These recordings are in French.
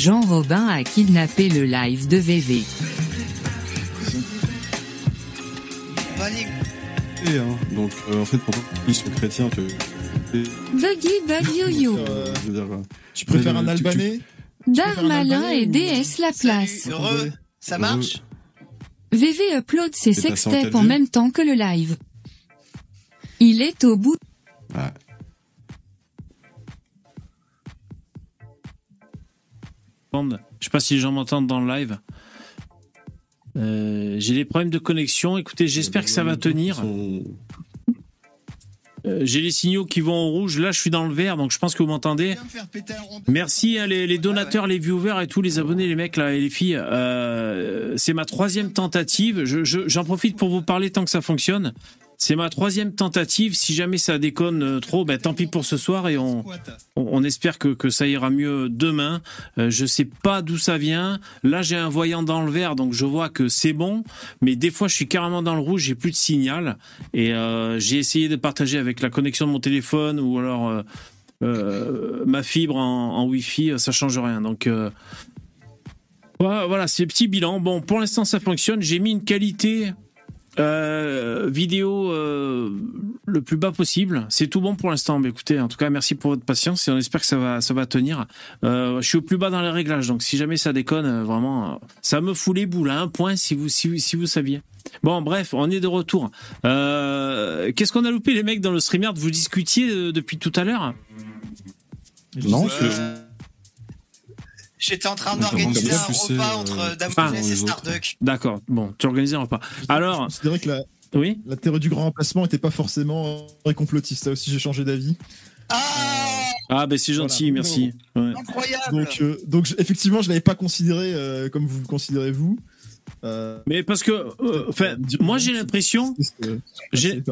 Jean Robin a kidnappé le live de VV. Donc euh, en fait pourquoi ils sont chrétiens te... Buggy Bug Yo-Yo. Euh, euh, Tu préfères un Albanais Dar Malin et DS La Place. Heureux, ça marche VV upload ses C'est passé en sextapes en 4G? même temps que le live. Il est au bout. Ouais. Je sais pas si les gens m'entendent dans le live. Euh, J'ai des problèmes de connexion. Écoutez, j'espère que ça va tenir. Euh, J'ai les signaux qui vont au rouge. Là, je suis dans le vert, donc je pense que vous m'entendez. Merci à les, donateurs, les viewers et tous les abonnés, les mecs là et les filles. Euh, c'est ma troisième tentative. Je- je- J'en profite pour vous parler tant que ça fonctionne. C'est ma troisième tentative. Si jamais ça déconne euh, trop, ben, tant pis pour ce soir et on, on, espère que, que ça ira mieux demain. Euh, je sais pas d'où ça vient. Là, j'ai un voyant dans le vert, donc je vois que c'est bon. Mais des fois, je suis carrément dans le rouge, j'ai plus de signal. Et euh, j'ai essayé de partager avec la connexion de mon téléphone ou alors euh, ma fibre en, Wi-Fi, ça change rien. Donc voilà, voilà, c'est le petit bilan. Bon, pour l'instant, ça fonctionne. J'ai mis une qualité euh, vidéo euh, le plus bas possible. C'est tout bon pour l'instant. Mais écoutez, en tout cas, merci pour votre patience et on espère que ça va, ça va tenir. Euh, je suis au plus bas dans les réglages, donc si jamais ça déconne, euh, vraiment, euh, ça me fout les boules à un point si vous, si, vous- si vous saviez. Bon, bref, on est de retour. Euh, Qu'est-ce qu'on a loupé, les mecs, dans le streamer? Vous discutiez euh, depuis tout à l'heure? Non, Euh, J'étais en train d'organiser un repas euh, entre Ah. Damoclès et. Starduck. D'accord, bon, tu organisais un repas. Alors, Je considérais que la, oui la théorie du grand remplacement n'était pas forcément très complotiste. Ça aussi, j'ai changé d'avis. Ah Ah, ben c'est gentil, Voilà. merci. Ouais. Incroyable Donc, euh, donc je- effectivement, je l'avais pas considéré euh, comme vous le considérez vous. Euh, Mais parce que, euh, enfin, moi j'ai l'impression, c'est- c'est- j'ai- c'est.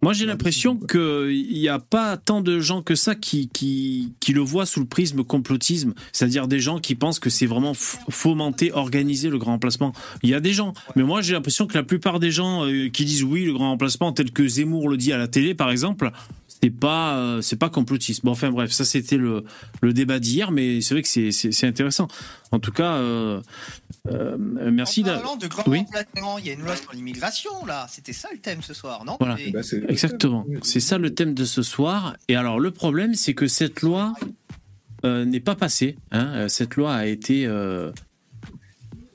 Moi, j'ai l'impression qu'il n'y a pas tant de gens que ça qui, qui, qui le voient sous le prisme complotisme, c'est-à-dire des gens qui pensent que c'est vraiment fomenter, organiser le grand remplacement. Il y a des gens, mais moi, j'ai l'impression que la plupart des gens euh, qui disent oui, le grand remplacement, tel que Zemmour le dit à la télé, par exemple, c'est pas, euh, c'est pas complotiste. Bon, enfin bref, ça c'était le, le débat d'hier, mais c'est vrai que c'est, c'est, c'est intéressant. En tout cas, euh, euh, merci. En d'a- parlant de grand Oui. remplacement, il y a une loi sur l'immigration, là. C'était ça le thème ce soir, non? Voilà. Et- Bah, c'est- Exactement. C'est ça le thème de ce soir. Et alors le problème, c'est que cette loi euh, n'est pas passée. hein. Cette loi a été. euh,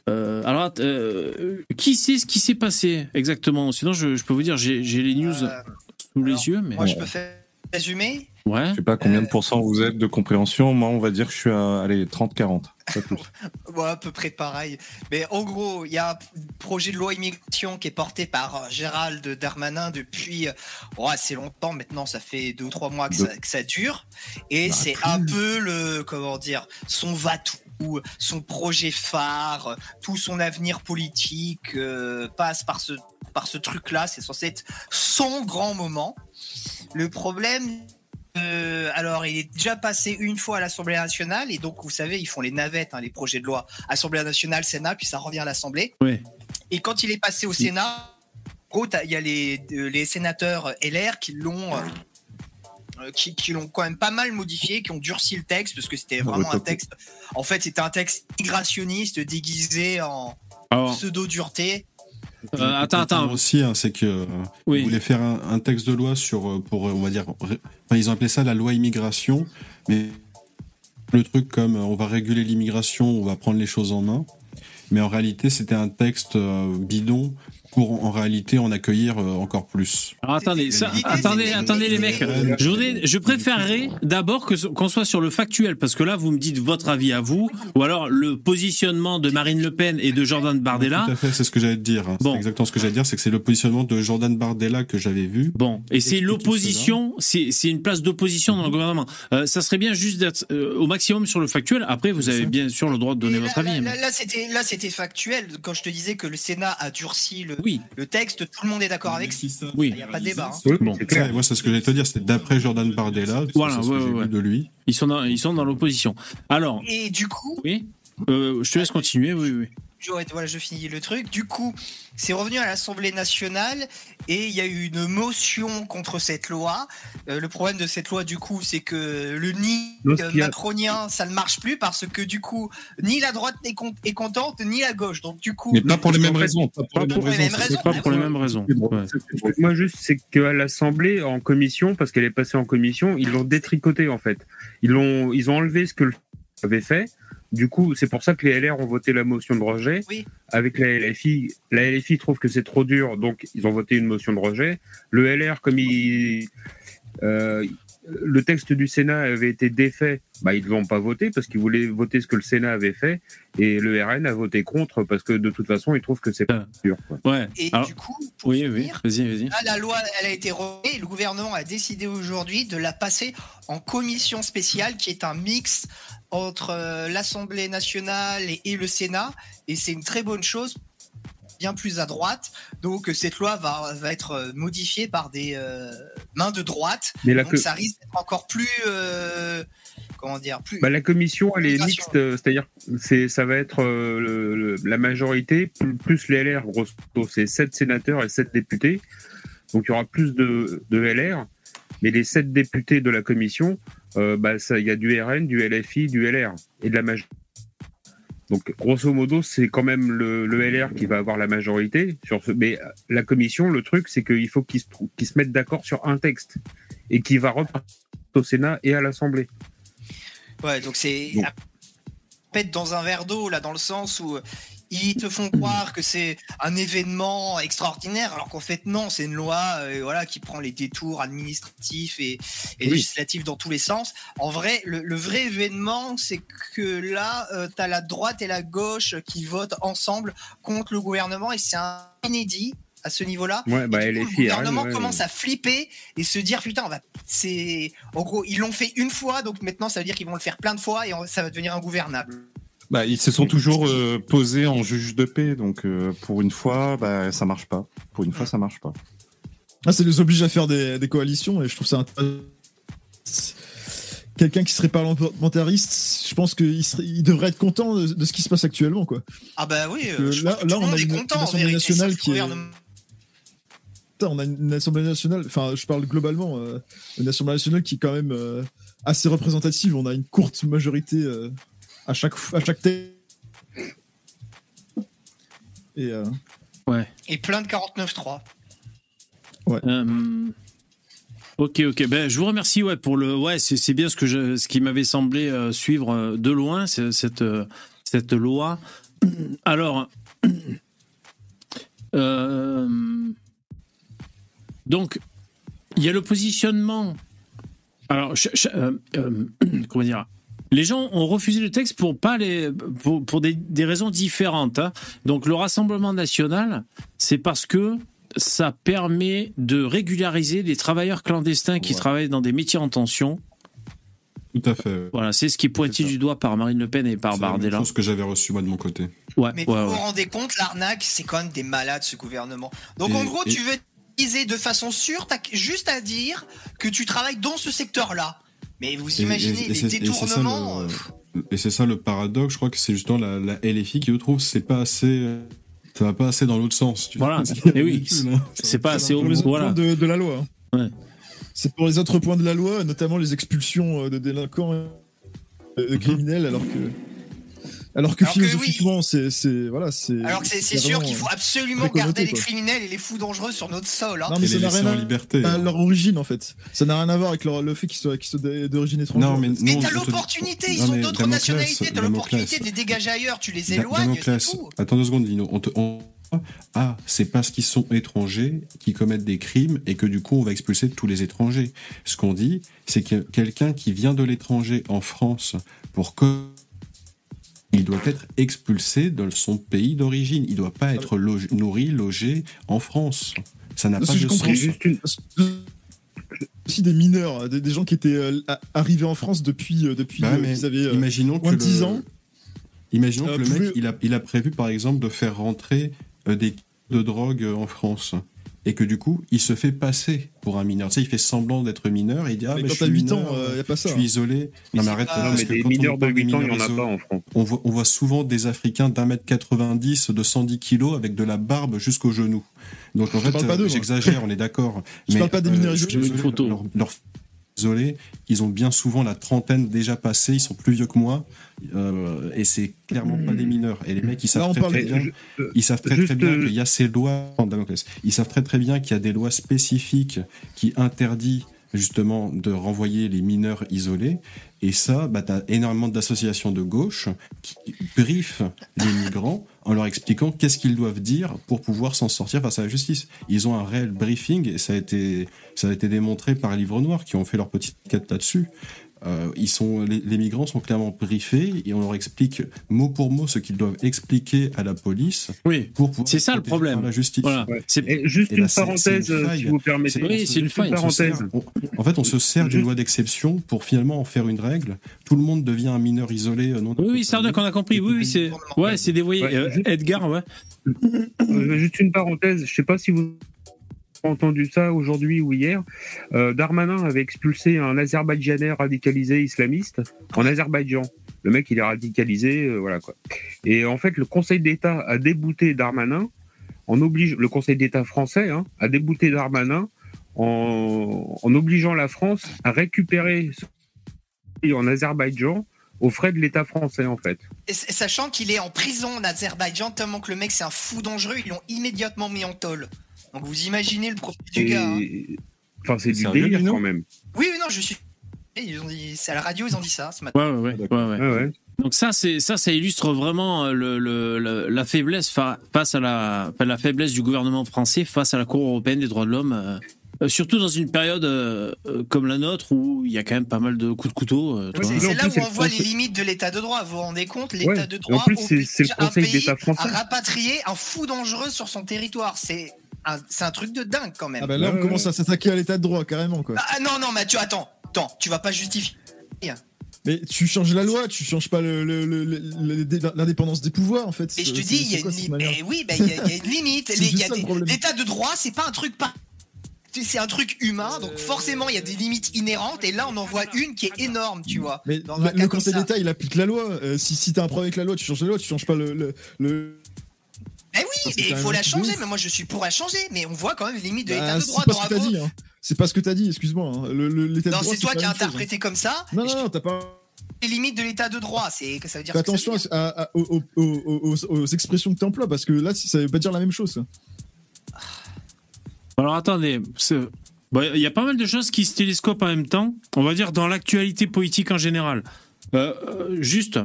euh, alors, euh, qui sait ce qui s'est passé exactement? Sinon, je, je peux vous dire, j'ai j'ai les news Euh, sous les yeux, mais Moi, je peux faire résumer. ouais. Je sais pas combien de pourcents vous êtes de compréhension. Moi, on va dire que je suis à allez, 30-40. pas plus. Ouais, à peu près pareil. Mais en gros, il y a un projet de loi immigration qui est porté par euh, Gérald Darmanin depuis euh, oh, assez longtemps. Maintenant, ça fait deux ou trois mois que, ça, que ça dure. Et Bah, c'est plus. un peu le, comment dire, son va-tout, son projet phare, tout son avenir politique euh, passe par ce, par ce truc-là. C'est censé être son grand moment. Le problème, euh, alors, il est déjà passé une fois à l'Assemblée nationale et donc, vous savez, ils font les navettes, hein, les projets de loi. Assemblée nationale, Sénat, puis ça revient à l'Assemblée. Ouais. Et quand il est passé au Sénat, il y a les, euh, les sénateurs LR qui l'ont. Euh, qui, qui l'ont quand même pas mal modifié, qui ont durci le texte parce que c'était Ah, vraiment un texte. En fait, c'était un texte migrationniste déguisé en Alors, pseudo dureté. euh, attends, attends. aussi, hein, c'est que euh, Oui. ils voulaient faire un, un texte de loi sur, euh, pour, on va dire, ré- enfin, ils ont appelé ça la loi immigration, mais le truc comme euh, on va réguler l'immigration, on va prendre les choses en main, mais en réalité, c'était un texte euh, bidon pour en réalité en accueillir euh, encore plus. Alors attendez, ça, attendez, attendez les mecs. Je voudrais, je préférerais d'abord que ce- qu'on soit sur le factuel parce que là vous me dites votre avis à vous ou alors le positionnement de Marine Le Pen et de Jordan Bardella. Tout à fait, c'est ce que j'allais te dire. Bon. C'est exactement ce que j'allais te dire, c'est que c'est le positionnement de Jordan Bardella que j'avais vu. Bon, et c'est l'opposition, c'est c'est une place d'opposition dans le gouvernement. Euh, ça serait bien juste d'être euh, au maximum sur le factuel. Après, vous avez bien sûr le droit de donner votre avis. Là, là, là, c'était là, c'était factuel. Quand je te disais que le Sénat a durci le, Oui, le texte, tout le monde est d'accord avec. oui. Il n'y a pas de débat. hein. Oui, Bon. Ça, clair. moi, c'est ce que j'allais te dire, c'est d'après Jordan Bardella, Voilà, c'est ce que ouais, j'ai ouais, vu ouais. de lui. Ils sont dans, ils sont dans l'opposition. Alors, Et du coup, oui, euh, je te laisse continuer. Oui, oui. Voilà, je finis le truc. Du coup, c'est revenu à l'Assemblée nationale et il y a eu une motion contre cette loi. Euh, le problème de cette loi, du coup, c'est que le nid euh, macronien, ça ne marche plus parce que du coup, ni la droite con- est contente, ni la gauche. Donc du coup, Mais pas pour les mêmes raisons. Pas pour les pas mêmes pour les raisons. mêmes ça, raisons. c'est C'est pas pour les mêmes raisons. Ouais. Moi, juste, c'est qu'à l'Assemblée, en commission, parce qu'elle est passée en commission, ils l'ont détricoté, en fait. Ils, l'ont, ils ont enlevé ce que le avait fait. Du coup, c'est pour ça que les LR ont voté la motion de rejet. Oui. Avec la LFI, la LFI trouve que c'est trop dur, donc ils ont voté une motion de rejet. Le LR, comme il, euh, le texte du Sénat avait été défait, bah, ils ne l'ont pas voté parce qu'ils voulaient voter ce que le Sénat avait fait. Et le RN a voté contre parce que de toute façon, ils trouvent que c'est pas dur. quoi. Ouais. et Alors, du coup, pour oui, oui. finir, Vas-y, vas-y. Là, la loi, elle a été revue et le gouvernement a décidé aujourd'hui de la passer en commission spéciale, qui est un mix entre euh, l'Assemblée nationale et, et le Sénat. Et c'est une très bonne chose, bien plus à droite. Donc, euh, cette loi va, va être euh, modifiée par des euh, mains de droite. Mais Donc, ça risque d'être encore plus. euh, comment dire plus, bah, la commission, elle est mixte, c'est-à-dire c'est ça va être euh, le- le- la majorité plus, les LR, grosso modo, c'est 7 sénateurs et 7 députés. Donc il y aura plus de, de LR, mais les 7 députés de la commission, bah, ça- il y a du RN, du LFI, du LR et de la majorité. Donc, grosso modo, c'est quand même le, le LR qui va avoir la majorité. Sur ce, mais la commission, le truc, c'est qu'il faut qu'ils se, mettent d'accord sur un texte et qui va repartir au Sénat et à l'Assemblée. Ouais, donc c'est pète dans un verre d'eau là, dans le sens où ils te font croire que c'est un événement extraordinaire, alors qu'en fait non, c'est une loi, euh, voilà, qui prend les détours administratifs et, et Oui. législatifs dans tous les sens. En vrai, le, le vrai événement, c'est que là, tu as la droite et la gauche qui votent ensemble contre le gouvernement, et c'est un inédit à ce niveau-là. Ouais, bah, le gouvernement RN, ouais, commence ouais. à flipper et se dire putain, on va, c'est, en gros, ils l'ont fait une fois, donc maintenant ça veut dire qu'ils vont le faire plein de fois et on- ça va devenir ingouvernable. Bah, ils se sont toujours euh, posés en juge de paix, donc euh, pour une fois, bah, ça marche pas. Pour une fois, ça marche pas. Ah, ça les oblige à faire des, des coalitions et je trouve ça intéressant. Quelqu'un qui serait parlementariste, je pense qu'il serait- il devrait être content de, de ce qui se passe actuellement, quoi. Ah bah oui, euh, je là- pense que là, tout on a est une- content une Assemblée vérité, nationale qui est- gouvernement. On a une Assemblée nationale, enfin, je parle globalement, euh, une Assemblée nationale qui est quand même euh, assez représentative. On a une courte majorité euh, à chaque à chaque. Et euh, Et plein de 49-3. Euh, ok, ok. Ben, je vous remercie ouais, pour le. Ouais, c'est c'est bien ce, que je, ce qui m'avait semblé euh, suivre euh, de loin, cette, euh, cette loi. Alors. euh, donc, il y a le positionnement. Alors, euh, euh, comment dire? Les gens ont refusé le texte pour pas les pour, pour des, des raisons différentes. hein. Donc le Rassemblement national, c'est parce que ça permet de régulariser les travailleurs clandestins qui Ouais. travaillent dans des métiers en tension. Tout à fait. Voilà, c'est ce qui est pointé C'est du doigt par Marine Le Pen et par C'est Bardella. chose que j'avais reçu moi de mon côté. Ouais, Mais ouais, vous vous rendez compte, l'arnaque, c'est quand même des malades ce gouvernement. Donc Et- en gros, et- tu veux utiliser de façon sûre, t'as juste à dire que tu travailles dans ce secteur-là. Mais vous Et- imaginez et- et les c'est- et c'est ça détournements le- euh, Et c'est ça le paradoxe, je crois que c'est justement la, la LFI qui, je trouve, c'est pas assez. euh, Ça va pas assez dans l'autre sens. Tu Voilà. Et oui, hein. C'est pas assez pour les autres voilà. points de, de la loi. hein. Ouais. C'est pour les autres points de la loi, notamment les expulsions euh, de délinquants euh, de criminels, alors que alors que Alors que oui. philosophiquement, c'est c'est voilà, c'est. Alors que c'est sûr qu'il faut absolument garder les criminels et les fous dangereux sur notre sol. hein. Non, mais ça n'a rien en à, liberté. à leur origine en fait. Ça n'a rien à voir avec leur- le fait qu'ils soient, qu'ils d'origine étrangère. Non, mais Mais non, t'as l'opportunité, ils Non, ont mais d'autres Damoclès, nationalités, t'as Damoclès. l'opportunité de les dégager ailleurs, tu les éloignes, Damoclès, c'est tout. attends deux secondes, Lino. On te- on- Ah, c'est parce qu'ils sont étrangers qui commettent des crimes et que du coup on va expulser tous les étrangers. Ce qu'on dit, c'est que quelqu'un qui vient de l'étranger en France pour que il doit être expulsé de son pays d'origine. Il doit pas être loge- nourri, logé en France. Ça n'a pas de sens. juste une- aussi des mineurs, des, des gens qui étaient euh, arrivés en France depuis euh, depuis Bah, euh, mais qu'ils avaient euh, Imaginons que moins de 10 le- ans. Imaginons que le mec, il a, il a prévu par exemple de faire rentrer des de drogue en France. Et que du coup, il se fait passer pour un mineur. Tu sais, il fait semblant d'être mineur et il dit Ah, mais mais quand je suis 8 ans, mineur, il n'y a pas ça. je suis isolé. Non, mais arrête. pas- Non, parce mais que des quand on mineurs de parle 8 ans, il n'y en a pas en France. on voit, on voit souvent des Africains d'un mètre 90, de 110 kilos, avec de la barbe jusqu'aux genoux. Donc en Je fait, euh, j'exagère, on est d'accord. Je parle pas des mineurs je- isolés. je- J'ai vu une photo. Leur, leur- isolés, ils ont bien souvent la trentaine déjà passée, ils sont plus vieux que moi, euh, et c'est clairement pas des mineurs. Et les mecs, ils savent très, très bien. Je- Ils savent très, très bien euh, qu'il y a ces lois. Ils savent très très bien qu'il y a des lois spécifiques qui interdisent justement de renvoyer les mineurs isolés. Et ça, bah, tu as énormément d'associations de gauche qui briefent les migrants en leur expliquant qu'est-ce qu'ils doivent dire pour pouvoir s'en sortir face à la justice. Ils ont un réel briefing et ça a été, démontré par Livre Noir qui ont fait leur petite quête là-dessus. Euh, ils sont, les, les migrants sont clairement briefés et on leur explique mot pour mot ce qu'ils doivent expliquer à la police Oui, pour pouvoir C'est ça, le problème. La justice. voilà. Ouais. C'est- juste Et une là, parenthèse, une si vous permettez. Oui, c'est une faille. parenthèse. sert- on- en fait, on se sert d'une loi d'exception pour finalement en faire une règle. Tout le monde devient un mineur isolé. euh, Non Oui, oui, Sardoc, on a compris. Oui, oui, c'est ouais, c'est dévoyé. Ouais, Euh, juste- Edgar, ouais. Euh, juste une parenthèse, je sais pas si vous entendu ça aujourd'hui ou hier. Euh, Darmanin avait expulsé un Azerbaïdjanais radicalisé islamiste en Azerbaïdjan. Le mec, il est radicalisé, euh, voilà quoi. Et en fait, le Conseil d'État a débouté Darmanin en oblige le Conseil d'État français hein, a débouté Darmanin en, obligeant la France à récupérer ce en Azerbaïdjan aux frais de l'État français en fait. Sachant qu'il est en prison en Azerbaïdjan, tellement que le mec c'est un fou dangereux, ils l'ont immédiatement mis en tôle. Donc vous imaginez le profil du Et- gars. hein. Enfin, c'est du délire quand même. Oui, oui, non, je suis. Ils ont dit, c'est à la radio, ils ont dit ça ce matin. Ouais, ouais, ouais, ouais, ouais. Ouais, ouais. Donc ça, c'est ça, ça illustre vraiment euh, le, la faiblesse fa- face à la, enfin, la faiblesse du gouvernement français face à la Cour européenne des droits de l'homme. euh, euh, surtout dans une période euh, comme la nôtre où il y a quand même pas mal de coups de couteau. euh, c'est là où on le voit les conseil- limites de l'état de droit. Vous vous rendez compte? L'état Ouais. de droit en plus, c'est- c'est le oblige un Conseil pays d'État français. à rapatrier un fou dangereux sur son territoire. C'est c'est un truc de dingue quand même. Ah bah là, on commence à s'attaquer à l'état de droit, carrément, quoi. Ah, non, non, Mathieu, attends, attends, tu vas pas justifier. Mais tu changes la loi, tu changes pas le- le- le- le- le- l'indépendance des pouvoirs, en fait. Mais je te dis, il y a une limite. bah, il y, a- il y a une limite. L'état de droit, c'est pas un truc pas. C'est un truc humain, donc forcément il y a des limites inhérentes, et là on en voit une qui est énorme, tu vois. Mais Dans le, Conseil d'État, il applique la loi. Euh, si si t'as un problème avec la loi, tu changes la loi, tu changes pas le. Eh oui, mais il faut la changer, mais moi je suis pour la changer, mais on voit quand même les limites de Bah, l'état de droit. Hein. C'est pas ce que t'as dit, excuse-moi. hein. Non, c'est toi qui as hein. interprété comme ça. Non, non, non, t'as pas. les limites de l'état de droit, c'est que ça veut dire. Fais ce que ça veut attention dire. à- à- aux, aux- aux- aux- aux expressions que tu emploies parce que là, ça veut pas dire la même chose. ça. Alors attendez, bon, il y a pas mal de choses qui se télescopent en même temps. On va dire dans l'actualité politique en général. Euh, euh, juste.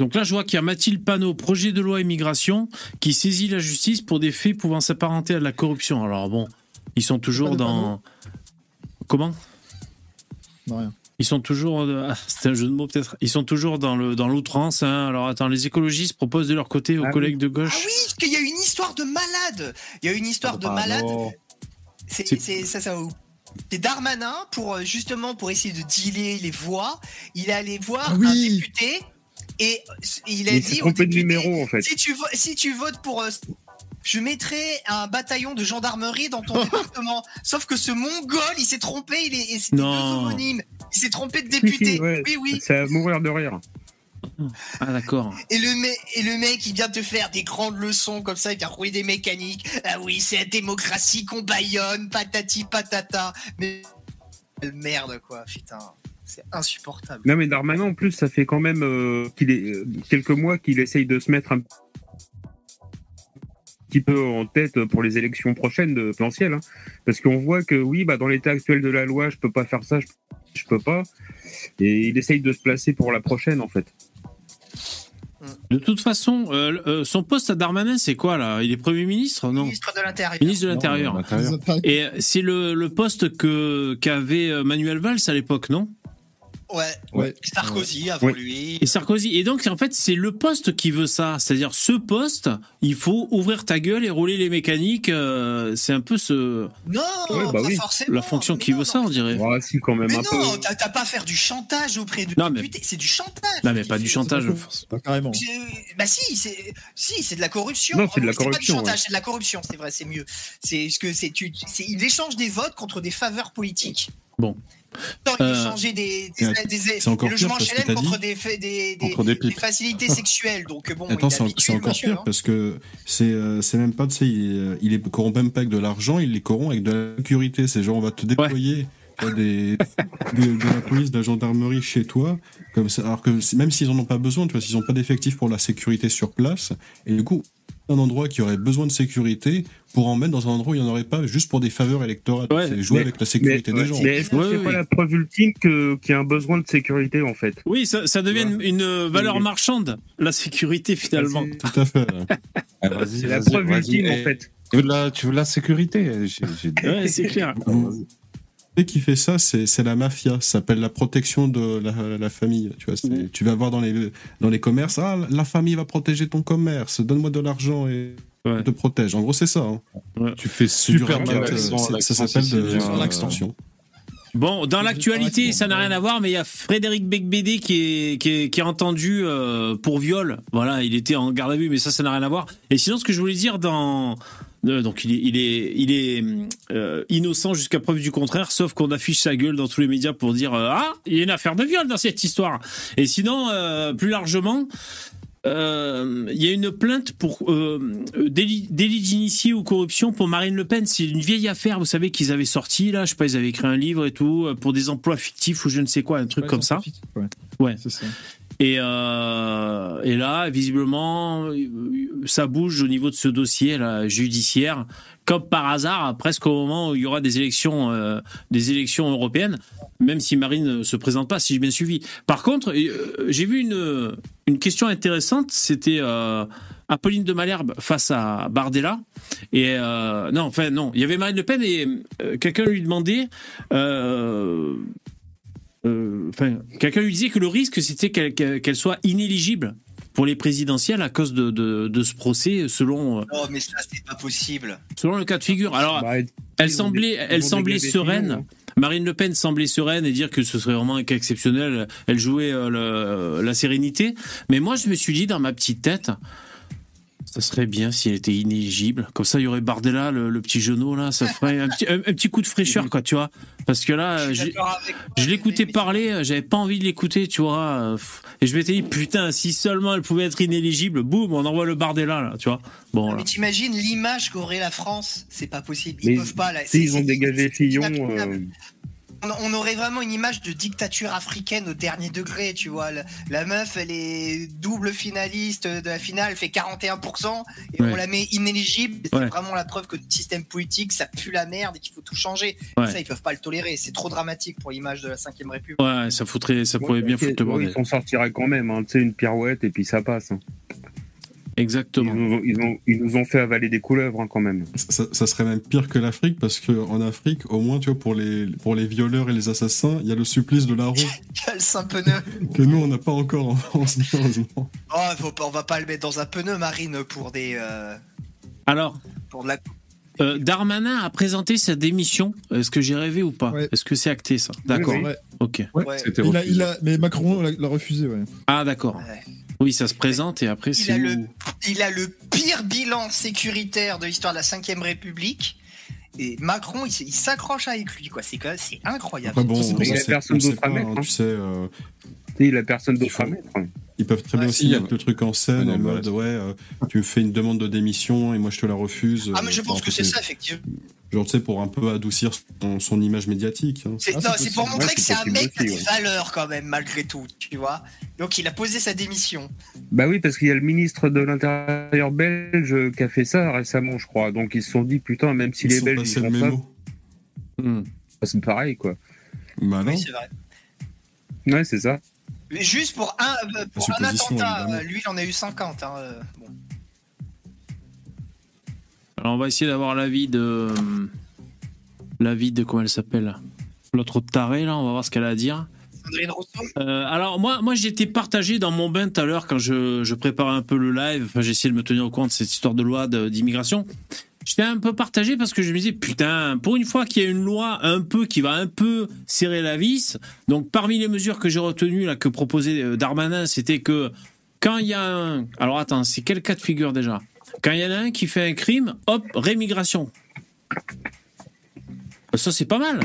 Donc là, je vois qu'il y a Mathilde Panot, projet de loi immigration, qui saisit la justice pour des faits pouvant s'apparenter à de la corruption. Alors bon, ils sont toujours dans. Comment? Non, rien. Ils sont toujours. ah, c'est un jeu de mots peut-être. Ils sont toujours dans le dans l'outrance. hein. Alors attends, les écologistes proposent de leur côté aux Ah oui. collègues de Ah gauche. oui, parce qu'il y a une histoire de malade. Il y a une histoire de Ah, malade. C'est ça, ça. C'est Darmanin pour euh, justement pour essayer de dealer les voix. Il est allé voir Ah oui. un député et il a Il dit au de numéro en fait. si tu, vo- si tu votes pour. euh, je mettrai un bataillon de gendarmerie dans ton département. Sauf que ce mongol, il s'est trompé, il est, Non. homonymes. Il s'est trompé de député. si, ouais. Oui, oui. C'est à mourir de rire. Ah d'accord. Et le, mec, et le mec, il vient te faire des grandes leçons comme ça, il vient rouler des mécaniques. Ah oui, c'est la démocratie qu'on baillonne, patati patata. Mais merde, quoi, putain. C'est insupportable. Non mais Darmanin en plus ça fait quand même euh, qu'il est euh, quelques mois qu'il essaye de se mettre un petit peu en tête pour les élections prochaines de potentielles hein. parce qu'on voit que oui bah dans l'état actuel de la loi je peux pas faire ça je, je peux pas et il essaye de se placer pour la prochaine en fait. De toute façon, euh, euh, son poste à Darmanin, c'est quoi là? Il est Premier ministre Non? Ministre de l'Intérieur. Ministre de l'Intérieur. Et c'est le, le poste que qu'avait Manuel Valls à l'époque, non? Ouais. Ouais. Sarkozy avant Ouais. lui. Et Sarkozy. Et donc, en fait, c'est le poste qui veut ça. C'est-à-dire, ce poste, il faut ouvrir ta gueule et rouler les mécaniques. euh, c'est un peu ce, Non, Ouais, bah pas oui. forcément. la fonction Mais qui non, veut ça, on dirait. Ouais, si, quand même Mais un peu. non, t'as t'as pas à faire du chantage auprès de Non, mais-. C'est du chantage. Non, mais pas du C'est- chantage. pas carrément. c'est- Bah si, c'est si, c'est de la corruption. Non, c'est de la pas du corruption, chantage, ouais. c'est de la corruption. C'est vrai, c'est mieux. C'est ce que c'est. Tu, c'est il échange des votes contre des faveurs politiques. Bon. Non, il Euh, échangeait des, des, des, c'est encore des pire logements parce que HLM contre des, facilités sexuelles. Donc bon, Attends, c'est encore pire hein. parce que c'est euh, c'est même pas de ça, il, est- il est corrompt même pas avec de l'argent, il les corrompt avec de la sécurité. C'est genre on va te déployer tu des, de, de la police, de la gendarmerie chez toi, comme ça, alors que même s'ils en ont pas besoin, tu vois, s'ils ont pas d'effectifs pour la sécurité sur place, et du coup un endroit qui aurait besoin de sécurité pour en mettre dans un endroit où il n'y en aurait pas juste pour des faveurs électorales. Ouais, c'est jouer mais- avec la Mais, sécurité des gens. mais est-ce que Ouais, c'est pas la preuve ultime que- qu'il y a un besoin de sécurité, en fait? Oui, ça, ça devient une, une valeur Oui. marchande, la sécurité, finalement. Tout à fait. Ah, C'est la preuve ultime, Eh, en fait. Tu veux de la, tu veux de la sécurité J'ai- j'ai- Ouais, c'est clair. Qui fait ça, c'est la mafia. Ça s'appelle la protection de la, la famille. Tu vois, c'est- tu vas voir dans les dans les commerces, ah, la famille va protéger ton commerce. Donne-moi de l'argent et Ouais. te protège. En gros, c'est ça. hein. Tu fais super racket, bien euh, ça s'appelle de euh, l'extension. Bon, dans l'actualité, ça n'a rien à voir, mais il y a Frédéric Becbédé qui est, qui est, qui est entendu euh, pour viol. Voilà, il était en garde à vue, mais ça, ça n'a rien à voir. Et sinon, ce que je voulais dire dans... euh, donc il est, il est, il est euh, innocent jusqu'à preuve du contraire, sauf qu'on affiche sa gueule dans tous les médias pour dire euh, ah il y a une affaire de viol dans cette histoire. Et sinon euh, plus largement, il y a une plainte pour délit, délit d'initié ou corruption pour Marine Le Pen. C'est une vieille affaire, vous savez, qu'ils avaient sorti là. Je sais pas, ils avaient écrit un livre et tout pour des emplois fictifs ou je ne sais quoi, un truc Ouais, comme ça. scientifique, Ouais. Ouais. C'est ça. Et, euh, et là, visiblement, ça bouge au niveau de ce dossier là, judiciaire, comme par hasard, presque au moment où il y aura des élections, euh, des élections européennes, même si Marine ne se présente pas, si j'ai bien suivi. Par contre, euh, j'ai vu une, une question intéressante, c'était Apolline de Malherbe face à Bardella. Et non, enfin non, il y avait Marine Le Pen et quelqu'un lui demandait. Euh, enfin, quelqu'un lui disait que le risque c'était qu'elle soit inéligible pour les présidentielles à cause de, de, de ce procès selon, Oh, mais ça, c'est pas possible. selon le cas de figure. Alors, Bah, elle semblait, des- elle semblait sereine. Hein. Marine Le Pen semblait sereine et dire que ce serait vraiment un cas exceptionnel. Elle jouait euh, le- la sérénité. Mais moi, je me suis dit dans ma petite tête, ça serait bien si elle était inéligible. Comme ça, il y aurait Bardella, le, le petit genou là, ça ferait un petit, un, un petit coup de fraîcheur, quoi, tu vois. Parce que là, Je l'écoutais parler, j'avais pas envie de l'écouter, tu vois. Et je m'étais dit, putain, si seulement elle pouvait être inéligible, boum, on envoie le Bardella, là, tu vois. Bon, là. Mais t'imagines l'image qu'aurait la France? C'est pas possible. Ils Mais peuvent pas. Là. Si C'est- ils ont dégagé Fillon, euh, On- On aurait vraiment une image de dictature africaine au dernier degré, tu vois. La, la meuf, elle est double finaliste de la finale, elle fait 41%, et Ouais. on la met inéligible. Ouais. C'est vraiment la preuve que le système politique, ça pue la merde et qu'il faut tout changer. Ouais. Ça, ils peuvent pas le tolérer. C'est trop dramatique pour l'image de la 5ème République. Ouais, ça foutrait, ça pourrait ouais, bien foutre le bordel. Ils s'en sortiraient quand même, hein, tu sais, une pirouette et puis ça passe. hein. Ils, Exactement. nous ont, ils, ont- ils nous ont fait avaler des couleuvres hein, quand même. Ça, ça serait même pire que l'Afrique parce que en Afrique, au moins, tu vois, pour les pour les violeurs et les assassins, il y a le supplice de la roue Quel saint pneu. que nous on n'a pas encore en France malheureusement. Oh, faut pas- on va pas le mettre dans un pneu marine pour des. euh, Alors, pour de la. euh, Darmanin a présenté sa démission. Est-ce que j'ai rêvé ou pas Ouais. Est-ce que c'est acté, ça D'accord, oui. Ouais. ok. Ouais. Il a, il a, mais Macron l'a refusé, ouais. Ah, d'accord. Ouais. Oui, ça se présente et après, Il c'est a, le, où il a le pire bilan sécuritaire de l'histoire de la 5ème République. Et Macron, il, il s'accroche avec lui, quoi. C'est incroyable. Après bon, Ça, ça. c'est- Personne d'autre à mettre, hein, hein. tu sais, euh, il a personne Il d'autre à mettre. hein. ils peuvent très bien Ouais, aussi si, mettre le truc en scène ouais, en mode ouais, euh, tu me fais une demande de démission et moi je te la refuse. Ah, mais je euh, pense genre, que c'est ça, effectivement. Genre tu sais pour un peu adoucir son, son image médiatique. hein. C'est Ah, non, c'est pour montrer Ouais, que c'est un mec qui a des ouais. valeurs quand même, malgré tout, tu vois. Donc il a posé sa démission. Bah oui, parce qu'il y a le ministre de l'Intérieur belge qui a fait ça récemment, je crois. Donc ils se sont dit, putain, même si Ils les Belges ils le ça. Hmm. bah, c'est pareil, quoi. Bah non. Oui, c'est vrai. Ouais, c'est ça. Mais juste pour un, euh, pour un attentat, évidemment. euh, lui, il en a eu 50. Hein, euh, bon. Alors, on va essayer d'avoir l'avis de. L'avis de. Comment elle s'appelle L'autre taré, là, on va voir ce qu'elle a à dire. Euh, alors moi, moi j'étais partagé dans mon bain tout à l'heure quand je, je préparais un peu le live. Enfin, j'ai essayé de me tenir au courant de cette histoire de loi d'immigration. J'étais un peu partagé parce que je me disais putain, pour une fois qu'il y a une loi un peu qui va un peu serrer la vis. Donc parmi les mesures que j'ai retenues là que proposait euh, Darmanin, c'était que quand il y a un, alors attends, c'est quel cas de figure déjà? Quand il y en a un qui fait un crime, hop, rémigration. Ça c'est pas mal.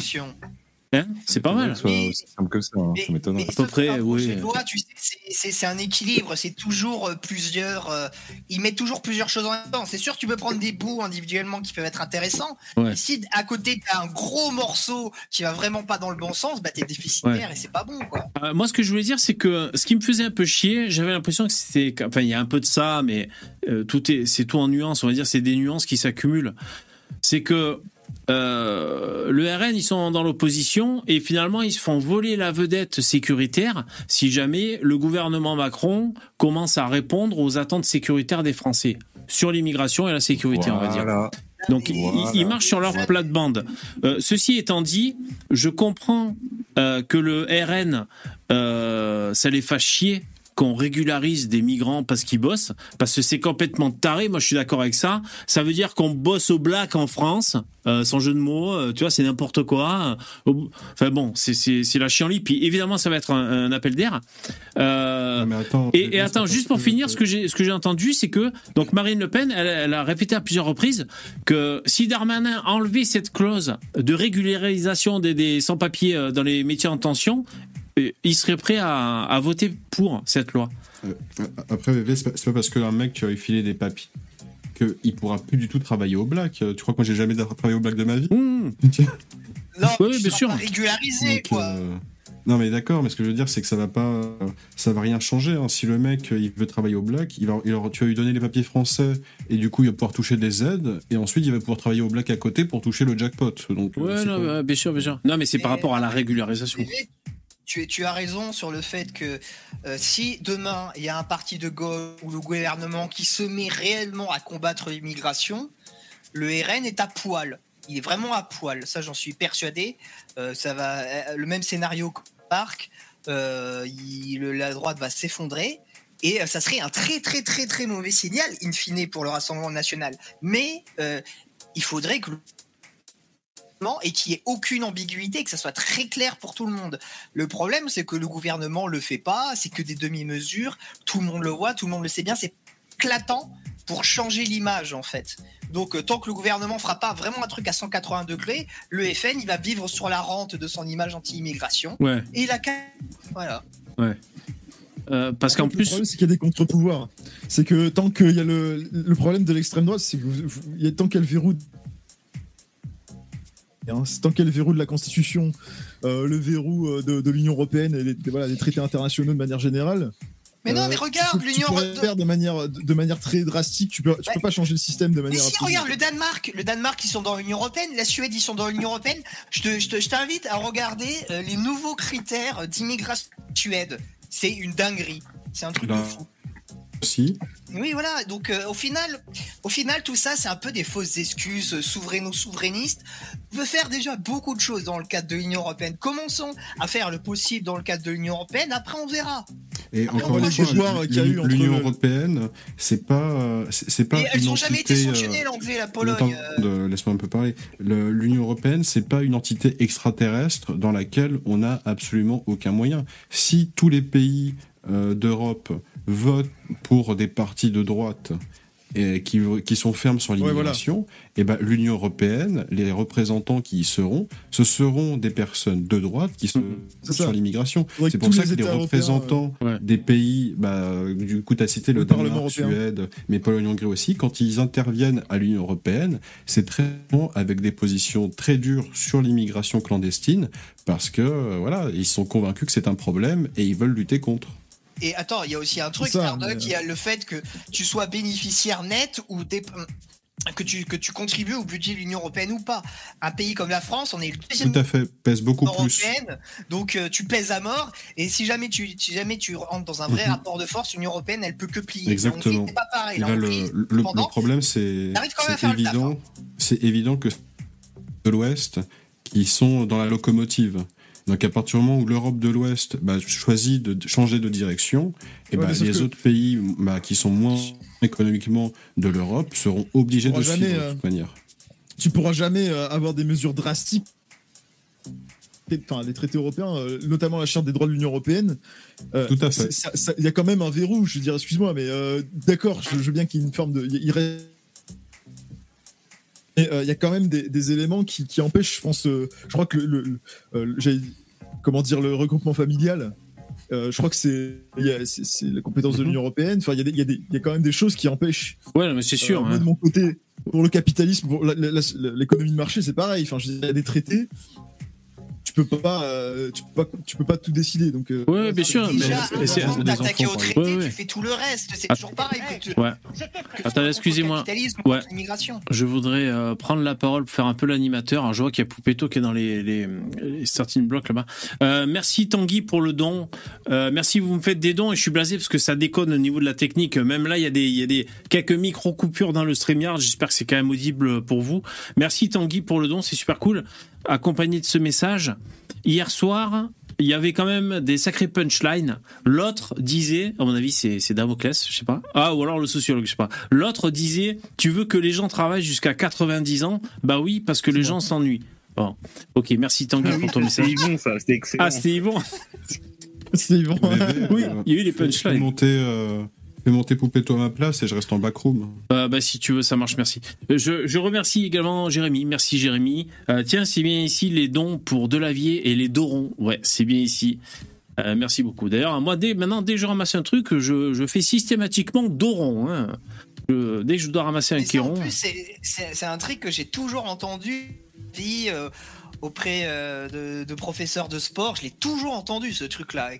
Hein C'est pas mal. Simple que ça, hein, Mais, ça m'étonne. mais peu ce près, un oui. projet de loi, tu sais, c'est- un équilibre, c'est toujours euh, plusieurs. euh, ils mettent toujours plusieurs choses en même temps. C'est sûr, tu peux prendre des bouts individuellement qui peuvent être intéressants. Ouais. Mais si à côté t'as un gros morceau qui va vraiment pas dans le bon sens, bah t'es déficitaire et c'est pas bon quoi. Euh, moi, ce que je voulais dire, c'est que ce qui me faisait un peu chier, j'avais l'impression que c'était, enfin, il y a un peu de ça, mais euh, tout est, c'est tout en nuances. On va dire, c'est des nuances qui s'accumulent. C'est que euh, le RN, ils sont dans l'opposition et finalement, ils se font voler la vedette sécuritaire si jamais le gouvernement Macron commence à répondre aux attentes sécuritaires des Français sur l'immigration et la sécurité, on va dire. Donc ils- Voilà. ils, ils marchent sur leur plate-bande. Euh, ceci étant dit, je comprends euh, que le RN, ça les fasse chier qu'on régularise des migrants parce qu'ils bossent, parce que c'est complètement taré. Moi, je suis d'accord avec ça. Ça veut dire qu'on bosse au black en France, euh, sans jeu de mots. euh, tu vois, c'est n'importe quoi. Euh, Enfin bon, c'est la chienlit. Puis évidemment, ça va être un, un appel d'air. Euh, et, attends, juste pour finir, ce que j'ai entendu, c'est que donc Marine Le Pen, elle, elle a répété à plusieurs reprises que si Darmanin enlevait cette clause de régularisation des, des sans-papiers dans les métiers en tension, euh, il serait prêt à, à voter pour cette loi. Euh, Après, VV, c'est pas, parce qu'un mec tu as filé des papiers qu'il pourra plus du tout travailler au black. Euh, Tu crois que moi j'ai jamais travaillé au black de ma vie? Mmh. Non, Oui, tu bien sûr. pas régularisé Donc, quoi. euh, Non mais d'accord, mais ce que je veux dire c'est que ça va pas, ça va rien changer. hein. Si le mec euh, il veut travailler au black, il va, il aura- tu vas lui donner les papiers français et du coup il va pouvoir toucher des aides et ensuite il va pouvoir travailler au black à côté pour toucher le jackpot. Donc, euh, Ouais, non, bien sûr, bien sûr. Non, mais c'est par Mais- rapport à la régularisation. Tu, tu as raison sur le fait que euh, si demain il y a un parti de gauche ou le gouvernement qui se met réellement à combattre l'immigration, le RN est à poil. Il est vraiment à poil. Ça, j'en suis persuadé. Euh, ça va, euh, le même scénario que Parc. la droite va s'effondrer. Et ça serait un très très très très mauvais signal, in fine, pour le Rassemblement national. Mais il faudrait que et qu'il n'y ait aucune ambiguïté, que ça soit très clair pour tout le monde. Le problème, c'est que le gouvernement le fait pas, c'est que des demi-mesures, tout le monde le voit, tout le monde le sait bien, c'est éclatant pour changer l'image en fait. Donc euh, tant que le gouvernement fera pas vraiment un truc à 180 degrés, le FN il va vivre sur la rente de son image anti-immigration Ouais. et il a qu'à- voilà. Euh, parce qu'en Le plus, problème, c'est qu'il y a des contre-pouvoirs. C'est que tant qu'il y a le, le problème de l'extrême droite, c'est que vous- vous- il y a tant qu'elle verrouille. Hein, c'est tant qu'elle verrouille de la Constitution, euh, le verrou euh, de, de l'Union européenne et des, des- voilà, des traités internationaux de manière générale. Mais non, euh, mais tu regarde, l'Union Tu peux européenne. faire de manière, de, de manière très drastique. Tu peux, tu Ouais. peux pas changer le système de Mais manière. si, absolue. regarde, le Danemark, le Danemark, ils sont dans l'Union Européenne, la Suède, ils sont dans l'Union Européenne. Je te- je te- je t'invite à regarder euh, les nouveaux critères d'immigration Suède. C'est une dinguerie. C'est un truc de Là. fou. Aussi. Oui, voilà. Donc, euh, au final, au final, tout ça, c'est un peu des fausses excuses euh, souveraino-souverainistes. On peut faire déjà beaucoup de choses dans le cadre de l'Union européenne. Commençons à faire le possible dans le cadre de l'Union européenne. Après, on verra. Et encore une les fois, déboires qu'il y a eu entre l'Union européenne, c'est pas, euh, c'est pas Et elles n'ont jamais été entité, sanctionnées, euh, l'anglais, la Pologne. euh. Laisse-moi un peu parler. Le- L'Union européenne, c'est pas une entité extraterrestre dans laquelle on n'a absolument aucun moyen. Si tous les pays euh, d'Europe votent pour des partis de droite et qui, qui sont fermes sur voilà. l'immigration, et ben l'Union européenne, les représentants qui y seront, ce seront des personnes de droite qui sont ça. sur l'immigration. C'est pour ça que les européens, représentants euh, des pays, bah, du coup, tu as cité le, Le Parlement Danemark. Suède, mais Pologne, Hongrie aussi, quand ils interviennent à l'Union européenne, c'est très souvent avec des positions très dures sur l'immigration clandestine, parce que, euh, voilà, ils sont convaincus que c'est un problème et ils veulent lutter contre. Et attends, il y a aussi un truc, ça, mais- il y a le fait que tu sois bénéficiaire net ou que tu, que tu contribues au budget de l'Union Européenne ou pas. Un pays comme la France, on est le deuxième Tout à fait, pèse beaucoup plus. donc euh, tu pèses à mort. Et si jamais tu, si jamais tu rentres dans un vrai Mhm. rapport de force, l'Union Européenne, elle peut que plier. Exactement. Pas pareil. Là, le, le- le problème, c'est évident, c'est évident que de l'Ouest qui sont dans la locomotive. Donc à partir du moment où l'Europe de l'Ouest bah, choisit de changer de direction, et bah, les que- autres pays bah, qui sont moins économiquement de l'Europe seront obligés de pourra suivre jamais, de euh, toute manière. tu pourras jamais euh, avoir des mesures drastiques. Enfin, les traités européens, euh, notamment la charte des droits de l'Union européenne. euh, Tout à fait. Il y a quand même un verrou. Je veux dire, excuse-moi, mais euh, d'accord, je, je veux bien qu'il y ait une forme de. il- il reste- Euh, il y a quand même des, des éléments qui, qui empêchent, je pense. euh, je crois que le, le- le- euh, comment dire, le regroupement familial. euh, je crois que c'est la compétence de Mhm. l'Union européenne. Enfin, il y, y, y a quand même des choses qui empêchent Ouais, mais c'est sûr. moi, hein. de mon côté, pour le capitalisme, pour l'économie de marché, c'est pareil. Enfin, il y a des traités. Tu peux pas, euh, tu peux pas, tu peux pas tout décider. Donc, euh, Ouais, bien sûr. mais- Déjà, mais c'est- avant d'attaquer au traité. Ouais, ouais. tu fais tout le reste. C'est Ah. toujours pareil que tu. Ouais. que tu Attends, sois excusez-moi. Ouais. Je voudrais euh, prendre la parole pour faire un peu l'animateur. Alors, je vois qu'il y a Poupetto qui est dans les, les, les starting blocks là-bas. Euh, merci Tanguy pour le don. Euh, merci, vous me faites des dons et je suis blasé parce que ça déconne au niveau de la technique. Même là, il y a des, il y a des quelques micro coupures dans le StreamYard. J'espère que c'est quand même audible pour vous. Merci Tanguy pour le don, c'est super cool. Accompagné de ce message, hier soir, il y avait quand même des sacrés punchlines. L'autre disait, à mon avis, c'est c'est Damoclès, je sais pas. Ah, ou alors le sociologue, je sais pas. L'autre disait, tu veux que les gens travaillent jusqu'à 90 ans? Bah oui, parce que les gens s'ennuient. Bon, ok, merci Tanguy Ah oui, pour ton c'était message. Yvon, ça, c'était excellent. Ah, c'était Yvon c'est bon. Oui, Euh, il y a eu les punchlines. monter, euh, fais monter Poupetto à ma place et je reste en backroom. Euh, bah, si tu veux, ça marche, merci. Euh, Je, je remercie également Jérémy. Merci Jérémy. Euh, tiens, c'est bien ici les dons pour Delavier et les Dorons. Ouais, c'est bien ici. Euh, merci beaucoup. D'ailleurs, moi, dès, maintenant, dès que je ramasse un truc, je, je fais systématiquement Doron. Hein. Je- dès que je dois ramasser un plus, c'est- un truc que j'ai toujours entendu dit euh, auprès euh, de, de professeurs de sport. Je l'ai toujours entendu ce truc-là.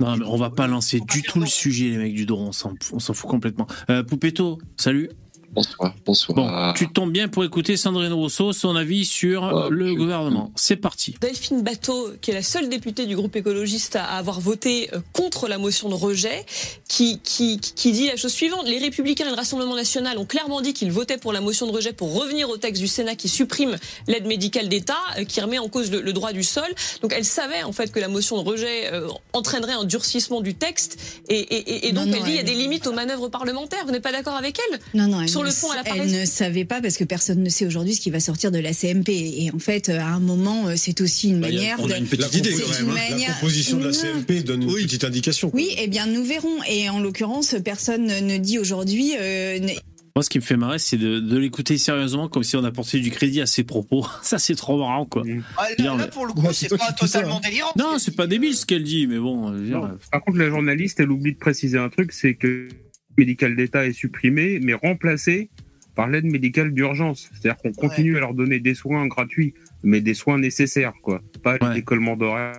Non, mais on va pas lancer du tout le sujet, les mecs du Doron. On s'en on s'en fout complètement. Euh, Poupetto, salut. Bonsoir, bonsoir. Bon, tu tombes bien pour écouter Sandrine Rousseau, son avis sur Oh, le putain. gouvernement. C'est parti. Delphine Bateau, qui est la seule députée du groupe écologiste à avoir voté euh, contre la motion de rejet, qui, qui, qui dit la chose suivante. Les Républicains et le Rassemblement national ont clairement dit qu'ils votaient pour la motion de rejet pour revenir au texte du Sénat qui supprime l'aide médicale d'État, euh, qui remet en cause le, le droit du sol. Donc elle savait en fait que la motion de rejet euh, entraînerait un durcissement du texte. Et, et, et- et donc Non, non, elle dit il y a des limites aux manœuvres parlementaires. Vous n'êtes pas d'accord avec elle? Non, non, elle, Sur ne, le fond, elle ne savait pas parce que personne ne sait aujourd'hui ce qui va sortir de la CMP. Et en fait, euh, à un moment, euh, c'est aussi une Bah, a- manière on de. a une petite idée quand même. hein. manière- La proposition de la. CMP donne une petite indication. quoi. Oui, eh bien, nous verrons. Et en l'occurrence, personne ne dit aujourd'hui. euh, ne- Moi, ce qui me fait marrer, c'est de, de l'écouter sérieusement, comme si on apportait du crédit à ses propos. Ça, c'est trop marrant, quoi. Ah, là, pour le coup, Ouais, c'est pas totalement hein. délirant. Non, c'est pas débile ce qu'elle dit, mais bon. dire. Par contre, la journaliste, elle oublie de préciser un truc, c'est que le médical d'État est supprimé, mais remplacé par l'aide médicale d'urgence. C'est-à-dire qu'on continue à leur donner des soins gratuits, mais des soins nécessaires, quoi. Pas Ouais. décollements d'horaire.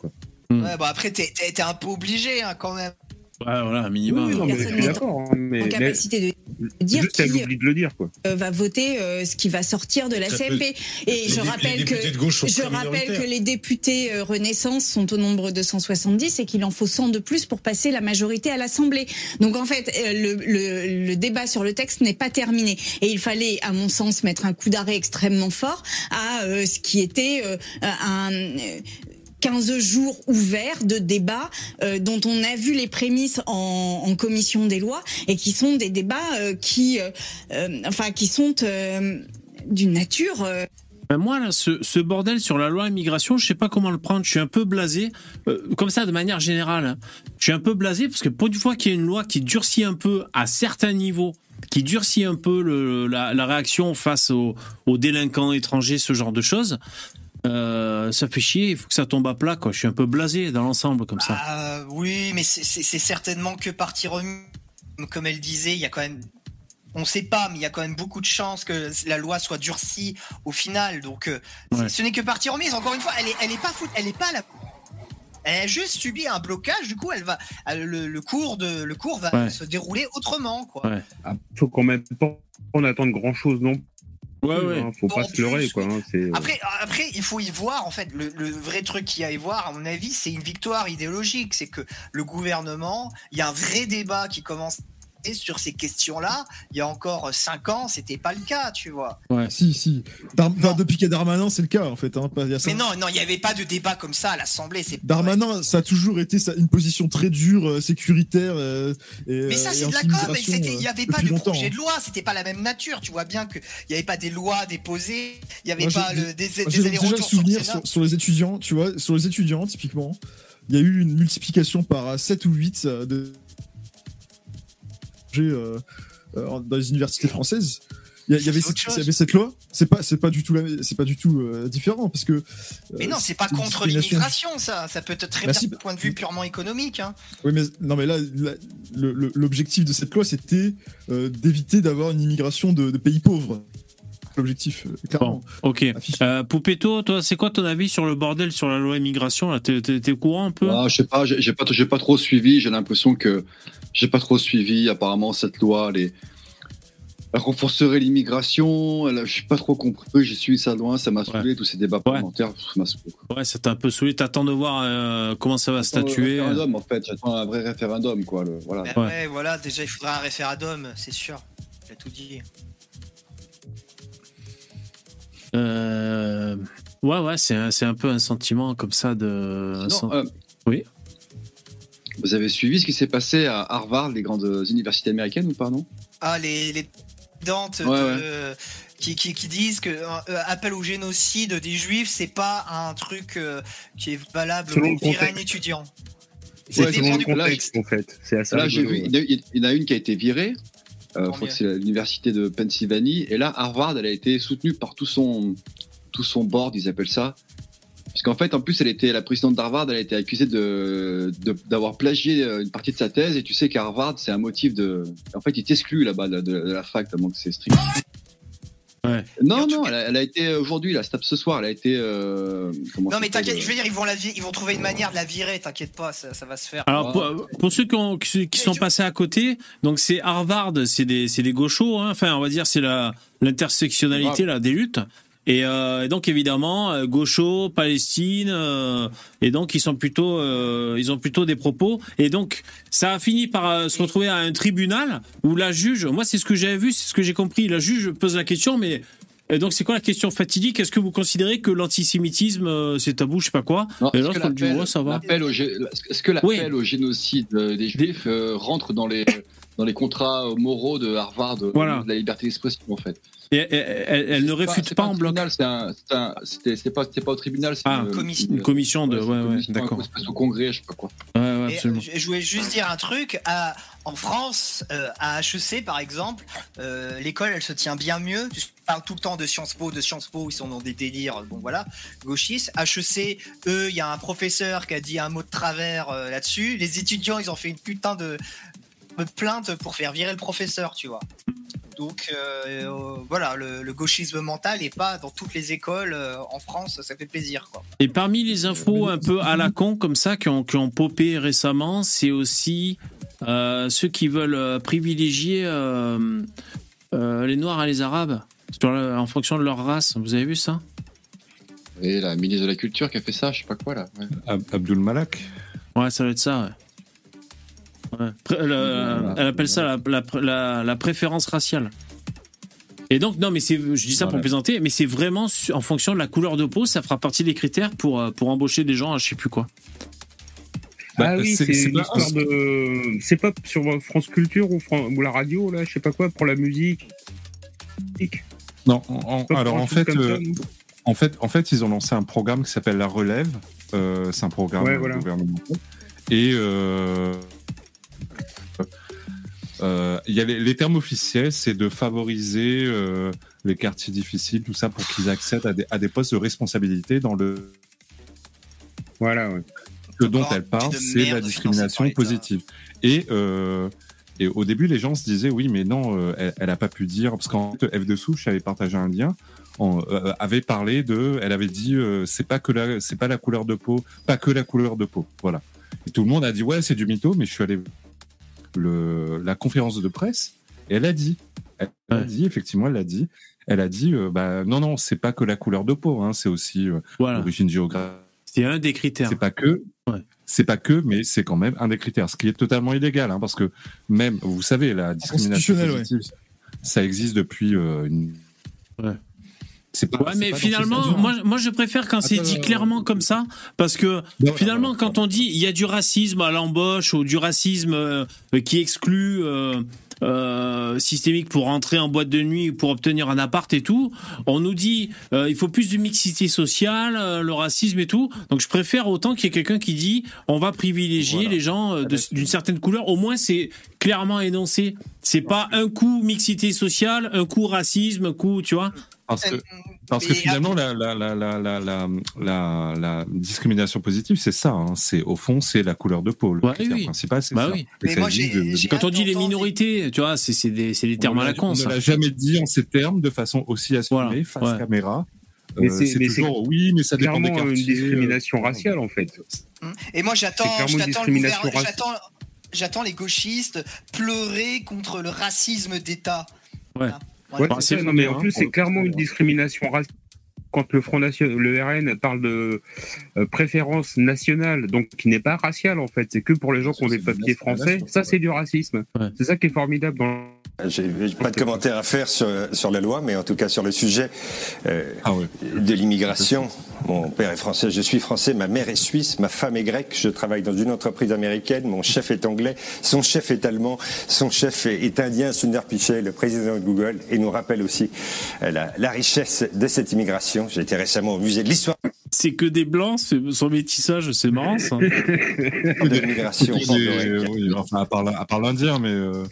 quoi. Ouais, bah après, t'es un peu obligé hein, quand même. Ouais, voilà, un minimum. Oui, non, mais je Personne suis n'est d'accord. hein, Mais, en mais capacité de dire juste, elle oublie de le dire, quoi. euh, va voter euh, ce qui va sortir de la CMP. Et Les je rappelle que. Je rappelle que les députés euh, Renaissance sont au nombre de 170 et qu'il en faut 100 de plus pour passer la majorité à l'Assemblée. Donc en fait, le, le- le débat sur le texte n'est pas terminé. Et il fallait, à mon sens, mettre un coup d'arrêt extrêmement fort à euh, ce qui était euh, un... euh, 15 jours ouverts de débats euh, dont on a vu les prémices en, commission des lois et qui sont des débats euh, qui, euh, enfin, qui sont d'une nature moi, ce, bordel sur la loi immigration, je sais pas comment le prendre. Je suis un peu blasé, comme ça, de manière générale. Je suis un peu blasé parce que pour une fois qu'il y a une loi qui durcit un peu à certains niveaux, qui durcit un peu la, réaction face aux délinquants étrangers, ce genre de choses, euh, ça fait chier. Il faut que ça tombe à plat, quoi. Je suis un peu blasé dans l'ensemble comme ça. Ah, oui, mais c'est- certainement que partie remise. Comme elle disait, il y a quand même. On sait pas, mais il y a quand même beaucoup de chances que la loi soit durcie au final. Donc, euh, Ouais. ce n'est que partie remise. Encore une fois, elle est, elle est pas fout, elle est pas la. Elle a juste subi un blocage. Du coup, elle va, elle- le, le cours de, le cours va Ouais. se dérouler autrement, quoi. Ouais. Ah, faut quand même pas on attendre grand chose non Ouais, ouais. hein. Faut pas se leurrer, quoi. hein. Euh, Après, après, il faut y voir, en fait, le, le vrai truc qu'il y a à y voir, à mon avis, c'est une victoire idéologique. C'est que le gouvernement, il y a un vrai débat qui commence Et sur ces questions-là, il y a encore 5 ans, c'était pas le cas, tu vois. Ouais. Si, si. Dar- enfin, depuis qu'il y a Darmanin, c'est le cas, en fait. Hein, pas- il y a ça. Mais non, non, il n'y avait pas de débat comme ça à l'Assemblée. Darmanin, ça a toujours été une position très dure, euh, sécuritaire. euh, et, Mais ça, euh, c'est de la com. Il n'y avait pas de projet hein. de loi. C'était pas la même nature. Tu vois bien qu'il n'y avait pas des lois déposées. Il n'y avait Moi, pas le, des, Moi, des J'ai déjà le souvenir sur, sur les étudiants, tu vois, sur les étudiants, typiquement, il y a eu une multiplication par 7 ou 8 euh, de euh, euh, dans les universités françaises. Il y, avait, cette- chose. il y avait cette loi. C'est pas, c'est pas du tout, la- c'est pas du tout euh, différent parce que. Mais non, c'est pas contre l'immigration, ça. Ça peut être très Bah bien si, du point de vue purement économique. Hein. Oui, mais non, mais là, l'objectif de cette loi, c'était euh, d'éviter d'avoir une immigration de, de pays pauvres. L'objectif, clairement. Bon, ok. Euh, Poupetto, toi, c'est quoi ton avis sur le bordel sur la loi immigration là? T'es au courant un peu? Ah, je sais pas, j'ai pas, j'ai pas trop suivi. J'ai l'impression que j'ai pas trop suivi. Apparemment, cette loi, elle, est- elle renforcerait l'immigration. Elle- Je suis pas trop compris. J'ai suivi ça loin. Ça m'a saoulé tous ces débats parlementaires. Ça m'a saoulé. Ouais, ça t'a un peu saoulé. T'attends de voir euh, comment ça va statuer. référendum, en fait. J'attends un vrai référendum, quoi. Le, voilà. Ouais. voilà, déjà, il faudra un référendum, c'est sûr. J'ai tout dit. Euh, Ouais, ouais, c'est un, c'est un peu un sentiment comme ça de. un Sinon, sen- euh, Oui. Vous avez suivi ce qui s'est passé à Harvard, les grandes universités américaines ou pas, non? Ah, les, les dentes Ouais, de- Qui, qui, qui disent que euh, appel au génocide des juifs, c'est pas un truc euh, qui est valable Selon pour un étudiant. C'est C'était selon le du- contexte, en fait. C'est assez Là, j'ai rigolo, vu, ouais. il y en a- il y en a une qui a été virée. Euh, c'est l'université de Pennsylvanie. Et là, Harvard, elle a été soutenue par tout son, tout son board, ils appellent ça. Parce qu'en fait, en plus, elle était la présidente d'Harvard, elle a été accusée de de- d'avoir plagié euh, une partie de sa thèse. Et tu sais qu'à Harvard, c'est un motif de. En fait, ils t'excluent là-bas de, de- de la fac, tellement que c'est strict. Non, non, elle a, elle a été aujourd'hui, là, ce soir, elle a été. euh, Non mais t'inquiète, je veux dire, ils vont, la ils vont trouver une manière de la virer, t'inquiète pas, ça, ça va se faire. Alors pour, pour ceux qui, ont- qui- qui sont passés à côté, donc c'est Harvard, c'est des c'est des gauchos, hein. enfin on va dire c'est la l'intersectionnalité là des luttes. Et, euh, et donc évidemment euh, gauchos, Palestine, euh, et donc ils sont plutôt ils ont plutôt des propos. Et donc ça a fini par se retrouver à un tribunal où la juge, moi c'est ce que j'avais vu, c'est ce que j'ai compris, la juge pose la question, mais et donc c'est quoi la question fatidique? Est-ce que vous considérez que l'antisémitisme euh, c'est tabou, je sais pas quoi Non, Et l'autre ça va? Est-ce que l'appel au génocide des Juifs euh, rentre dans les, dans les contrats moraux de Harvard, Voilà. de la liberté d'expression en fait? Et elle, elle- elle ne réfute pas en bloc. C'était c'était pas, c'était pas au tribunal, c'est Ah, une, une commission de. Ouais, une ouais, commission, d'accord. au congrès, je sais pas quoi. Ouais, ouais, Et, absolument. euh, je voulais juste dire un truc. À- en France, euh, à HEC par exemple, euh, l'école elle se tient bien mieux. Je parle tout le temps de Sciences Po, de Sciences Po, ils sont dans des délires, bon voilà, gauchistes. HEC, eux, il y a un professeur qui a dit un mot de travers euh, là-dessus. Les étudiants, ils ont fait une putain de plainte pour faire virer le professeur, tu vois. Donc euh, euh, voilà, le, le gauchisme mental est pas dans toutes les écoles euh, en France, ça fait plaisir quoi. Et parmi les infos un peu à la con comme ça qui ont, qui ont popé récemment, c'est aussi euh, ceux qui veulent privilégier euh, euh, les Noirs et les Arabes sur le- en fonction de leur race. Vous avez vu ça? Et la ministre de la Culture qui a fait ça, je sais pas quoi là. ouais. Abdul Malak Ouais, ça doit être ça. Ouais. Ouais. Le- elle appelle ça la, la- la- la préférence raciale. Et donc, non, mais c'est, je dis ça pour plaisanter, mais c'est vraiment en fonction de la couleur de peau, ça fera partie des critères pour, euh, pour embaucher des gens à je sais plus quoi. Bah, ah oui, c'est- c'est c'est une pas- histoire de. C'est pas sur France Culture ou, Fran- ou la radio, là, je sais pas quoi, pour la musique. Non, en- alors en fait, ça, euh, en fait, en fait, ils ont lancé un programme qui s'appelle La Relève. Euh, c'est un programme Ouais, voilà. gouvernemental. Et euh, euh, il y a les, les termes officiels, c'est de favoriser euh, les quartiers difficiles, tout ça, pour qu'ils accèdent à des, à des postes de responsabilité dans le. Voilà, ouais. Ce dont elle parle, c'est la discrimination positive. Et, euh, et au début, les gens se disaient oui, mais non, euh, elle, elle a pas pu dire parce qu'en fait, F de souche avait partagé un lien, en- euh, avait parlé de, elle avait dit euh, c'est pas que la, c'est pas la couleur de peau, pas que la couleur de peau, voilà. Et tout le monde a dit ouais, c'est du mytho, mais je suis allé le la conférence de presse et elle a dit, elle a dit effectivement, elle a dit, elle a dit euh, bah non non, c'est pas que la couleur de peau, hein, c'est aussi euh, Voilà. l'origine géographique. C'est un des critères. C'est pas que. c'est pas que, mais c'est quand même un des critères, ce qui est totalement illégal, hein, parce que même, vous savez, la discrimination ouais. ça existe depuis euh, une. Ouais. C'est pas. Ouais, mais finalement, moi, moi, je préfère quand c'est dit clairement comme ça, parce que Non, finalement, non, non. quand on dit il y a du racisme à l'embauche ou du racisme euh, qui exclut euh, euh, systémique pour rentrer en boîte de nuit pour obtenir un appart et tout, on nous dit euh, il faut plus de mixité sociale, euh, le racisme et tout. Donc je préfère autant qu'il y ait quelqu'un qui dit on va privilégier Voilà. les gens euh, de- d'une certaine couleur. Au moins c'est clairement énoncé. C'est pas un coup mixité sociale, un coup racisme, un coup, tu vois. Parce que, Euh, parce que mais finalement, la, la, la, la, la, la, la- la discrimination positive, c'est ça. hein. C'est au fond, c'est la couleur de peau. Le Ouais, critère oui. principal, c'est Bah ça. oui. Et Mais ça moi, existe j'ai- de- de- j'ai- Quand on dit les minorités, tu vois, c'est c'est des, c'est des termes on à la con, On ne l'a jamais dit en ces termes, de façon aussi assumée, Voilà, face ouais. caméra. Mais Euh, c'est- c'est mais toujours oui, mais ça dépend des quartiers. une discrimination euh, raciale en fait. Et moi j'attends, j'attends les gauchistes pleurer contre le racisme d'État. Ouais. Hein, Ouais, ça, non, mais en hein, plus, c'est clairement une discrimination raciale. Quand le Front National, le RN parle de euh, préférence nationale, donc qui n'est pas raciale en fait, c'est que pour les gens qui ont des papiers français, ça. c'est du racisme. Ouais. C'est ça qui est formidable dans J'ai j'ai pas de commentaire à faire sur, sur la loi, mais en tout cas sur le sujet euh, Ah ouais. de l'immigration. Mon père est français, je suis français, ma mère est suisse, ma femme est grecque, je travaille dans une entreprise américaine, mon chef est anglais, son chef est allemand, son chef est, est indien, Sundar Pichai, le président de Google, et nous rappelle aussi euh, la, la richesse de cette immigration. J'ai été récemment au musée de l'histoire C'est que des blancs, son métissage, c'est marrant, ça. de l'immigration. Port oui, enfin, à part, l'Indien, mais. euh,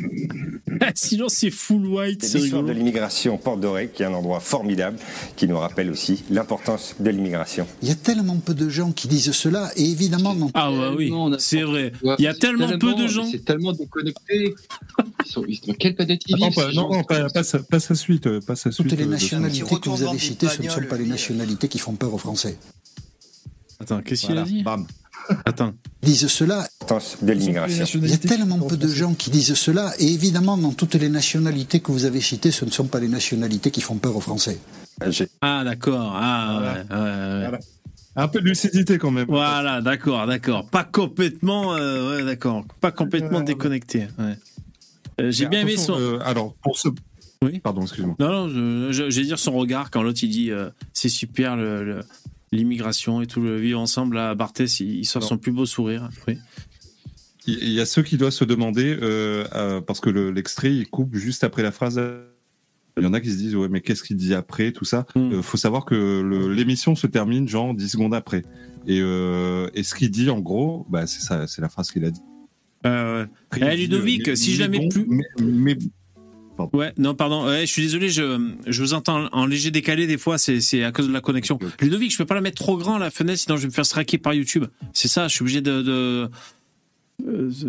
Sinon, c'est full white, C'est l'histoire de l'immigration Porte d'Orec, qui est un endroit formidable, qui nous rappelle aussi l'importance de l'immigration. Il y a tellement peu de gens qui disent cela, et évidemment, non. Ah ouais, oui, c'est vrai. Ouais, Il y a c'est tellement peu de gens. C'est tellement déconnecté. Ils sont, ils sont- quelle planète ils Attends, vivent, pas, ces non, gens non, pas, pas, sa, pas sa suite. Pas sa suite Toutes les euh, nationalités que vous avez citées, ce ne sont pas les nationalités qui font peur aux Français. Attends, qu'est-ce qu'il Voilà, a dit bam. Attends. Ils disent cela, L'importance de Les l'immigration. il y a tellement peu de gens qui disent cela, et évidemment, dans toutes les nationalités que vous avez citées, ce ne sont pas les nationalités qui font peur aux Français. Ah, d'accord. Ah, Voilà. ouais, ouais, ouais. Voilà. Un peu de lucidité quand même. Voilà, d'accord, d'accord. Pas complètement, euh, ouais, d'accord. Pas complètement déconnecté. Euh, J'ai bien aimé son. euh, alors, pour ce. Oui. Pardon, excuse-moi. Non, non, je, je- j'allais dire son regard quand l'autre il dit euh, c'est super le- le- l'immigration et tout le vivre ensemble. Là, Barthès, il, il sort son plus beau sourire. Oui. Il y a ceux qui doivent se demander, parce que le- l'extrait, il coupe juste après la phrase. Il y en a qui se disent, ouais, mais qu'est-ce qu'il dit après, tout ça? Mm. Euh, faut savoir que l'émission se termine genre 10 secondes après. Et, euh, et ce qu'il dit, en gros, bah, c'est ça, c'est la phrase qu'il a dit. Euh, Eh, dit, Ludovic, euh, si je la mais mets bon, plus- Mais, mais- Ouais, non, pardon. Ouais, je suis désolé, je, je vous entends en léger décalé des fois, c'est, à cause de la connexion. Ludovic, je peux pas la mettre trop grand la fenêtre, sinon je vais me faire straquer par YouTube. C'est ça, je suis obligé de. de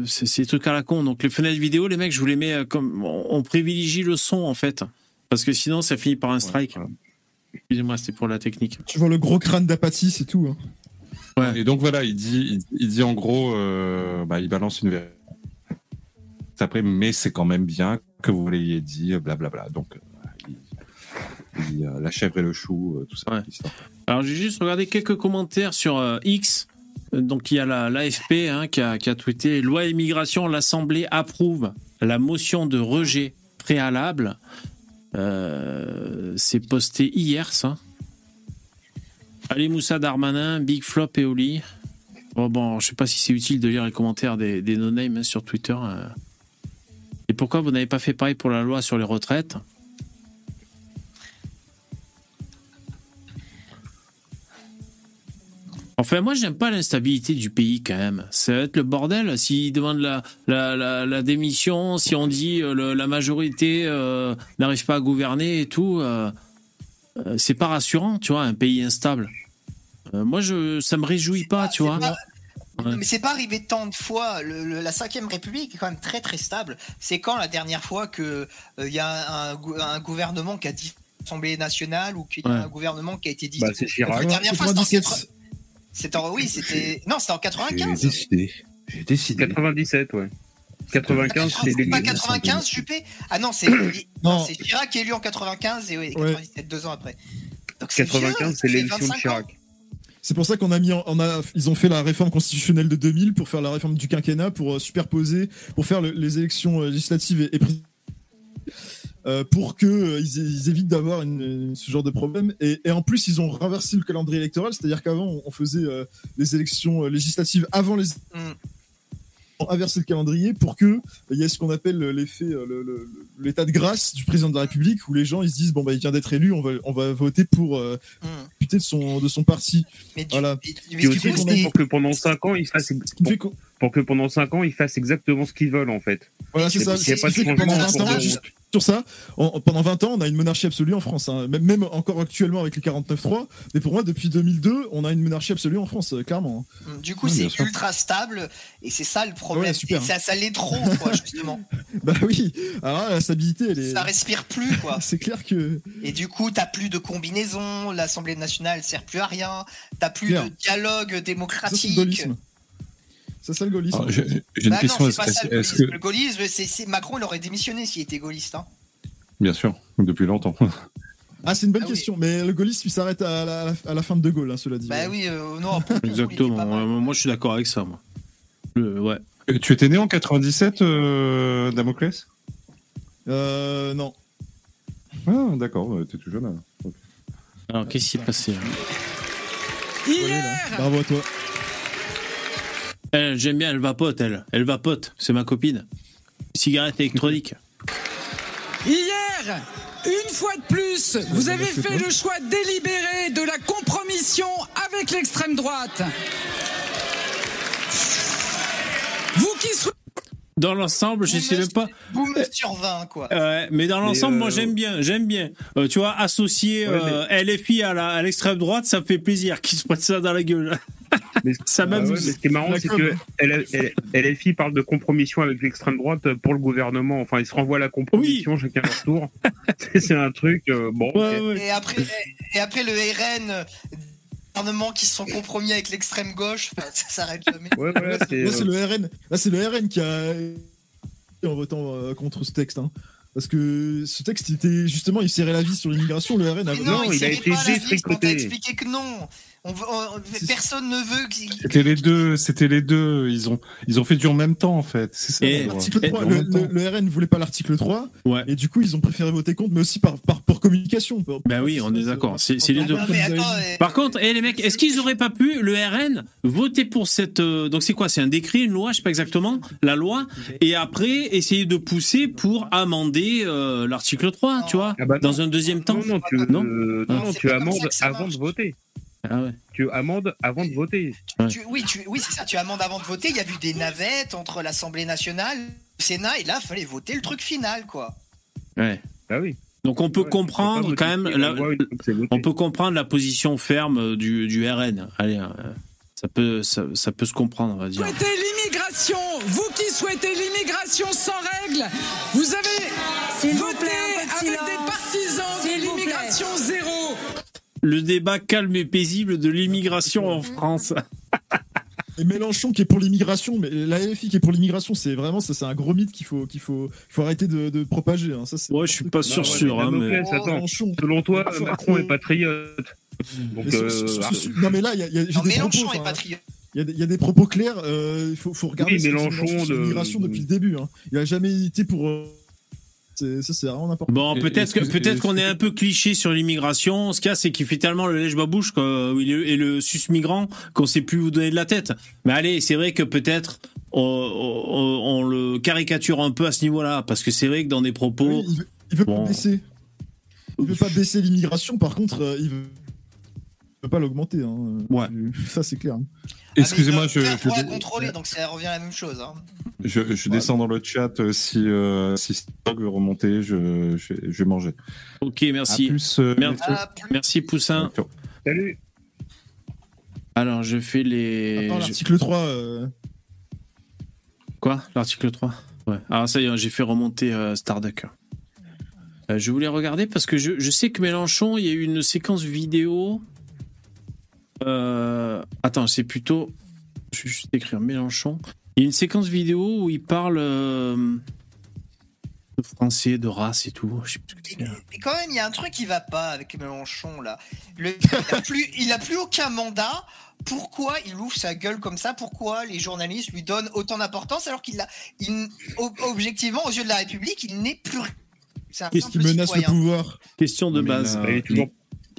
c'est, des trucs à la con. Donc les fenêtres vidéo, les mecs, je vous les mets comme. On privilégie le son en fait. Parce que sinon, ça finit par un strike. voilà. Excusez-moi, c'était pour la technique. Tu vois le gros crâne d'apathie, c'est tout. hein. Et donc voilà, il dit, il, il dit en gros, euh, bah, il balance une vérité. Après, mais c'est quand même bien que vous l'ayez dit, blablabla. Donc, euh, il, il, euh, la chèvre et le chou, euh, tout ça. Ouais. Alors j'ai juste regardé quelques commentaires sur euh, X. Donc il y a la l'AFP hein, qui, a, qui a tweeté loi immigration, l'Assemblée approuve la motion de rejet préalable. Euh, c'est posté hier ça. Ali Moussa Darmanin, Big Flop et Oli. Bon, bon, je sais pas si c'est utile de lire les commentaires des, des no-names hein, sur Twitter. euh. Et pourquoi vous n'avez pas fait pareil pour la loi sur les retraites? Enfin, moi, j'aime pas l'instabilité du pays quand même. Ça va être le bordel s'ils demandent la, la, la, la démission, si on dit euh, le- la majorité euh, n'arrive pas à gouverner et tout. euh, euh, c'est pas rassurant, tu vois, un pays instable. Euh, moi, je, ça me réjouit pas, tu C'est vois. pas- Ouais. Mais c'est pas arrivé tant de fois. Le- le- la 5 République est quand même très très stable. C'est quand la dernière fois que il y a un, gou- un gouvernement qui a dit l'Assemblée nationale ou qu'il y a Ouais. un gouvernement qui a été dit? Bah, c'est Chirac. La dernière fois, c'était en 97. 80 c'était en- oui, c'était non, c'était en 95. décidé. J'ai décidé. 97, ouais. 95, c'est C'est pas les 95, Juppé? Ah non, c'est Non. c'est Chirac qui est élu en 95 et oui, Ouais. 97 deux ans après. Donc c'est vieux, 95, ça c'est l'élection de 25 ans. Chirac. C'est pour ça qu'on a mis, en- on a, ils ont fait la réforme constitutionnelle de 2000 pour faire la réforme du quinquennat, pour euh, superposer, pour faire le- les élections euh, législatives et, et présidentielles, euh, pour que euh, ils, ils évitent d'avoir ce genre de problème. Et, et en plus, ils ont renversé le calendrier électoral, c'est-à-dire qu'avant, on, faisait euh, les élections euh, législatives avant les Mm. ont inversé le calendrier pour que il y ait ce qu'on appelle l'effet le- le- l'état de grâce du président de la République où les gens ils se disent bon bah il vient d'être élu on va on va voter pour euh, Mm. député de son de son parti Mais du, voilà mais- du aussi pour, que pendant 5 ans, ils fassent Ce qui fait pour, qu'on- pour que pendant 5 ans, ils fassent exactement ce qu'ils veulent en fait. voilà c'est ça pas de changement 20 ans pour- juste sur ça en- pendant 20 ans on a une monarchie absolue en France hein. même, même encore actuellement avec les 49.3 mais pour moi depuis 2002 on a une monarchie absolue en France euh, clairement Mm, Du coup, Ouais, c'est ultra stable et c'est ça le problème. Ouais, super. Et ça, ça l'est trop, quoi, justement. bah oui alors là, la stabilité elle est Ça respire plus, quoi. c'est clair que Et du coup, t'as plus de combinaison, l'Assemblée nationale sert plus à rien, t'as plus de dialogue ça c'est ça c'est le gaullisme Alors, J'ai j'ai une Bah question. non, Est-ce c'est pas ça le est-ce gaullisme. que. Le gaullisme, c'est c'est- Macron, il aurait démissionné s'il était gaulliste. Hein. Bien sûr, depuis longtemps. ah c'est une bonne Ah oui. question mais le gaullisme il s'arrête à la, à la fin de De Gaulle hein, cela dit Bah oui, euh, non, il était Exactement. Ouais, moi, je suis d'accord avec ça, moi. Le- ouais. Tu étais né en 97, euh, Damoclès? Euh, non Ah, d'accord, t'es tout jeune. alors. Qu'est-ce qui s'est passé là. bravo à toi J'aime bien, elle vapote, elle. Elle vapote, c'est ma copine. Cigarette électronique. Hier, une fois de plus, vous avez fait le choix délibéré de la compromission avec l'extrême droite. Vous qui souhaitez Dans l'ensemble, je sais même pas. Boum sur 20, quoi. Ouais, mais dans l'ensemble, euh, moi j'aime bien, j'aime bien. Euh, tu vois, associer Ouais, euh, LFI à la- à l'extrême droite, ça me fait plaisir qu'ils se prennent ça dans la gueule. Mais, Ça Ah ouais, m'amuse. mais ce qui est marrant, c'est que LFI parle de compromission avec l'extrême droite pour le gouvernement. Enfin, ils se renvoient la compromission chacun à leur tour. C'est- un truc. euh, bon. Ouais, ok. ouais. Et après, et après le RN, euh, gouvernement qui se sont compromis avec l'extrême gauche, enfin, ça s'arrête jamais. Ouais, c'est, Là, c'est euh, le RN. Là, c'est le RN qui a en votant euh, contre ce texte. hein. Parce que ce texte, il était justement, il serrait la vie sur l'immigration. Le RN a Mais non, Non, il, il a été on détricoté. t'a expliqué que non. On veut- on- C'est- personne ne veut. C'était les deux, c'était les deux. Ils ont, ils ont fait du en même temps en fait. C'est ça. Et- l'endroit. L'article Et- 3, en le, RN ne voulait pas l'article 3, Ouais. et du coup, ils ont préféré voter contre, mais aussi par, par, pour communication. Pour- Ben oui, on est d'accord. C'est les deux. Ah non, mais attends, euh, Par contre, eh, les mecs, est-ce qu'ils auraient pas pu, le RN, voter pour cette. euh, donc c'est quoi? C'est un décret, une loi, je sais pas exactement, la loi, et après essayer de pousser pour amender euh, l'article 3, tu vois, Ah bah dans un deuxième temps Non, non, tu, Non? euh, tu ça avant de voter. Ah ouais. Tu amendes avant de voter. Ouais. tu- oui, tu, oui c'est ça. Tu amendes avant de voter. Il y a eu des navettes entre l'Assemblée nationale, le Sénat, et là, il fallait voter le truc final, quoi. ouais. Bah oui. Donc on peut Ouais, comprendre quand même. la voté. on peut comprendre la position ferme du, du RN. Allez, euh, ça peut, ça, ça peut se comprendre, on va dire. souhaitez l'immigration, vous qui souhaitez l'immigration sans règles, vous avez S'il vous voté plaît, avec silence. des partisans de vous l'immigration zéro. Le débat calme et paisible de l'immigration en France. Et Mélenchon qui est pour l'immigration, mais la LFI qui est pour l'immigration, c'est vraiment ça, c'est un gros mythe qu'il faut, qu'il faut, qu'il faut arrêter de, de propager. hein. Ça, c'est Ouais, je suis pas sûr, Non, ouais, sûr, mais hein, mais. Damoclès, attends. Mélenchon. Selon toi, Macron faut- est patriote. Donc, Mais ce- euh, ce- ce- ah, ce- non mais là, il y a, il y a- j'ai Non, des Mélenchon propos, est enfin, patriote. Il y, a des- il y a des propos clairs, euh, il faut, faut regarder Oui, ce que dit Mélenchon sur de- l'immigration depuis le début. hein. Il a jamais été pour. C'est- ça, c'est vraiment n'importe Bon, peut-être que peut-être qu'on est un peu cliché sur l'immigration. Ce qu'il y a, c'est qu'il fait tellement le lèche babouche et le, et le sus migrant qu'on sait plus où donner de la tête. Mais allez, c'est vrai que peut-être on, on- on le caricature un peu à ce niveau-là, parce que c'est vrai que dans des propos, Oui, il veut, il veut Bon. pas baisser. Il veut pas baisser l'immigration, par contre, euh, il veut, pas l'augmenter. hein. Ouais. Ça, c'est clair. hein. Excusez-moi, Ah, je, je, la contrôler, donc ça revient à la même chose. Hein. je, je descends dans le chat euh, si euh, si Stock veut remonter, je, je, je vais manger. ok, merci, plus. euh. Ah, plus- merci Poussin. Ciao. Salut. Alors, je fais les l'article 3, euh, quoi? L'article 3. Ouais. Alors ça y est, j'ai fait remonter euh, Starduck. Euh, je voulais regarder parce que je, je sais que Mélenchon, il y a eu une séquence vidéo. Euh, attends, c'est plutôt. Je vais juste écrire Mélenchon. Il y a une séquence vidéo où il parle. euh, De français, de race et tout. Je sais plus ce que c'est. Mais quand même, il y a un truc qui va pas avec Mélenchon là. Le- il, a plus, il a plus aucun mandat. Pourquoi il ouvre sa gueule comme ça? Pourquoi les journalistes lui donnent autant d'importance alors qu'il a, il- objectivement, aux yeux de la République, il n'est plus. Qu'est-ce qui menace le pouvoir? Question de mais base. Il est toujours-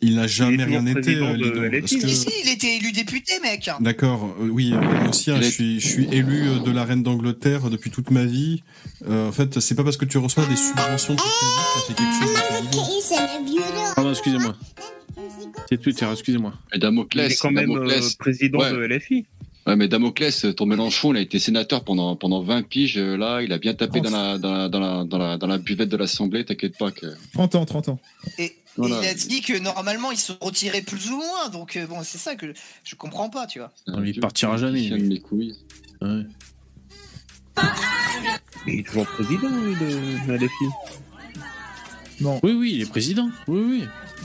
Il n'a jamais rien été, euh, que- si, il était élu député, mec. D'accord, euh, oui, euh, moi aussi, hein, Il je suis, je suis élu euh, de la reine d'Angleterre depuis toute ma vie. Euh, en fait, c'est pas parce que tu reçois des subventions toute ta vie que ça fait quelque chose de évident. Pardon, excusez-moi. C'est Twitter, excusez-moi. Et Il Damoclès, est quand même euh, Damoclès. président Ouais. de LFI. Ouais, mais Damoclès, ton Mélenchon, il a été sénateur pendant, pendant 20 piges. Là, il a bien tapé dans la, dans la, dans la, dans la, dans la buvette de l'Assemblée, t'inquiète pas. Que... 30 ans, 30 ans. Et, et il a dit que normalement, il se retirait plus ou moins. Donc, euh, bon, c'est ça que je comprends pas, tu vois. Non, mais il partira jamais, mes couilles. Ouais. Il est toujours président lui, de, LFI. Non, Oui, oui, il est président. Oui, oui.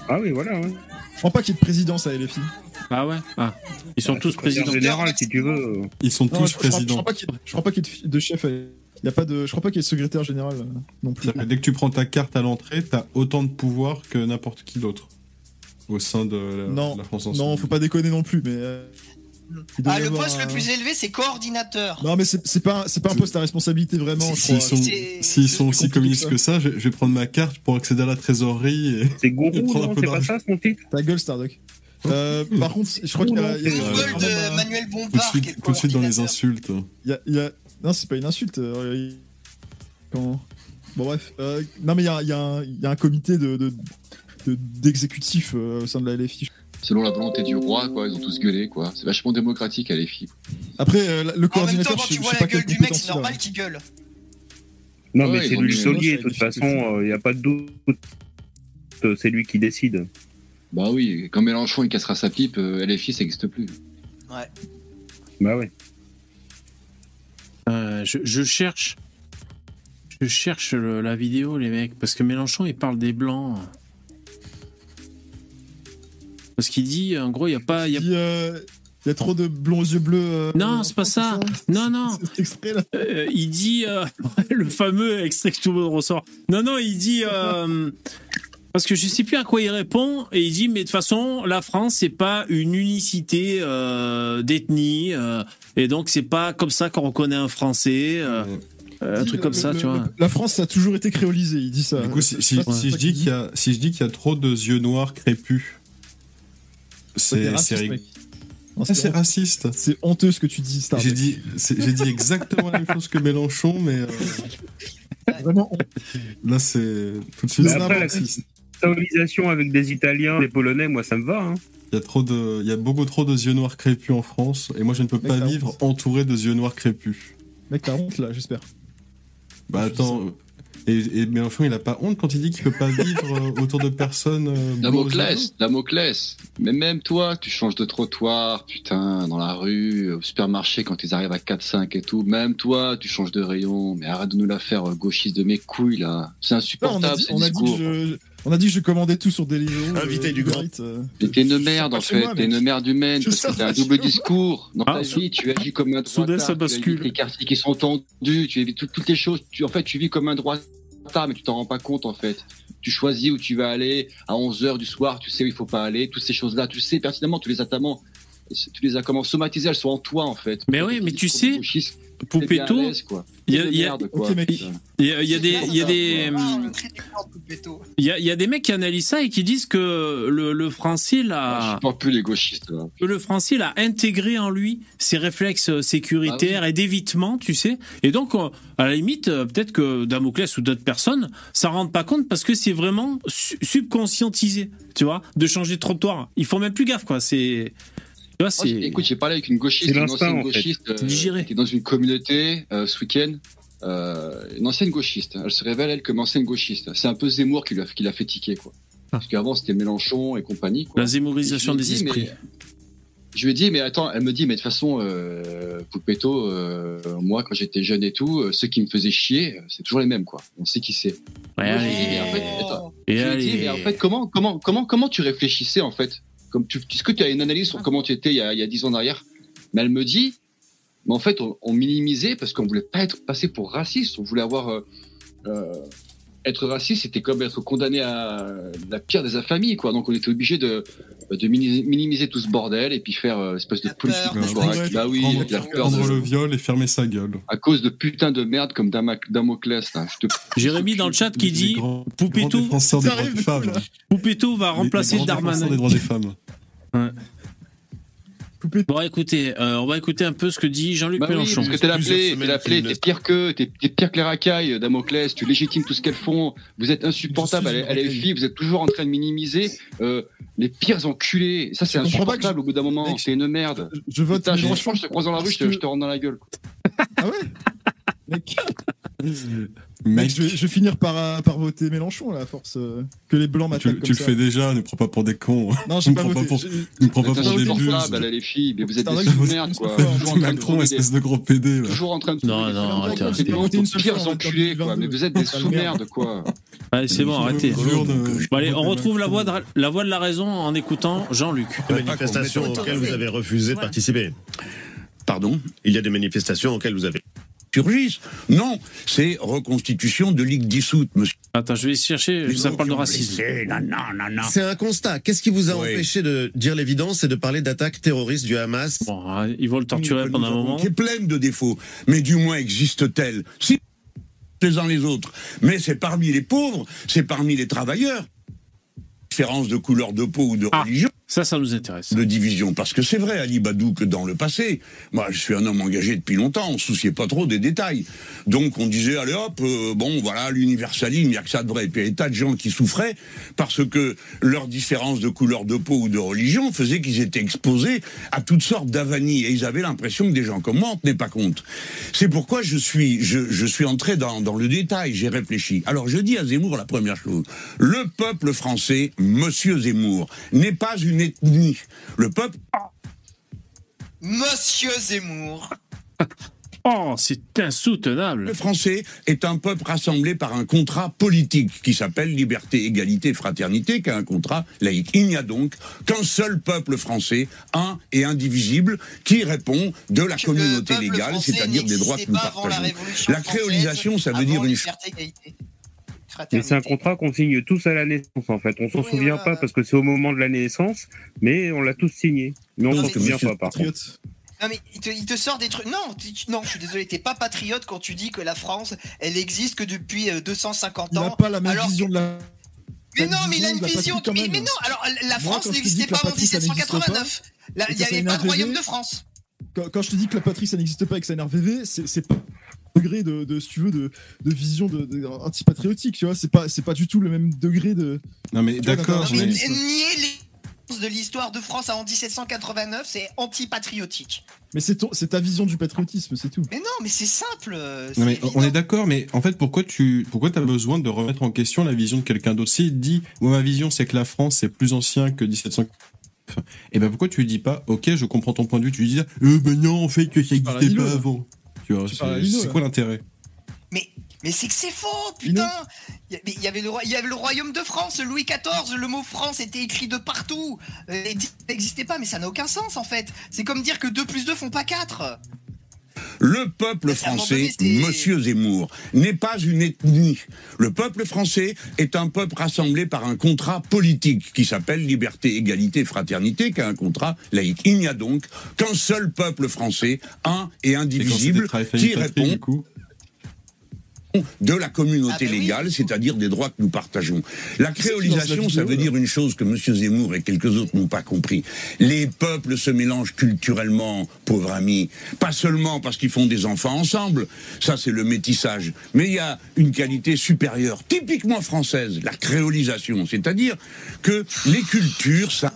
Ah oui, voilà. Ouais. je crois pas qu'il y ait de présidence à LFI. Ah ouais Ah. Ils sont Bah, tous présidents. général, si tu veux. Ils sont Non, tous je, présidents. crois pas qu'il y ait- je crois pas qu'il y ait de, chef. à- Il y a pas de, je crois pas qu'il y ait de secrétaire général euh, non plus. Dès que tu prends ta carte à l'entrée, t'as autant de pouvoir que n'importe qui d'autre au sein de la, Non, de la France non, faut pas déconner non plus, mais. euh, Ah, le poste un- le plus élevé, c'est coordinateur. Non, mais c'est pas, c'est pas un poste à responsabilité vraiment. S'ils sont, s'ils sont aussi communistes que que ça, je, je vais prendre ma carte pour accéder à la trésorerie. Et... C'est Et Gourou, C'est pas ça son titre Ta gueule, Stardock. Euh, par contre, je crois qu'il y a, Google de Manuel Bompard. tout de suite dans les insultes. il y a- il y a- Non, c'est pas une insulte. euh, Bon, bref. euh, Non, mais il y a, il y a un- il y a un comité de. de- de- d'exécutif euh, au sein de la LFI. Selon la volonté du roi, quoi, ils ont tous gueulé, quoi. C'est vachement démocratique à filles. Après, euh, le En même coordinateur, temps, quand tu je vois la gueule du mec, c'est normal qu'il gueule. Non, Ouais, mais c'est lui le ça, de toute façon, il n'y a pas de doute. C'est lui qui décide. Bah oui, quand Mélenchon il cassera sa pipe, euh, LFI ça n'existe plus. Ouais. Bah ouais. Euh, je, je cherche. Je cherche le- la vidéo, les mecs, parce que Mélenchon, il parle des blancs. Parce qu'il dit, en gros, il n'y a pas. il Y a... Il euh, y a trop de blonds aux yeux bleus. euh, Non, c'est pas ça. Non, non. Cet extrait là. Il dit le fameux extrait que tout le monde ressort. Non, non, il dit parce que je sais plus à quoi il répond et il dit mais de toute façon la France c'est pas une unicité euh, d'ethnie euh, et donc c'est pas comme ça qu'on reconnaît un Français, euh, euh, un truc le- comme ça, le- tu vois. La France, ça a toujours été créolisé, il dit ça. Du coup, si, si- Ouais. si je dis qu'il y a, si je dis qu'il y a trop de yeux noirs crépus, c'est raciste, c'est mec. Non, Ah, c'est c'est honte- raciste. C'est honteux ce que tu dis, Star. J'ai dit, c'est- j'ai dit exactement la même chose que Mélenchon, mais euh, Vraiment honte. là c'est tout de suite. C'est après, la avec des Italiens, des Polonais, moi ça me va. Hein. Il y a trop de, il y a beaucoup trop de yeux noirs crépus en France, et moi je ne peux Mec, pas t'as vivre honte. entouré de yeux noirs crépus. Mec, t'as honte là, j'espère. Bah attends, et, et Mélenchon il a pas honte quand il dit qu'il peut pas vivre euh, autour de personnes. euh, Damoclès, Damoclès. Mais même toi, tu changes de trottoir, putain, dans la rue, au supermarché quand ils arrivent à 4-5 et tout. Même toi, tu changes de rayon. Mais arrête de nous la faire euh, gauchiste de mes couilles là. C'est Non, on, a insupportable dit, ces on, a dit discours. que je, on a dit que je commandais tout sur Deliveroo. Invité euh, du grand. Eats, euh. Mais t'es une merde en fait, t'es une merde humaine parce que t'as un double discours. Dans Ah, ta sou- vie, tu agis comme un soudain, droitard, ça bascule. les quartiers qui sont tendus, tu évites tout- toutes les choses. Tu, en fait, tu vis comme un droitard, mais tu t'en rends pas compte en fait. Tu choisis où tu vas aller à 11h du soir, tu sais où il faut pas aller, toutes ces choses-là, tu sais pertinemment, tu les as tellement, tu les as comment somatisées, elles sont en toi en fait. Mais oui, mais tu sais, Poupetto, quoi. il y a- y y y des, il y a des, Ah, Poupetto. il y a, des mecs qui analysent ça et qui disent que le, le français Ah, l'a, Je supporte plus les gauchistes. que le français l'a intégré en lui ses réflexes euh, sécuritaires et d'évitement, tu sais. Et donc, euh, à la limite, euh, peut-être que Damoclès ou d'autres personnes s'en rendent pas compte parce que c'est vraiment su- subconscientisé, tu vois, de changer de trottoir. Ils font même plus gaffe, quoi. C'est, Moi, écoute, j'ai parlé avec une gauchiste, une ancienne en fait. gauchiste, euh, qui est dans une communauté euh, ce week-end. Euh, une ancienne gauchiste. Elle se révèle, elle, comme ancienne gauchiste. C'est un peu Zemmour qui l'a qui l'a fait tiquer, quoi. Parce qu'avant, c'était Mélenchon et compagnie, quoi. La lui des dit, esprits. mais- Je lui ai dit, mais attends, elle me dit, mais de toute façon, euh, Poupetto, euh, moi, quand j'étais jeune et tout, euh, ceux qui me faisaient chier, c'est toujours les mêmes, quoi. On sait qui c'est. Ouais, Moi, je lui ai dit, allez. mais en fait, attends, Et je lui ai dit, mais en fait, comment, comment, comment, comment tu réfléchissais, en fait? Comme tu, Est-ce que tu as une analyse sur comment tu étais il y a, il y a 10 ans en arrière Mais elle me dit, mais en fait, on, on minimisait parce qu'on voulait pas être passé pour raciste. On voulait avoir, euh, euh, être raciste, c'était comme être condamné à la pire des infamies, quoi. Donc on était obligé de, de mini- minimiser tout ce bordel et puis faire euh, espèce de politique peur, correcte. Bah oui, prendre, la peur prendre de- le viol et fermer sa gueule. à cause de putain de merde comme Damoclès. Je te... Jérémy dans le chat qui dit Grand Poupitou, défenseur des droits des femmes. Poupitou va remplacer Darmanin. Bon, écoutez, euh, on va écouter un peu ce que dit Jean-Luc Bah oui, Mélenchon. parce que t'es l'appelé, t'es l'appelé, t'es pire que, t'es t'es pire que les racailles, Damoclès, tu légitimes tout ce qu'elles font, vous êtes insupportable à, à LFI, vous êtes toujours en train de minimiser euh, les pires enculés. Ça, c'est Je insupportable au bout d'un moment, t'es une merde. Je vote Putain, je- Mélenchon franchement, je te croise dans la rue, je te, je rentre dans la gueule. Ah ouais? Mec. Mec, je, vais, je vais finir par, euh, par voter Mélenchon là, à force euh, que les blancs m'attaquent Tu, comme le ça. fais déjà, ne prends pas pour des cons. Non, j'ai Ne pas prends voté. pour, ne prends pas Vous êtes pour des buses. à LFI, mais vous êtes C'est des je sous-merdes, quoi. Toujours Macron, espèce des- de gros PD. là. Toujours en train de Non, non, arrêtez, voté une seule pires enculés, quoi. 2022. Mais vous êtes des merde. sous-merdes, quoi. Allez, c'est bon, arrêtez. Bon, allez, on retrouve la voix, de, la voix de la raison en écoutant Jean-Luc. manifestations auxquelles vous avez refusé de participer. Pardon? Il y a des manifestations auxquelles vous avez Surgissent Non, c'est reconstitution de ligue dissoute, monsieur. Attends, je vais chercher, ça parle de racisme. Non, non, non, non. C'est un constat. Qu'est-ce qui vous a Oui. empêché de dire l'évidence et de parler d'attaques terroristes du Hamas Bon, hein, ils vont le torturer pendant un moment. Qui est pleine de défauts, mais du moins existe-t-elle? Si les uns les autres, mais c'est parmi les pauvres, c'est parmi les travailleurs. Différence de couleur de peau ou de Ah. religion. Ça, ça nous intéresse. de division. Parce que c'est vrai, Ali Badou, que dans le passé, moi je suis un homme engagé depuis longtemps, on ne souciait pas trop des détails. Donc on disait, allez hop, euh, bon voilà, l'universalisme, il n'y a que ça de vrai. Et puis il y a des tas de gens qui souffraient parce que leur différence de couleur de peau ou de religion faisait qu'ils étaient exposés à toutes sortes d'avanies. Et ils avaient l'impression que des gens comme moi en tenaient pas compte. C'est pourquoi je suis, je suis entré dans, dans le détail, j'ai réfléchi. Alors je dis à Zemmour la première chose. Le peuple français, monsieur Zemmour, n'est pas une ethnie. Le peuple Monsieur Zemmour. Oh, c'est insoutenable. français est un peuple rassemblé par un contrat politique qui s'appelle liberté, égalité, fraternité, qui est un contrat laïque. Il n'y a donc qu'un seul peuple français, un et indivisible, qui répond de la communauté légale, c'est-à-dire des droits que nous partageons. La créolisation, ça veut dire une liberté, fraternité. c'est un contrat qu'on signe tous à la naissance, en fait. On s'en Oui, souvient voilà. pas parce que c'est au moment de la naissance, mais on l'a tous signé. Mais on s'en souvient pas, par contre. Non mais il te, il te sort des trucs. Non, tu- non, je suis désolé, t'es pas patriote quand tu dis que la France, elle existe que depuis euh, 250 Il ans. n'a pas la même alors vision de la. Mais non, mais il a une vision. Mais, non, alors la France n'existait pas en patrie, ça n'existe pas, 1789. Là, et Il n'y avait pas de royaume de France. Quand, quand je te dis que la patrie ça n'existe pas et que ça énerve VV, c'est pas degré de, de, si tu veux, de, de vision de, de- antipatriotique, tu vois. C'est pas, c'est pas du tout le même degré de. Non mais d'accord, mais Nier les de l'histoire de France en 1789, c'est antipatriotique. Mais c'est ton- c'est ta vision du patriotisme, c'est tout. Mais non, mais c'est simple. euh, Non mais on est d'accord, mais en fait pourquoi tu pourquoi as besoin de remettre en question la vision de quelqu'un d'autre? S'il dit moi ma vision c'est que la France c'est plus ancien que 1700 et ben pourquoi tu dis pas ok je comprends ton point de vue tu dis euh, ben non en fait que ça n'existait pas avant tu vois c'est quoi l'intérêt Mais, mais c'est que c'est faux, putain Il y, avait le, roi- il y avait le royaume de France, Louis XIV, le mot France était écrit de partout. Euh, Et dit- ça n'existait pas, mais ça n'a aucun sens en fait. C'est comme dire que 2 plus 2 font pas 4. Le peuple français, monsieur Zemmour, n'est pas une ethnie. Le peuple français est un peuple rassemblé par un contrat politique qui s'appelle liberté, égalité, fraternité, qui est un contrat laïque. Il n'y a donc qu'un seul peuple français, un et indivisible, qui patrie, répond du coup de la communauté Ah oui. légale, c'est-à-dire des droits que nous partageons. La créolisation, ça veut dire une chose que M. Zemmour et quelques autres n'ont pas compris. Les peuples se mélangent culturellement, pauvre ami, pas seulement parce qu'ils font des enfants ensemble, ça c'est le métissage, mais il y a une qualité supérieure, typiquement française, la créolisation, c'est-à-dire que les cultures, ça...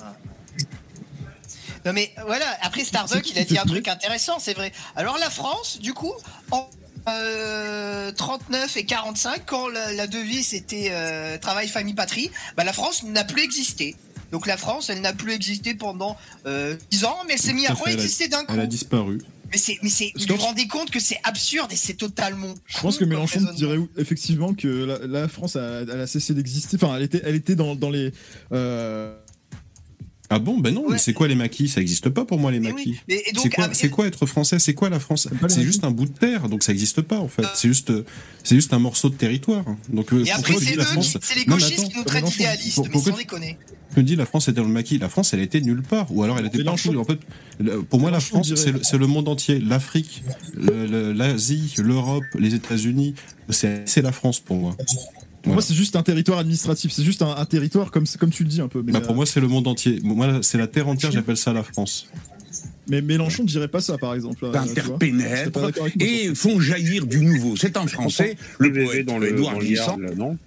Non mais voilà, après Starbuck, il a dit un truc intéressant, c'est vrai. Alors la France, du coup, en euh, 39 et 45, quand la, la devise était euh, travail, famille, patrie, bah, la France n'a plus existé. Donc la France, elle n'a plus existé pendant euh, 10 ans, mais elle s'est mise à réexister d'un coup. elle a disparu Mais c'est, mais c'est, vous vous rendez compte que c'est absurde et c'est totalement. Je pense que Mélenchon dirait effectivement que la, la France a, elle a cessé d'exister. Enfin, elle était, elle était dans, dans les. euh, Ah bon Ben non, mais c'est quoi les maquis? Ça n'existe pas pour moi les Mais maquis. oui, C'est quoi, ah, c'est quoi être français? C'est quoi la France? C'est juste un bout de terre, donc ça n'existe pas en fait. C'est juste, c'est juste un morceau de territoire. Donc euh, Et après, c'est la France qui- c'est les Non, gauchistes attends, qui nous traitent pour- mais pourquoi sans déconner. tu me dis la France était dans le maquis La France, elle était nulle part, ou alors elle était partout. En fait, pour moi, la France, c'est le, monde entier. L'Afrique, le- le- l'Asie, l'Europe, les États-Unis, c'est la France pour moi. Pour moi, c'est juste un territoire administratif. C'est juste un, un territoire comme, comme tu le dis un peu. Mais, Bah, pour euh, moi, c'est le monde entier. Moi, c'est la terre entière. J'appelle ça la France. mais Mélenchon ne dirait pas ça, par exemple. interpénètrent sur et font jaillir du nouveau. C'est en français, le poète dans le, Édouard dans le Glissant, non?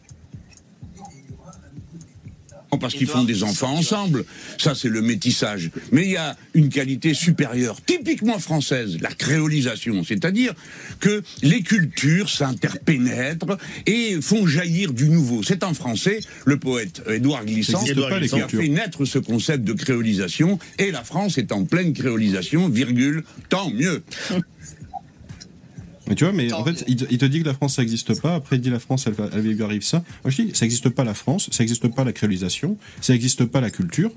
Parce qu'ils font des enfants ensemble. Ça, c'est le métissage. Mais il y a une qualité supérieure, typiquement française, la créolisation. C'est-à-dire que les cultures s'interpénètrent et font jaillir du nouveau. C'est en français, le poète Édouard Glissant qui a fait naître ce concept de créolisation. Et la France est en pleine créolisation, virgule, tant mieux. Mais tu vois, mais Tant en fait, il, te- il te dit que la France, ça n'existe pas. Après, il dit la France, elle, lui arrive ça. Moi, je dis, ça n'existe pas la France, ça n'existe pas la créolisation, ça n'existe pas la culture.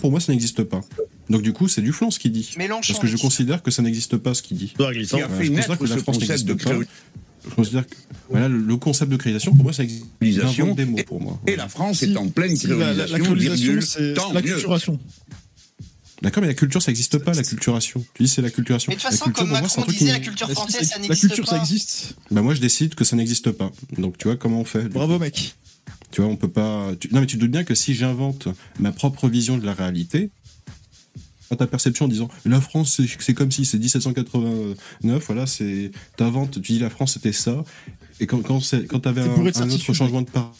Pour moi, ça n'existe pas. Donc, du coup, c'est du flanc ce qu'il dit. Mélenchon Parce que je considère que ça n'existe pas ce qu'il dit. Édouard Glissant. Fait je considère que la ce France concept n'existe de pas. créolisation. Je considère que voilà, le, le concept de créolisation, pour moi, ça existe. Créolisation. Des mots pour moi. Et la France Si- est en pleine si la, la- la créolisation, créolisation, virgule, la culturation. D'accord, mais la culture, ça n'existe pas, la culturation. Tu dis c'est la culturation. Mais de toute La façon, culture, comme moi, Macron disait, la culture La- française, ça La n'existe culture, pas. ça existe. Bah, moi, je décide que ça n'existe pas. Donc, tu vois, comment on fait Bravo, mec. Tu vois, on peut pas. tu- Non, mais tu te doutes bien que si j'invente ma propre vision de la réalité, pas ta perception en disant la France, c'est- comme si c'est 1789, voilà, c'est. T'inventes, tu dis la France, c'était ça. Et quand, quand, c'est- quand t'avais un, un autre changement de part.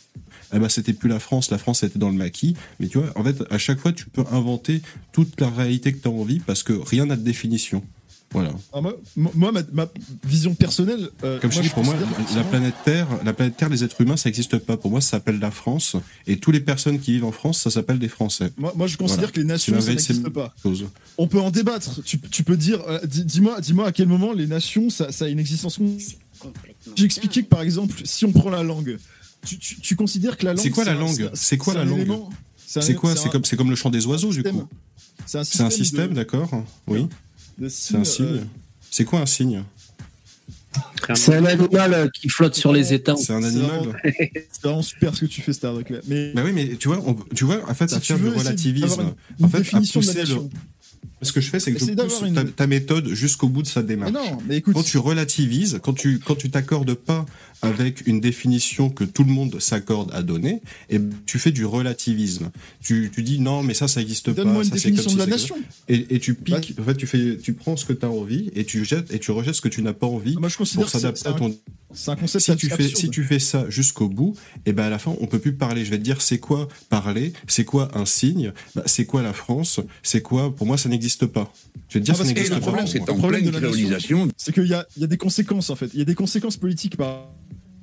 Eh ben, c'était plus la France, la France était dans le maquis. Mais tu vois, en fait, à chaque fois, tu peux inventer toute la réalité que tu as envie parce que rien n'a de définition. Voilà. Alors moi, moi, ma, ma vision personnelle. euh, Comme je dis, pour moi, la planète Terre, la planète Terre, les êtres humains, ça n'existe pas. Pour moi, ça s'appelle la France. Et toutes les personnes qui vivent en France, ça s'appelle des Français. Moi, moi, je considère Voilà. que les nations, ça n'existe une pas. chose. On peut en débattre. Tu, tu peux dire, euh, dis- dis-moi, dis-moi à quel moment les nations, ça, ça a une existence. J'ai expliqué que par exemple, si on prend la langue, tu, tu- tu considères que la langue. C'est quoi la langue c'est- quoi la langue C'est quoi C'est comme, c'est comme le chant des oiseaux, du coup. C'est un C'est un système d'accord Oui. C'est un signe. euh, C'est quoi un signe C'est un animal euh, qui flotte sur les étangs. C'est un animal vraiment- C'est vraiment super ce que tu fais, Star Trek. là. Mais Bah oui, mais tu vois, on- tu vois, en fait, Si à tu faire du relativisme, une- en fait, à pousser le-. Ce que je fais, c'est que je pousse une- ta, ta méthode jusqu'au bout de sa démarche. Mais non, mais écoute. Quand tu relativises, quand tu quand tu t'accordes pas avec une définition que tout le monde s'accorde à donner, et tu fais du relativisme. Tu, tu dis non, mais ça, ça n'existe pas. Donne-moi une ça, c'est définition comme de si la nation. Et, et tu piques. En fait, tu fais, tu prends ce que tu as envie et tu jettes et tu rejettes ce que tu n'as pas envie. Moi, je considère pour que c'est- s'adapter à ton. C'est un concept si tu absurde. fais si tu fais ça jusqu'au bout, et ben à la fin on peut plus parler. Je vais te dire c'est quoi parler, c'est quoi un signe, bah, c'est quoi la France, c'est quoi? Pour moi ça n'existe pas. Je vais te dire Ah, ça n'existe le pas. problème, pour c'est le problème de la. C'est qu'il y a, y a des conséquences en fait. Il y a des conséquences politiques par.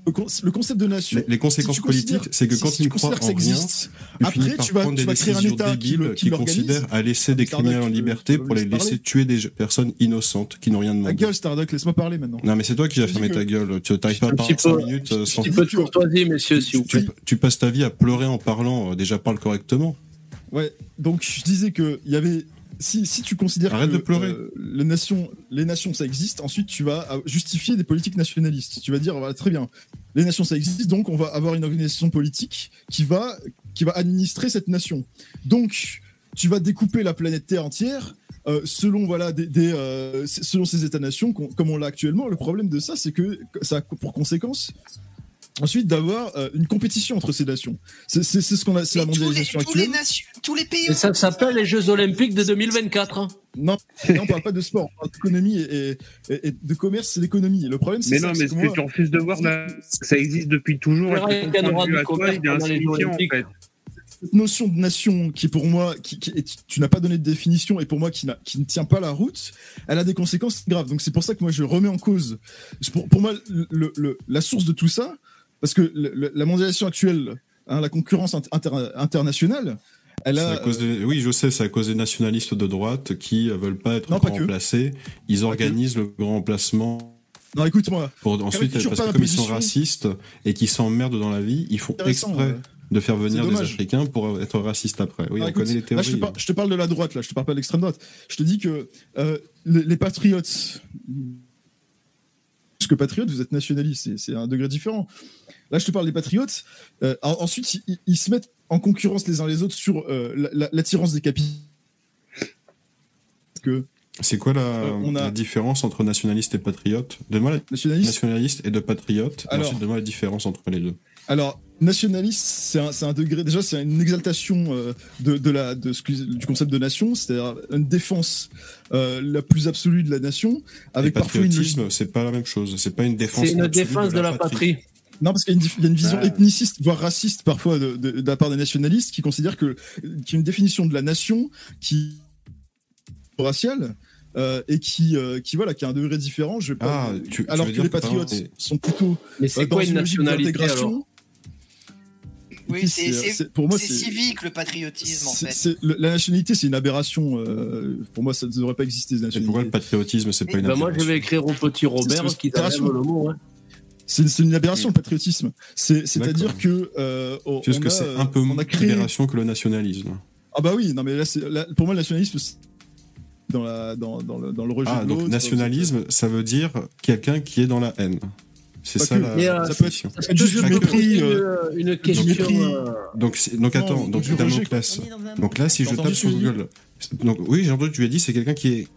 Le, con- le concept de nation. Les- les conséquences si politiques, c'est que si- quand si tu crois que en rien, après tu vas, tu créer un État qui, le, qui, considèrent à laisser des Starduck, criminels en liberté pour les parler. laisser tuer des personnes innocentes qui n'ont rien Ta demandé. gueule, Starduck, laisse-moi parler maintenant. Non, mais c'est toi qui vas fermer ta gueule. Tu n'arrives pas à parler petit 5 peu- minutes euh, Un sans. petit peu de courtoisie, messieurs, s'il vous Tu, plaît. tu passes ta vie à pleurer en parlant. euh, Déjà, parle correctement. Ouais, donc je disais que il y avait. Si, si tu considères Arrête que de pleurer. euh, les, nations, les nations ça existe, ensuite tu vas euh, justifier des politiques nationalistes. Tu vas dire voilà, très bien, les nations ça existe, donc on va avoir une organisation politique qui va, qui va administrer cette nation. Donc tu vas découper la planète Terre entière euh, selon voilà des, des, euh, c- selon ces États-nations comme on l'a actuellement. Le problème de ça, c'est que ça a pour conséquence ensuite d'avoir euh, une compétition entre ces nations. C'est ce qu'on a, c'est la Tous les, mondialisation tous les actuelle. nations, tous les pays. Et ça s'appelle les Jeux Olympiques de 2024. hein. Non, non, on parle pas de sport, on parle d'économie et, et- et- et de commerce, c'est l'économie. Le problème, c'est Mais ça, non, mais ce que que moi- tu refuses de voir, là, ça existe depuis toujours. Et ton point de vue à toi, commerce il est insignifiant, en Olympiques. fait. cette notion de nation qui pour moi, qui, qui- et tu- n'as pas donné de définition et pour moi qui, ne tient pas la route, elle a des conséquences graves. Donc c'est pour ça que moi je remets en cause. Pour, pour moi, le- le- la source de tout ça, parce que le- le- la mondialisation actuelle, hein, la concurrence inter- internationale, elle a. à cause des- Oui, je sais, c'est à cause des nationalistes de droite qui euh, veulent pas être Non, pas que. remplacés. Ils organisent le grand remplacement Non, écoute-moi. pour ensuite, parce que comme ils sont racistes et qu'ils s'emmerdent dans la vie, ils font exprès ouais. de faire venir des. Africains pour être raciste après. Oui, Ah, on écoute, connaît les là, théories. je, te par- je te parle de la droite, là, je te parle pas de l'extrême droite. Je te dis que euh, les, les patriotes. Parce que patriotes, vous êtes nationalistes, c'est- c'est un degré différent. Là, je te parle des patriotes. euh, en- ensuite, ils, ils se mettent en concurrence les uns les autres sur euh, la- la- l'attirance des capitaux. Que C'est quoi la, Euh, on a- la différence entre nationaliste et patriote? Donne-moi la Nationaliste? nationaliste et de patriote. et Alors- ensuite, donne-moi la différence entre les deux. Alors, nationaliste, c'est un, degré. Déjà, c'est une exaltation euh, de, de la, de ce que- du concept de nation, c'est-à-dire une défense euh, la plus absolue de la nation, avec Et parfois une c'est pas la même chose. C'est pas une défense. C'est une défense de la patrie. Non, parce qu'il y a une, dif- il y a une vision Ah. ethniciste, voire raciste parfois de, de, de la part des nationalistes qui considèrent que qu'il y a une définition de la nation qui raciale euh, et qui, euh, qui voilà qui a un degré différent. Je vais pas, Ah, tu- alors que les patriotes sont plutôt Mais c'est euh, dans quoi une nationalité, alors? Oui, c'est pour moi, c'est civique le patriotisme en fait. le- la nationalité, c'est une aberration. euh, pour moi, ça ne devrait pas exister. Et pourquoi le patriotisme, c'est pas une Ben moi, je vais écrire au petit Robert qui t'enlève le mot. hein. C'est une aberration le patriotisme. C'est- C'est-à-dire que euh, on, que a, c'est euh, un peu moins créé. aberration que le nationalisme. Ah bah oui, non mais là, pour moi, le nationalisme, c'est dans, la, dans, dans, le, dans le rejet Ah, de donc nationalisme, ça veut dire quelqu'un qui est dans la haine. C'est ça que. la Mais, euh, ça peut être, ça du mépris. poser euh, une, une question. mépris. euh, Donc, donc Non, attends, donc donc Damoclès. Donc là, si je tape sur Google. Donc oui, j'ai entendu, tu as dit, c'est quelqu'un qui est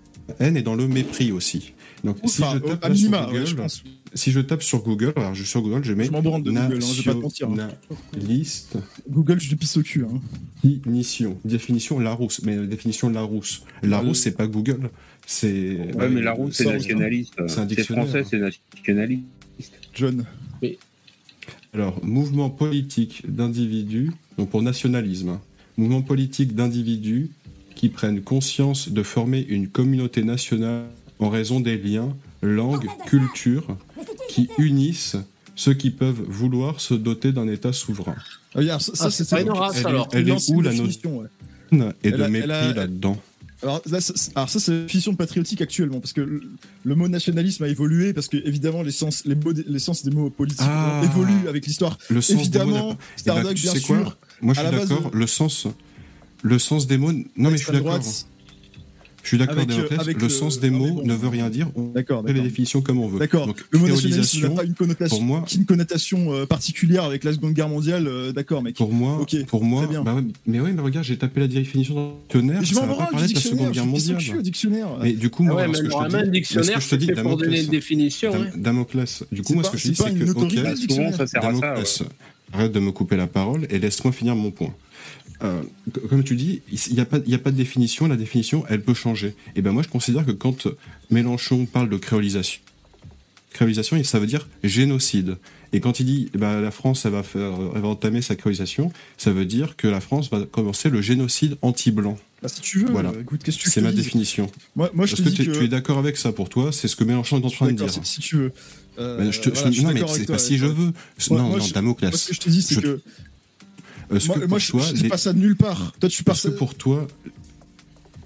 haine et dans le mépris aussi. Donc si Enfin, je tape à sur minima, Google, ouais, je pense. si je tape sur Google, alors je suis sur Google, je mets Je m'en branle de Google, hein, je vais pas te mentir, hein. nationaliste, Google, je te pisse au cul. Hein. définition, définition Larousse, mais la définition Larousse. Larousse, c'est pas Google, c'est. Ouais, mais la route, c'est nationaliste. C'est un C'est dictionnaire. français, c'est nationaliste. John. Alors, mouvement politique d'individus, donc pour nationalisme, hein. mouvement politique d'individus qui prennent conscience de former une communauté nationale en raison des liens, langues, cultures qui unissent ceux qui peuvent vouloir se doter d'un État souverain. Ah, regarde, ça, ça, Ah, c'est Elle alors. elle est où, la ouais. Et Elle de a- mépris a- là-dedans. Alors, là, ça, c'est- alors ça, c'est la définition de patriotique actuellement, parce que le, le mot nationalisme a évolué, parce que évidemment les sens, les, mots, les sens des mots politiques Ah. évoluent avec l'histoire. Le sens des mots Évidemment, pas- Eh ben, bien sais sûr. quoi Moi, je à suis la base d'accord. de- Le sens, le sens des mots. Non, mais je suis d'accord. Je suis d'accord, Avec, euh, avec le, le- sens des mots bon. ne veut rien dire. On D'accord, fait les définitions comme on veut. D'accord. Donc, Le mot nationalisme créolisation, n'a pas une connotation, pour moi- une connotation euh, particulière avec la Seconde Guerre mondiale. euh, d'accord, mec. Pour moi, Ok, pour moi, bah ouais, mais oui, mais regarde, j'ai tapé la définition dans le dictionnaire. je ça m'en va pas parler de la Seconde. Guerre Je pisse au mondiale. dictionnaire. Mais du coup, Ah moi, ce que je te dis, pour donner Damoclès, une définition. Hein. Damoclès. Du coup, C'est moi, ce que je c'est dis, c'est que, ok. Damoclès, arrête de me couper la parole et laisse-moi finir mon point. Euh, comme tu dis, il n'y a, pas- il y a pas de définition, la définition, elle peut changer. Et ben moi, je considère que quand Mélenchon parle de créolisation, créolisation, ça veut dire génocide. Et quand il dit, eh ben, la France, elle va, faire, elle va entamer sa créolisation, ça veut dire que la France va commencer le génocide anti-blanc. Bah, si tu veux, Voilà. euh, écoute, qu'est-ce que tu C'est ma je définition. Moi, moi, je te que dis tu, que. tu es d'accord avec ça pour toi C'est ce que Mélenchon est en Je train de dire. si, tu veux. Euh, Ben, je te- voilà, je- suis non, mais c'est pas si je veux. Non, moi, non, je- Damoclès. Moi, ce que je te dis, c'est Je- que. Est-ce Moi, que moi, je, toi, je les- pas ça de nulle part. Toi, tu pars que pour toi,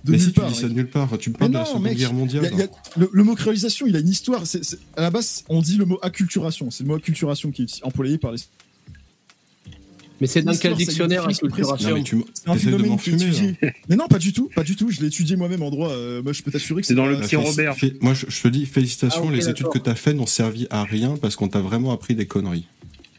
de mais nulle si tu part. dis ça de nulle part, tu me parles de la non, Seconde mec, Guerre mondiale. y a- y a- le, le mot créolisation, il a une histoire. C'est- c'est- à la base, on dit le mot acculturation. C'est le mot acculturation qui est employé par les. Mais c'est dans quel ça dictionnaire, acculturation Non, tu C'est un phénomène étudié. Mais non, pas du tout, pas du tout. Je l'ai étudié moi-même en droit. euh, moi, je peux t'assurer que C'est dans pas- le petit Robert. Moi, je, je te dis félicitations, Ah, ok, les études que d'accord. tu as faites n'ont servi à rien parce qu'on t'a vraiment appris des conneries.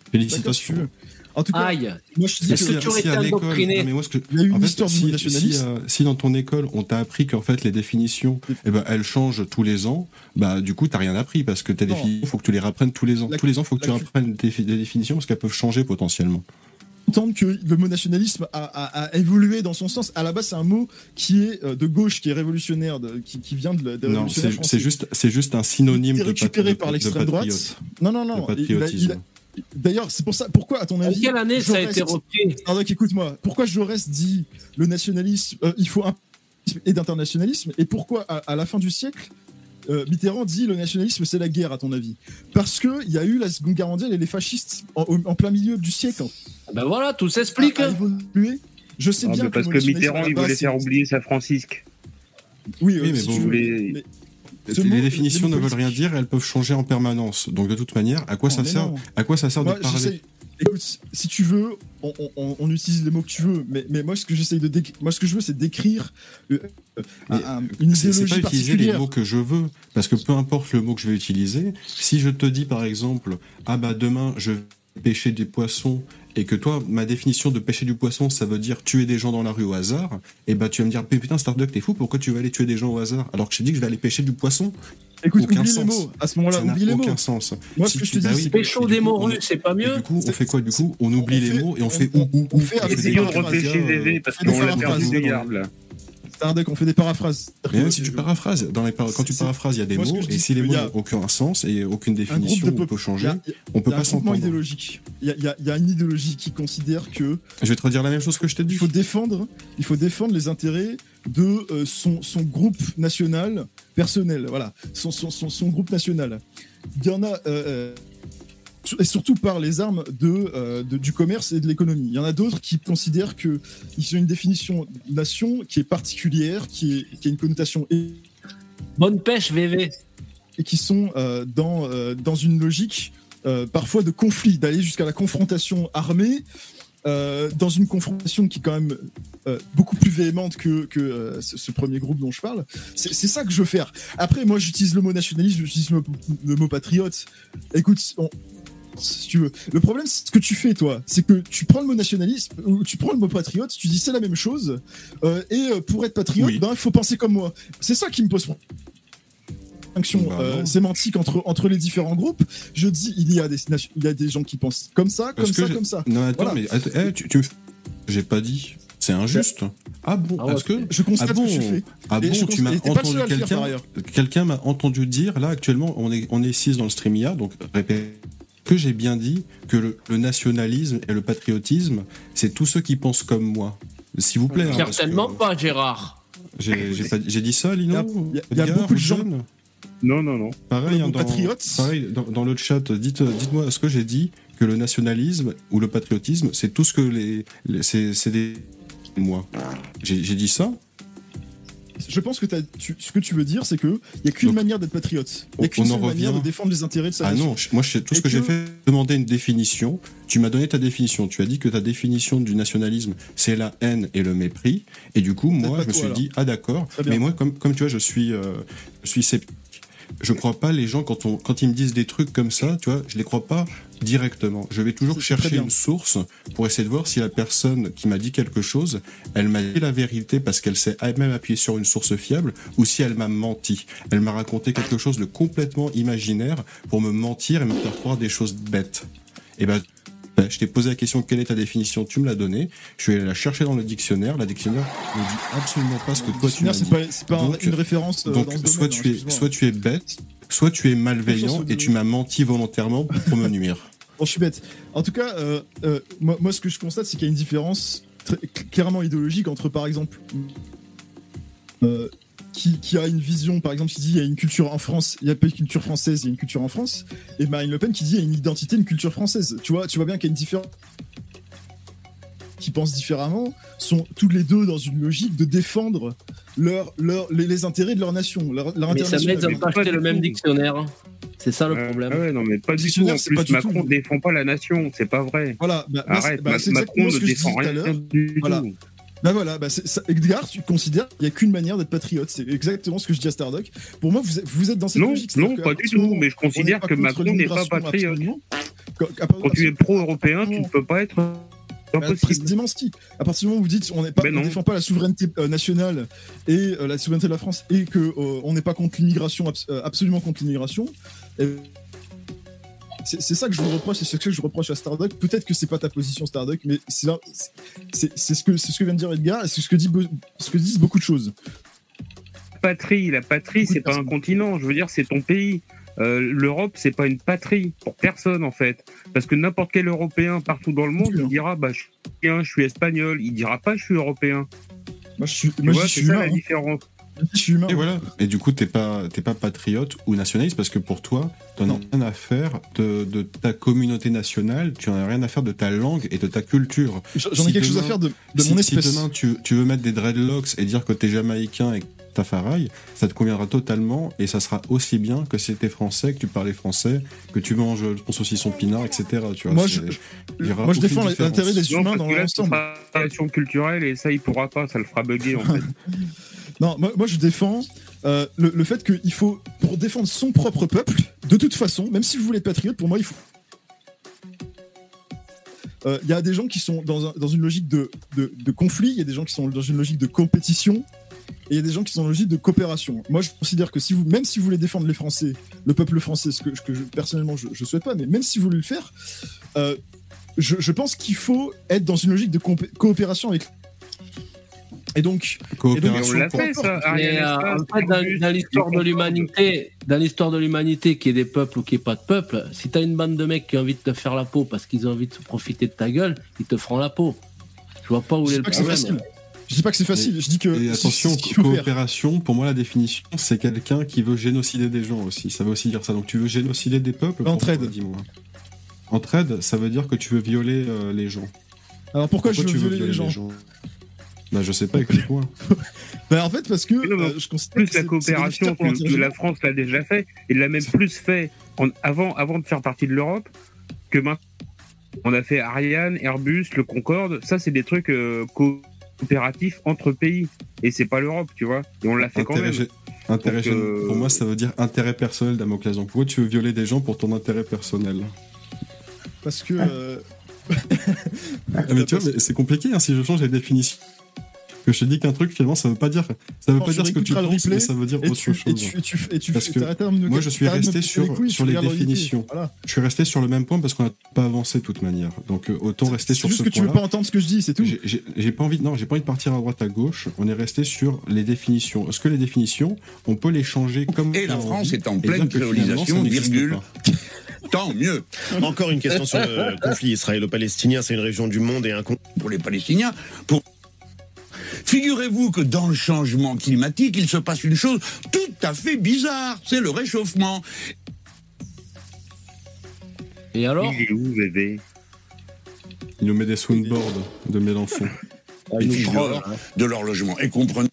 Tu Félicitations. En tout cas, Aïe. moi, je dis Est-ce que si à l'école- indoctriné non, mais moi, ce que- Il y a eu en une fait, histoire si, nationaliste. si, euh, si dans ton école on t'a appris qu'en fait les définitions, eh ben, elles changent tous les ans, bah du coup t'as rien appris parce que tes définitions, faut que tu les rapprennes tous les ans. La- tous les ans, faut que tu apprennes des, des définitions parce qu'elles peuvent changer potentiellement. entendre que le mot nationalisme a, a- a évolué dans son sens. À la base, c'est un mot qui est euh, de gauche, qui est révolutionnaire, de- qui, qui vient de, la- des Non, c'est juste, c'est juste un synonyme de, récupéré de- par de l'extrême droite. patriote. Non, non, de non. il a-. D'ailleurs, c'est pour ça. Pourquoi, à ton En avis quelle année ça a été repris Stardock, écoute-moi. Pourquoi Jaurès dit le nationalisme, euh, il faut un et d'internationalisme, et pourquoi à, à la fin du siècle, euh, Mitterrand dit le nationalisme c'est la guerre, à ton avis? Parce que il y a eu la Seconde Guerre mondiale et les fascistes en, en plein milieu du siècle. Ben voilà, tout s'explique. a- a évolué. Je sais Ah, bien parce que Mitterrand, il voulait faire oublier sa Francisque. Oui, euh, Oui, mais si bon, tu Il veux. voulait- Mais- Ce les mot- définitions ne veulent rien dire, elles peuvent changer en permanence. Donc de toute manière, à quoi Non, ça sert non. À quoi ça sert Moi, de parler Écoute, si tu veux, on, on- on utilise les mots que tu veux, mais, mais moi ce que j'essaye de moi ce que je veux c'est décrire le- euh, un- un- une C'est c'est idéologie pas utiliser les mots que je veux, parce que peu importe le mot que je vais utiliser, si je te dis par exemple, ah bah demain je vais pêcher des poissons, et que toi, ma définition de pêcher du poisson, ça veut dire tuer des gens dans la rue au hasard, et bah tu vas me dire, mais putain Starduck, t'es fou, pourquoi tu vas aller tuer des gens au hasard alors que je t'ai dit que je vais aller pêcher du poisson? Écoute, Aucun oublie les sens. mots. À ce moment-là, Ça n'a oublie les mots. aucun sens. Moi, ce Si que je tu- te bah dis, oui, c'est du des on- c'est pas et mieux du coup, on fait quoi Du coup, on oublie les mots et on fait ou ou ou. fait Essayons de repêcher Zézé parce On fait qu'on l'a perdu des gardes là. Starduck, on fait des paraphrases. Mais même si tu paraphrases, dans les par- quand tu C'est- paraphrases, il y a des moi, mots, et si les c'est mots n'ont aucun sens et aucune définition on peut changer, il y a- il y a- on peut il y a pas s'entendre. idéologique. Il y a, y une idéologie qui considère que Je vais te redire la même chose que je t'ai dit. il faut défendre, il faut défendre les intérêts de euh, son, son groupe national personnel. Voilà, son, son, son, son groupe national. Il y en a. euh, euh, et surtout par les armes de, euh, de- du commerce et de l'économie. Il y en a d'autres qui considèrent qu'ils ont une définition de nation qui est particulière, qui, est, qui a une connotation Bonne pêche, VV. et qui sont euh, dans, euh, dans une logique parfois de conflit, d'aller jusqu'à la confrontation armée, euh, dans une confrontation qui est quand même euh, beaucoup plus véhémente que, que euh, ce, ce premier groupe dont je parle. C'est c'est ça que je veux faire. Après, moi, j'utilise le mot nationaliste, j'utilise le, le mot patriote. Écoute, on- si tu veux. Le problème, c'est ce que tu fais, toi, c'est que tu prends le mot nationalisme ou tu prends le mot patriote, tu dis c'est la même chose, euh, et euh, pour être patriote, Oui. ben il faut penser comme moi. C'est ça qui me pose problème distinction Bah, euh, sémantique entre, entre les différents groupes. Je dis, il y a des, il y a des gens qui pensent comme ça, comme Parce ça, comme ça. Non, attends, Voilà. mais attends, eh, tu, tu me... J'ai pas dit. C'est injuste. Ah bon Ah ouais, Parce que Je constate ah bon, que tu fais. Ah bon, je tu m'as entendu quelqu'un m'a entendu dire, là actuellement, on est, on est six dans le StreamYard, donc répète que j'ai bien dit que le, le nationalisme et le patriotisme, c'est tous ceux qui pensent comme moi. S'il vous plaît. hein, que Certainement pas, Gérard. J'ai dit ça, Lino Il y a- y a beaucoup de gens- Jeune Non, non, non. Pareil, hein, dans, pareil dans, dans le chat, dites, dites-moi ce que j'ai dit que le nationalisme ou le patriotisme, c'est tout ce que les, les- c'est, des moi. J'ai dit ça. Je pense que tu- ce que tu veux dire, c'est qu'il n'y a qu'une manière d'être patriote. Il n'y on- a qu'une seule manière revient- de défendre les intérêts de sa Ah nation. non, je- moi je tout ce que, j'ai fait, demander une définition. Tu m'as donné ta définition. Tu as dit que ta définition du nationalisme, c'est la haine et le mépris. Et du coup, moi, je me toi, suis alors. dit, ah d'accord. Mais moi, comme, comme tu vois, je suis, euh, je suis sceptique. Je crois pas les gens quand on, quand ils me disent des trucs comme ça, tu vois, je les crois pas directement. Je vais toujours chercher une source pour essayer de voir si la personne qui m'a dit quelque chose, elle m'a dit la vérité parce qu'elle s'est elle-même appuyée sur une source fiable ou si elle m'a menti. Elle m'a raconté quelque chose de complètement imaginaire pour me mentir et me faire croire des choses bêtes. Et ben, ben, je t'ai posé la question quelle est ta définition, tu me l'as donnée. Je suis allé la chercher dans le dictionnaire. La dictionnaire ne dit absolument pas ce que toi tu m'as Dictionnaire, c'est dit. pas, c'est pas un- Donc, une référence euh, donc, dans ce soit, domaine, tu hein, es, soit tu es bête, soit tu es malveillant et tu m'as menti volontairement pour me nuire. Bon, je suis bête. En tout cas, euh, euh, moi, moi, ce que je constate, c'est qu'il y a une différence très- clairement idéologique entre, par exemple, euh, qui, qui a une vision, par exemple, qui dit il y a une culture en France, il y a pas une culture française, il y a une culture en France, et Marine Le Pen qui dit il y a une identité, une culture française. Tu vois, tu vois bien qu'il y a une différence qui pensent différemment sont toutes les deux dans une logique de défendre leur, leur, les, les intérêts de leur nation. Leur, leur Mais ça intérêt m'aide de national. ne pas acheter le même dictionnaire. hein. C'est ça le problème. Ouais, non, mais pas du tout. Dictionnaire, En c'est plus, pas du Macron tout. ne défend pas la nation. C'est pas vrai. Voilà, bah, c'est- Arrête, bah, Macron ne défend tout rien l'heure. du Voilà. Bah voilà, bah ça. Edgar, tu considères qu'il n'y a qu'une manière d'être patriote. C'est exactement ce que je dis à Stardock. Pour moi, vous êtes, vous êtes dans cette Non, logique. non, pas du tout, mais je considère que Macron n'est pas patriote. Quand tu es pro-européen, tu ne peux pas être Bah, précisément si. À partir du moment où vous dites on Ben non. défend pas la souveraineté euh, nationale et euh, la souveraineté de la France et que euh, on n'est pas contre l'immigration, abs- euh, absolument contre l'immigration. C'est ça que je vous reproche, c'est ce que je reproche à Starduck. Peut-être que c'est pas ta position Starduck, mais c'est là- c'est c'est ce que c'est ce que vient de dire Edgar, c'est ce que dit ce que disent beaucoup de choses. patrie. La patrie, c'est pas un continent. Je veux dire, c'est ton pays. Euh, L'Europe, c'est pas une patrie pour personne en fait, parce que n'importe quel Européen partout dans le monde, il dira bah je suis européen, je suis espagnol. Il dira pas je suis européen. Moi, je suis, Tu moi, vois, je c'est suis ça la hein. différence. Humain. Et voilà. Et du coup, t'es pas, t'es pas patriote ou nationaliste parce que pour toi, t'en as rien à faire de, de ta communauté nationale, tu en as rien à faire de ta langue et de ta culture. J'en ai quelque chose à faire de- de si, mon si espèce. demain tu, tu veux mettre des dreadlocks et dire que t'es jamaïcain et Tafaraï, ça te conviendra totalement et ça sera aussi bien que si t'es français, que tu parlais français, que tu manges ton saucisson pinard, etc. Tu vois, Moi, je- il y aura moi, je défends l'intérêt des Non, humains parce dans que l'ensemble. c'est une relation culturelle et ça, il pourra pas, ça le fera bugger en fait. Non, moi, je défends euh, le, fait qu'il faut, pour défendre son propre peuple, de toute façon, même si vous voulez être patriote, pour moi, il faut. Euh, Il y a des gens qui sont dans, un- dans une logique de, de, conflit, il y a des gens qui sont dans une logique de compétition, et il y a des gens qui sont dans une logique de coopération. Moi, je considère que si vous, même si vous voulez défendre les Français, le peuple français, ce que, je- personnellement je, je souhaite pas, mais même si vous voulez le faire, euh, je, je pense qu'il faut être dans une logique de coopération avec. Et donc, Coopération et donc, on l'a fait, ça, Mais, Ariane euh, Espace, en fait, dans, l'histoire de l'humanité, dans l'histoire de l'humanité, qu'il y ait des peuples ou qu'il n'y ait pas de peuple, si t'as une bande de mecs qui ont envie de te faire la peau parce qu'ils ont envie de se profiter de ta gueule, ils te feront la peau. Je vois pas où je est dis le pas que c'est problème. facile. Je dis pas que c'est facile. Je dis que. Et attention, coopération, pour moi, la définition, c'est quelqu'un qui veut génocider des gens aussi. Ça veut aussi dire ça. Donc, tu veux génocider des peuples? Entraide. Dis-moi. Entraide, ça veut dire que tu veux violer euh, les gens. Alors pourquoi, je veux tu violer les gens? Bah, je sais pas, explique-moi. Bah, en fait, parce que non, euh, je considère plus la coopération que, la France l'a déjà fait, et l'a même plus fait en- avant, avant de faire partie de l'Europe que maintenant. On a fait Ariane, Airbus, le Concorde, ça c'est des trucs euh, coopératifs entre pays, et c'est pas l'Europe, tu vois, et on l'a fait quand Intérêt même. intérêt Donc, euh, Pour moi, ça veut dire intérêt personnel Damoclès. Donc, pourquoi tu veux violer des gens pour ton intérêt personnel? Parce que. euh, Ah, mais tu vois, c'est compliqué hein, si je change les définitions. Que je te dis qu'un truc, finalement, ça veut pas dire, ça veut pas dire ce que tu penses, replay, mais ça veut dire autre tu- chose. et tu- et tu- et tu- Parce que moi, je suis resté casser les sur, couilles, sur les définitions. Voilà. Je suis resté sur le même point parce qu'on n'a pas avancé de toute manière. Donc, euh, autant rester sur juste ce que tu veux point-là. pas entendre ce que je dis, c'est tout. J'ai- pas envie, de- non, j'ai pas envie de partir à droite à gauche. On est resté sur les définitions. Est-ce que les définitions, on peut les changer comme Et la France est en pleine créolisation, virgule. Tant mieux. Encore une question sur le conflit israélo-palestinien. C'est une région du monde et un pour les Palestiniens. Pour... Figurez-vous que dans le changement climatique, il se passe une chose tout à fait bizarre, c'est le réchauffement. Et alors Il est où, bébé? Il nous met des soundboards de Mélenchon. Les nous fiches prend, dehors hein. de leur logement. Et comprenez.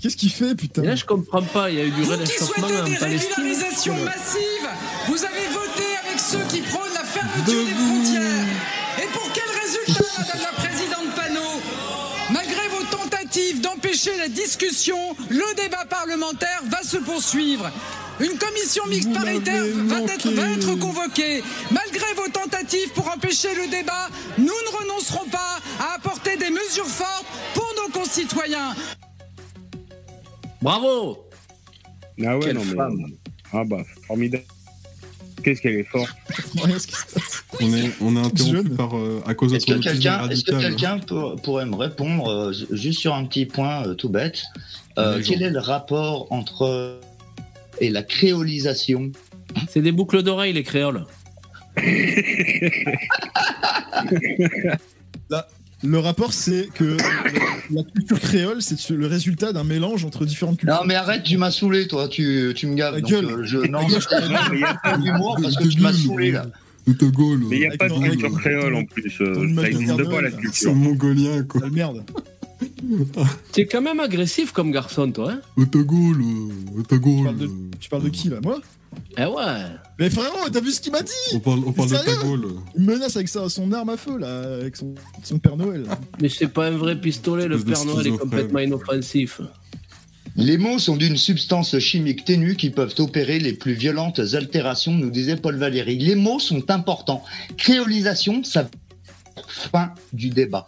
Qu'est-ce qu'il fait, putain? Et là, je comprends pas. Il y a eu du Vous qui réchauffement souhaitez en des Palestine. régularisations massives, vous avez voté avec ceux qui prônent la fermeture des d'empêcher la discussion, le débat parlementaire va se poursuivre. Une commission mixte Vous paritaire va être, va manqué. être convoquée. Malgré vos tentatives pour empêcher le débat, nous ne renoncerons pas à apporter des mesures fortes pour nos concitoyens. Bravo Ah ouais, Quelle non, mais. femme. Ah bah, formidable. Qu'est-ce qu'elle est forte. Rien, ce qui se passe. On est, on est interrompu Jeune. par, euh, à cause de Est-ce que quelqu'un est-ce que radical. quelqu'un pour- pourrait me répondre euh, ju- juste sur un petit point euh, tout bête Euh, Quel est le rapport entre et la créolisation? C'est des boucles d'oreilles, les créoles. Là, le rapport, c'est que la culture créole, c'est le résultat d'un mélange entre différentes cultures. Non mais arrête, tu m'as saoulé toi, tu, tu me gaves. Ta donc, gueule. euh, je, non, Ta gueule. je- non, mais il y a pas d'humour parce que tu m'as saoulé là. De ta gueule. Mais il n'y a pas de culture créole en plus. euh, ça n'existe de pas la Carnot, C'est culture. mongolien, quoi. Sale merde. C'est quand même agressif comme garçon, toi. Hein ta gueule, de ta Tu gueule. parles de, tu parles de qui là Moi? Eh ouais. Mais frérot, t'as vu ce qu'il m'a dit? On parle, on parle de ta gueule. Il me menace avec ça, son arme à feu là, avec son, son Père Noël. là. Mais c'est pas un vrai pistolet, le Père Noël est complètement inoffensif. Les mots sont d'une substance chimique ténue qui peuvent opérer les plus violentes altérations, nous disait Paul Valéry. Les mots sont importants. Créolisation, ça fin du débat.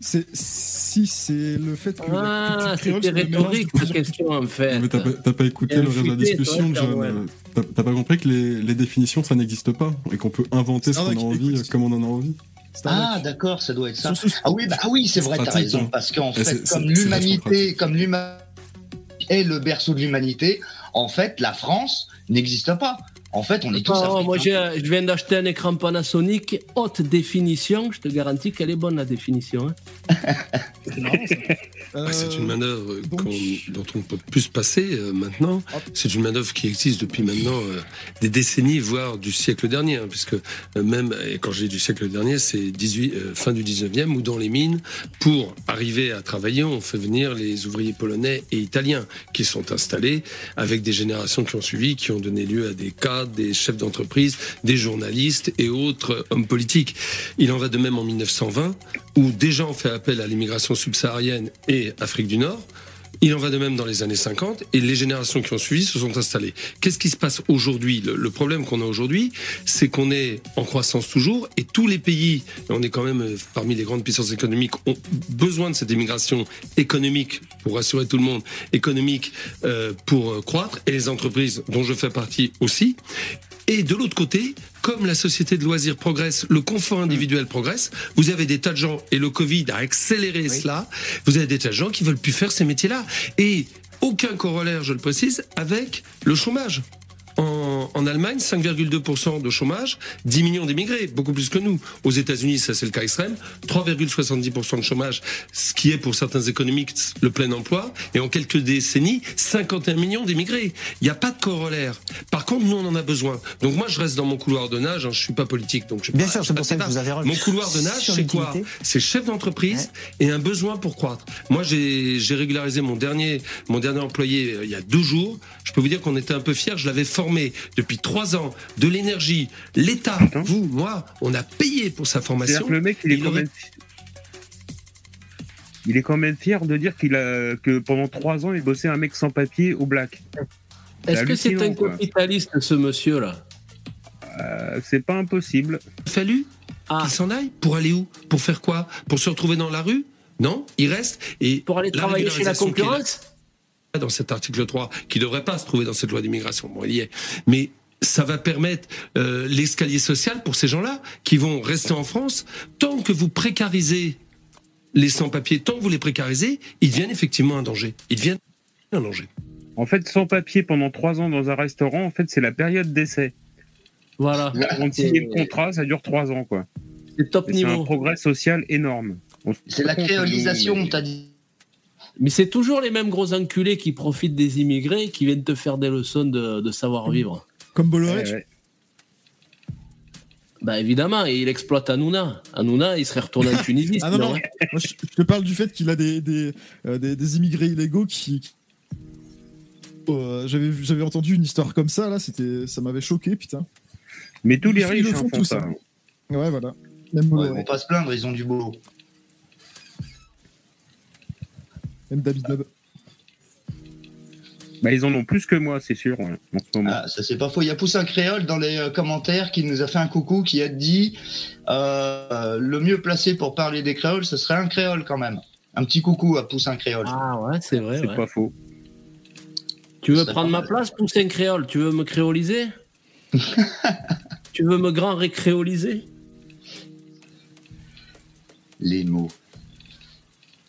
C'est si c'est le fait que Ah, c'était rhétorique ta question en fait. Mais t'as pas, écouté le reste de la discussion, John. T'as pas compris que les, les définitions, ça n'existe pas et qu'on peut inventer ce qu'on a envie écoute. comme on en a envie. Ah d'accord, ça doit être ça. Ah oui, bah ah oui, c'est vrai, t'as raison. hein. Parce qu'en fait, comme l'humanité, comme l'humanité est le berceau de l'humanité, en fait, la France n'existe pas. En fait, on est tous Oh, moi, j'ai- je viens d'acheter un écran Panasonic haute définition. Je te garantis qu'elle est bonne la définition. hein. C'est c'est Euh, une manœuvre donc- dont on ne peut plus se passer euh, maintenant. C'est une manœuvre qui existe depuis maintenant euh, des décennies, voire du siècle dernier, hein, puisque euh, même, et quand je dis du siècle dernier, c'est 18, euh, fin du 19e, où dans les mines, pour arriver à travailler, on fait venir les ouvriers polonais et italiens qui sont installés avec des générations qui ont suivi, qui ont donné lieu à des des chefs d'entreprise, des journalistes et autres hommes politiques. Il en va de même en 1920, où déjà on fait appel à l'immigration subsaharienne et Afrique du Nord. Il en va de même dans les années 50 et les générations qui ont suivi se sont installées. Qu'est-ce qui se passe aujourd'hui? Le, problème qu'on a aujourd'hui, c'est qu'on est en croissance toujours et tous les pays, et on est quand même euh, parmi les grandes puissances économiques, ont besoin de cette immigration économique pour rassurer tout le monde, économique euh, pour euh, croître et les entreprises dont je fais partie aussi. Et de l'autre côté, comme la société de loisirs progresse, le confort individuel progresse, vous avez des tas de gens, et le Covid a accéléré cela, vous avez des tas de gens qui veulent plus faire ces métiers-là. Et aucun corollaire, je le précise, avec le chômage. En, en Allemagne, 5,2% de chômage, 10 millions d'immigrés, beaucoup plus que nous. Aux États-Unis, ça c'est le cas extrême, 3,70% de chômage, ce qui est pour certains économiques le plein emploi. Et en quelques décennies, 51 millions d'immigrés. Il n'y a pas de corollaire. Par contre, nous, on en a besoin. Donc moi, je reste dans mon couloir de nage. Hein, je suis pas politique, donc je Bien pas- sûr, c'est pour ça que vous avez Mon couloir de nage, c'est quoi. C'est chef d'entreprise et un besoin pour croître. Moi, j'ai j'ai régularisé mon dernier, mon dernier employé euh, il y a deux jours. Je peux vous dire qu'on était un peu fiers. Je l'avais formé depuis trois ans, de l'énergie. L'État, vous, moi, on a payé pour sa formation. C'est-à-dire que le mec, il est Il quand aurait- même. Il est quand même fier de dire qu'il a que pendant trois ans il bossait un mec sans papier au black. Est-ce que c'est un quoi. capitaliste, ce monsieur-là Euh, C'est pas impossible. fallu Ah. qu'il s'en aille pour aller où? Pour faire quoi? Pour se retrouver dans la rue? Non, il reste et Pour aller travailler chez la concurrence? Dans cet article 3, qui devrait pas se trouver dans cette loi d'immigration. Bon, il y est. Mais ça va permettre euh, l'escalier social pour ces gens-là qui vont rester en France. Tant que vous précarisez les sans-papiers, tant que vous les précarisez, ils deviennent effectivement un danger. Ils deviennent un danger. En fait, sans papier pendant trois ans dans un restaurant, en fait, c'est la période d'essai. Voilà. On signe le contrat, ça dure trois ans, quoi. C'est top Et C'est un niveau. progrès social énorme. C'est la compte, créolisation, t'as dit. Mais c'est toujours les mêmes gros enculés qui profitent des immigrés qui viennent te faire des leçons de, de savoir-vivre. Comme Bolloré. Ouais, ouais. Bah évidemment, et il exploite Hanouna. Hanouna, il serait retourné en Tunisie. Ah non, non. hein. Moi, je, je te parle du fait qu'il a des, des, euh, des, des immigrés illégaux qui. qui- Euh, j'avais j'avais entendu une histoire comme ça là c'était ça m'avait choqué putain Mais tous les riches le hein, font font tout ça. ça. ouais voilà même Ouais, on va pas se plaindre, ils ont du boulot. Même Dabidab Bah, ils en ont plus que moi, c'est sûr, ouais, en ce moment. Ah, ça c'est pas faux. Il y a Poussin Créole dans les euh, commentaires qui nous a fait un coucou qui a dit euh, le mieux placé pour parler des créoles, ce serait un créole quand même. Un petit coucou à Poussin Créole. Ah ouais, c'est vrai. c'est ouais. pas faux. Tu veux prendre ma place, Poussin Créole? Tu veux me créoliser? Tu veux me grand récréoliser? Les mots.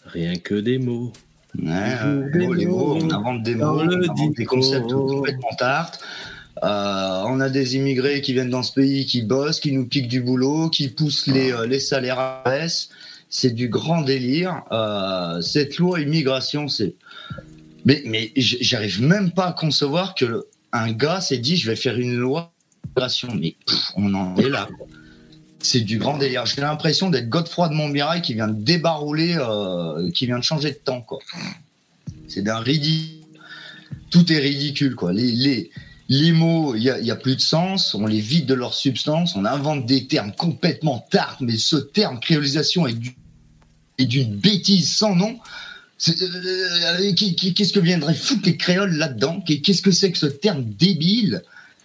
Rien que des mots. Ouais, euh, les mots, on invente des mots, on le invente des concepts complètement tartes. Euh, on a des immigrés qui viennent dans ce pays, qui bossent, qui nous piquent du boulot, qui poussent les, euh, les salaires à baisse. C'est du grand délire. Euh, cette loi immigration, c'est. Mais, mais j'arrive même pas à concevoir que le- un gars s'est dit je vais faire une loi immigration. Mais pff, on en est là. C'est du grand délire. J'ai l'impression d'être Godefroy de Montmirail qui vient de débarrouler, euh, qui vient de changer de temps. C'est d'un ridicule. Tout est ridicule, quoi. Les, mots, il n'y a, plus de sens, on les vide de leur substance, on invente des termes complètement tartes, mais ce terme créolisation est du- est d'une bêtise sans nom. Euh, qui- Qu'est-ce que viendraient foutre les créoles là-dedans? Qu'est- Qu'est-ce que c'est que ce terme débile?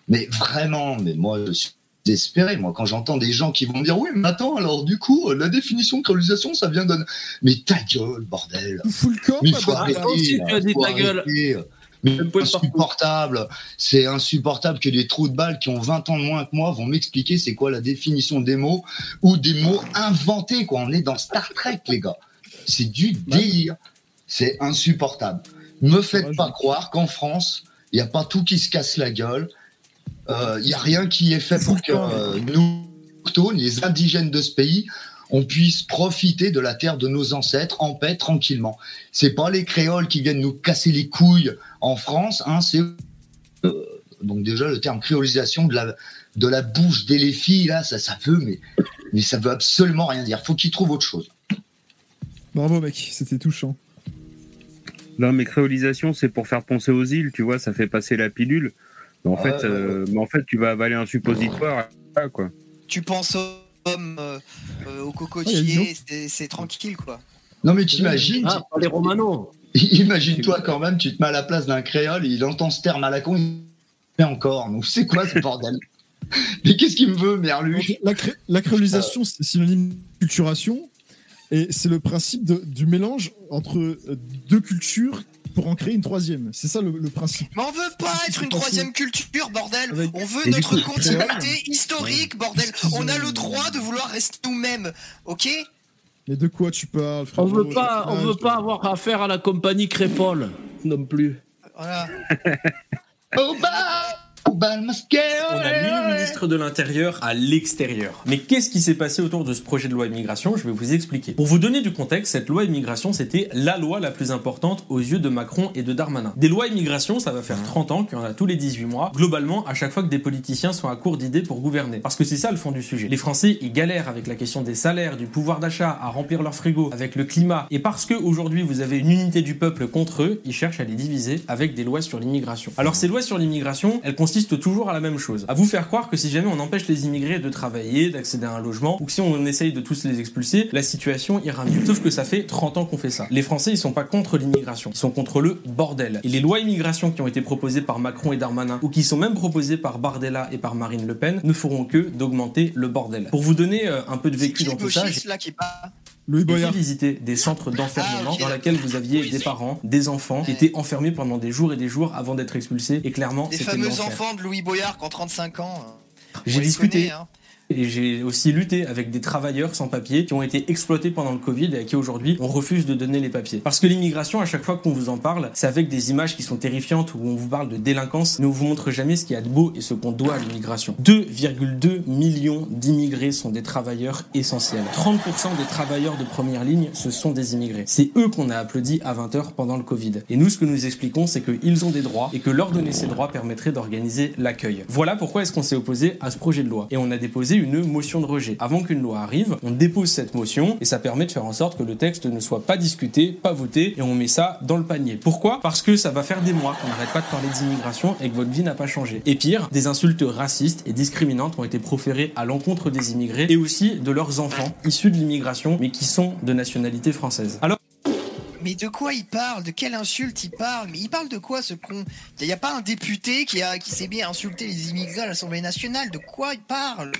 Mais vraiment, mais moi, je suis désespéré. Moi, quand j'entends des gens qui vont me dire Oui, mais attends, alors du coup, euh, la définition de créolisation, ça vient d'un. Mais ta gueule, bordel Fous le camp, Mais faut arrêter, aussi, tu as dit faut ta gueule. arrêter. Mais c'est insupportable. C'est insupportable que des trous de balles qui ont 20 ans de moins que moi vont m'expliquer c'est quoi la définition des mots ou des mots inventés, quoi. On est dans Star Trek, les gars. C'est du délire. C'est insupportable. Me faites pas croire qu'en France, il n'y a pas tout qui se casse la gueule. Il n'y a rien qui est fait pour que euh, nous, autochtones, les indigènes de ce pays, on puisse profiter de la terre de nos ancêtres en paix tranquillement. C'est pas les créoles qui viennent nous casser les couilles en France, hein, c'est euh, donc déjà le terme créolisation de la de la bouche des les filles là, ça ça veut mais mais ça veut absolument rien dire. Faut qu'ils trouvent autre chose. Bravo mec, c'était touchant. Non, mais créolisation, c'est pour faire penser aux îles, tu vois, ça fait passer la pilule. Mais en, Ouais, fait, ouais, euh, mais en fait, tu vas avaler un suppositoire. quoi. Tu penses aux pommes, euh, euh, aux cocotiers, c'est- c'est tranquille quoi. Non mais t'imagines, Ah, les Romano. imagine-toi quand même, tu te mets à la place d'un créole, il entend ce terme à la con, il fait encore. Donc c'est quoi ce bordel Mais qu'est-ce qu'il me veut, Merlu La, cré- la créolisation, c'est synonyme de culturation. Et c'est le principe de- du mélange entre deux cultures pour en créer une troisième. C'est ça le, le principe. Mais on veut pas être une troisième culture, bordel. Avec- On veut Et notre coup, continuité historique, bordel. On a le droit de vouloir rester nous-mêmes, ok? Mais de quoi tu parles, On veut pas, on veut pas avoir affaire à la compagnie Crépole non plus. Voilà. Au bas On a mis le ministre de l'Intérieur à l'extérieur? Mais qu'est-ce qui s'est passé autour de ce projet de loi immigration? Je vais vous expliquer. Pour vous donner du contexte, cette loi immigration, c'était la loi la plus importante aux yeux de Macron et de Darmanin. Des lois immigration, ça va faire 30 ans qu'il y en a tous les 18 mois, globalement à chaque fois que des politiciens sont à court d'idées pour gouverner. Parce que c'est ça le fond du sujet. Les Français, ils galèrent avec la question des salaires, du pouvoir d'achat, à remplir leur frigo, avec le climat. Et parce que aujourd'hui vous avez une unité du peuple contre eux, ils cherchent à les diviser avec des lois sur l'immigration. Alors ces lois sur l'immigration, elles consistent toujours à la même chose. À vous faire croire que si jamais on empêche les immigrés de travailler, d'accéder à un logement, ou que si on essaye de tous les expulser, la situation ira mieux. Sauf que ça fait 30 ans qu'on fait ça. Les Français, ils sont pas contre l'immigration, ils sont contre le bordel. Et les lois immigration qui ont été proposées par Macron et Darmanin, ou qui sont même proposées par Bardella et par Marine Le Pen, ne feront que d'augmenter le bordel. Pour vous donner euh, un peu de vécu dans tout ça, là qui pas. Louis Boyard. visiter des centres d'enfermement Ah, ok, dans lesquels vous aviez des parents, des enfants qui étaient enfermés pendant des jours et des jours avant d'être expulsés. Et clairement, Les c'était fameux l'enfer. enfants de Louis Boyard qui ont 35 ans. euh, J'ai les discuté connaît, hein. Et j'ai aussi lutté avec des travailleurs sans papier qui ont été exploités pendant le Covid et à qui aujourd'hui on refuse de donner les papiers. Parce que l'immigration, à chaque fois qu'on vous en parle, c'est avec des images qui sont terrifiantes où on vous parle de délinquance, mais on vous montre jamais ce qu'il y a de beau et ce qu'on doit à l'immigration. 2,2 millions d'immigrés sont des travailleurs essentiels. 30% des travailleurs de première ligne, ce sont des immigrés. C'est eux qu'on a applaudi à 20h pendant le Covid. Et nous, ce que nous expliquons, c'est qu'ils ont des droits et que leur donner ces droits permettrait d'organiser l'accueil. Voilà pourquoi est-ce qu'on s'est opposé à ce projet de loi. Et on a déposé une motion de rejet. Avant qu'une loi arrive, on dépose cette motion et ça permet de faire en sorte que le texte ne soit pas discuté, pas voté et on met ça dans le panier. Pourquoi? Parce que ça va faire des mois qu'on n'arrête pas de parler d'immigration et que votre vie n'a pas changé. Et pire, des insultes racistes et discriminantes ont été proférées à l'encontre des immigrés et aussi de leurs enfants issus de l'immigration mais qui sont de nationalité française. Alors Mais de quoi il parle? De quelle insulte il parle? Mais il parle de quoi ce con? Il n'y a pas un député qui, a, qui s'est bien insulté les immigrés à l'Assemblée nationale? De quoi il parle?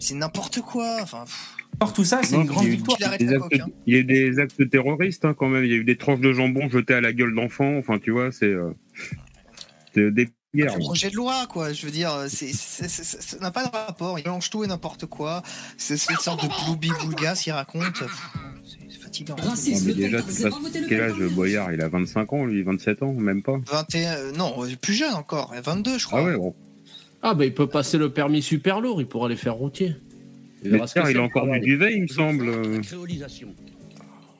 C'est n'importe quoi. Enfin, tout ça, c'est une grande il y a eu victoire. Il des la actes- hein. Il y a eu des actes terroristes hein, quand même. Il y a eu des tranches de jambon jetées à la gueule d'enfants. Enfin, tu vois, c'est euh, c'est des guerres. Le projet de loi, quoi. Je veux dire, ça n'a pas de rapport. Il mélange tout et n'importe quoi. C'est une sorte de bloubi boulgas qu'il raconte. C'est fatigant. Non, mais déjà, toute façon, quel âge Boyard Il a 25 ans, lui, 27 ans, même pas. 21, euh, non, plus jeune encore. 22, je crois. Ah ouais, bon. Ah bah il peut passer le permis super lourd, il pourra les faire routier. Il Mais tiens, il a encore du duvet, il me semble. euh,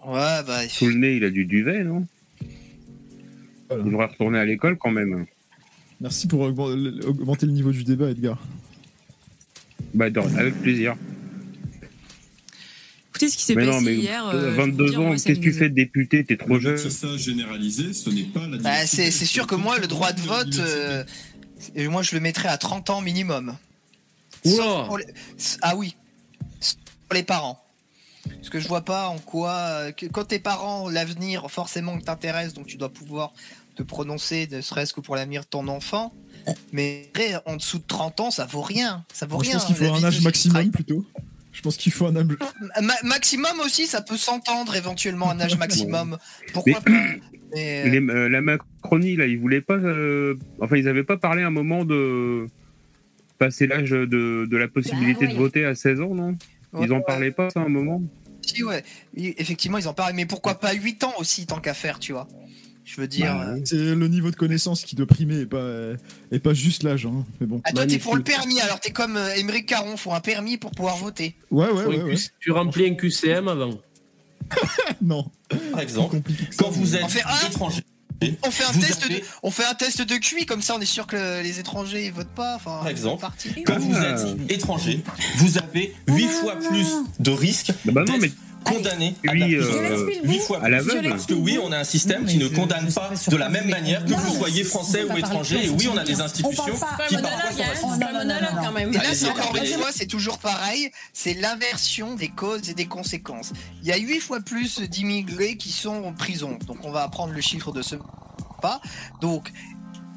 Ouais, bah. Sous le nez, il a du duvet, non Il devrait retourner à l'école quand même. Merci pour augmenter le niveau du débat, Edgar. Bah, avec plaisir. Écoutez ce qui s'est Mais passé non, mais hier. euh, euh, je peux 22 vous dire, ans, qu'est-ce que tu fais de député? T'es trop jeune. C'est ça généralisé, ce n'est pas la Bah, c'est c'est sûr que moi, le droit de vote, euh, et moi, je le mettrais à 30 ans minimum. Sauf pour les- Ah oui, Sauf pour les parents. Parce que je vois pas en quoi. euh, quand tes parents, l'avenir, forcément, t'intéresse, donc tu dois pouvoir te prononcer, ne serait-ce que pour l'avenir de ton enfant. Mais en dessous de 30 ans, ça vaut rien. Ça vaut Moi, je rien. pense qu'il faut un âge maximum plutôt. Je pense qu'il faut un âge. Ma- maximum aussi, ça peut s'entendre éventuellement un âge maximum. Pourquoi pas Mais, euh, Les- euh, la Macronie, là, ils voulaient pas. euh, Enfin, ils avaient pas parlé un moment de passer l'âge de, de la possibilité de voter à 16 ans, non? Ils en Ouais. parlaient pas, ça, un moment? Si, ouais. Oui, Effectivement, ils en parlent. Mais pourquoi pas 8 ans aussi, tant qu'à faire, tu vois Je veux dire. Bah, euh, c'est le niveau de connaissance qui doit primer et pas, et pas juste l'âge. Hein. Mais bon. Ah, toi, t'es pour le permis, alors t'es comme euh, Émeric Caron, faut un permis pour pouvoir voter. Ouais, ouais, ouais. Tu remplis un QCM avant. non. Par exemple, quand vous êtes On fait un- étranger, On fait, un test avez- de, on fait un test de QI, comme ça on est sûr que les étrangers ils votent pas. Enfin, par exemple, quand vous êtes étranger, vous avez 8 fois plus de risques Bah non, mais- condamné à la Oui, prison. euh, Huit fois à la veuve. Parce que oui, on a un système qui ne condamne pas de la même manière que vous soyez français ou étranger. Et oui, on a des institutions qui quand même. Et là, c'est encore une fois, c'est toujours pareil, c'est l'inversion des causes et des conséquences. Il y a huit fois plus d'immigrés qui sont en prison. Donc, on va apprendre le chiffre de ce pas. Donc,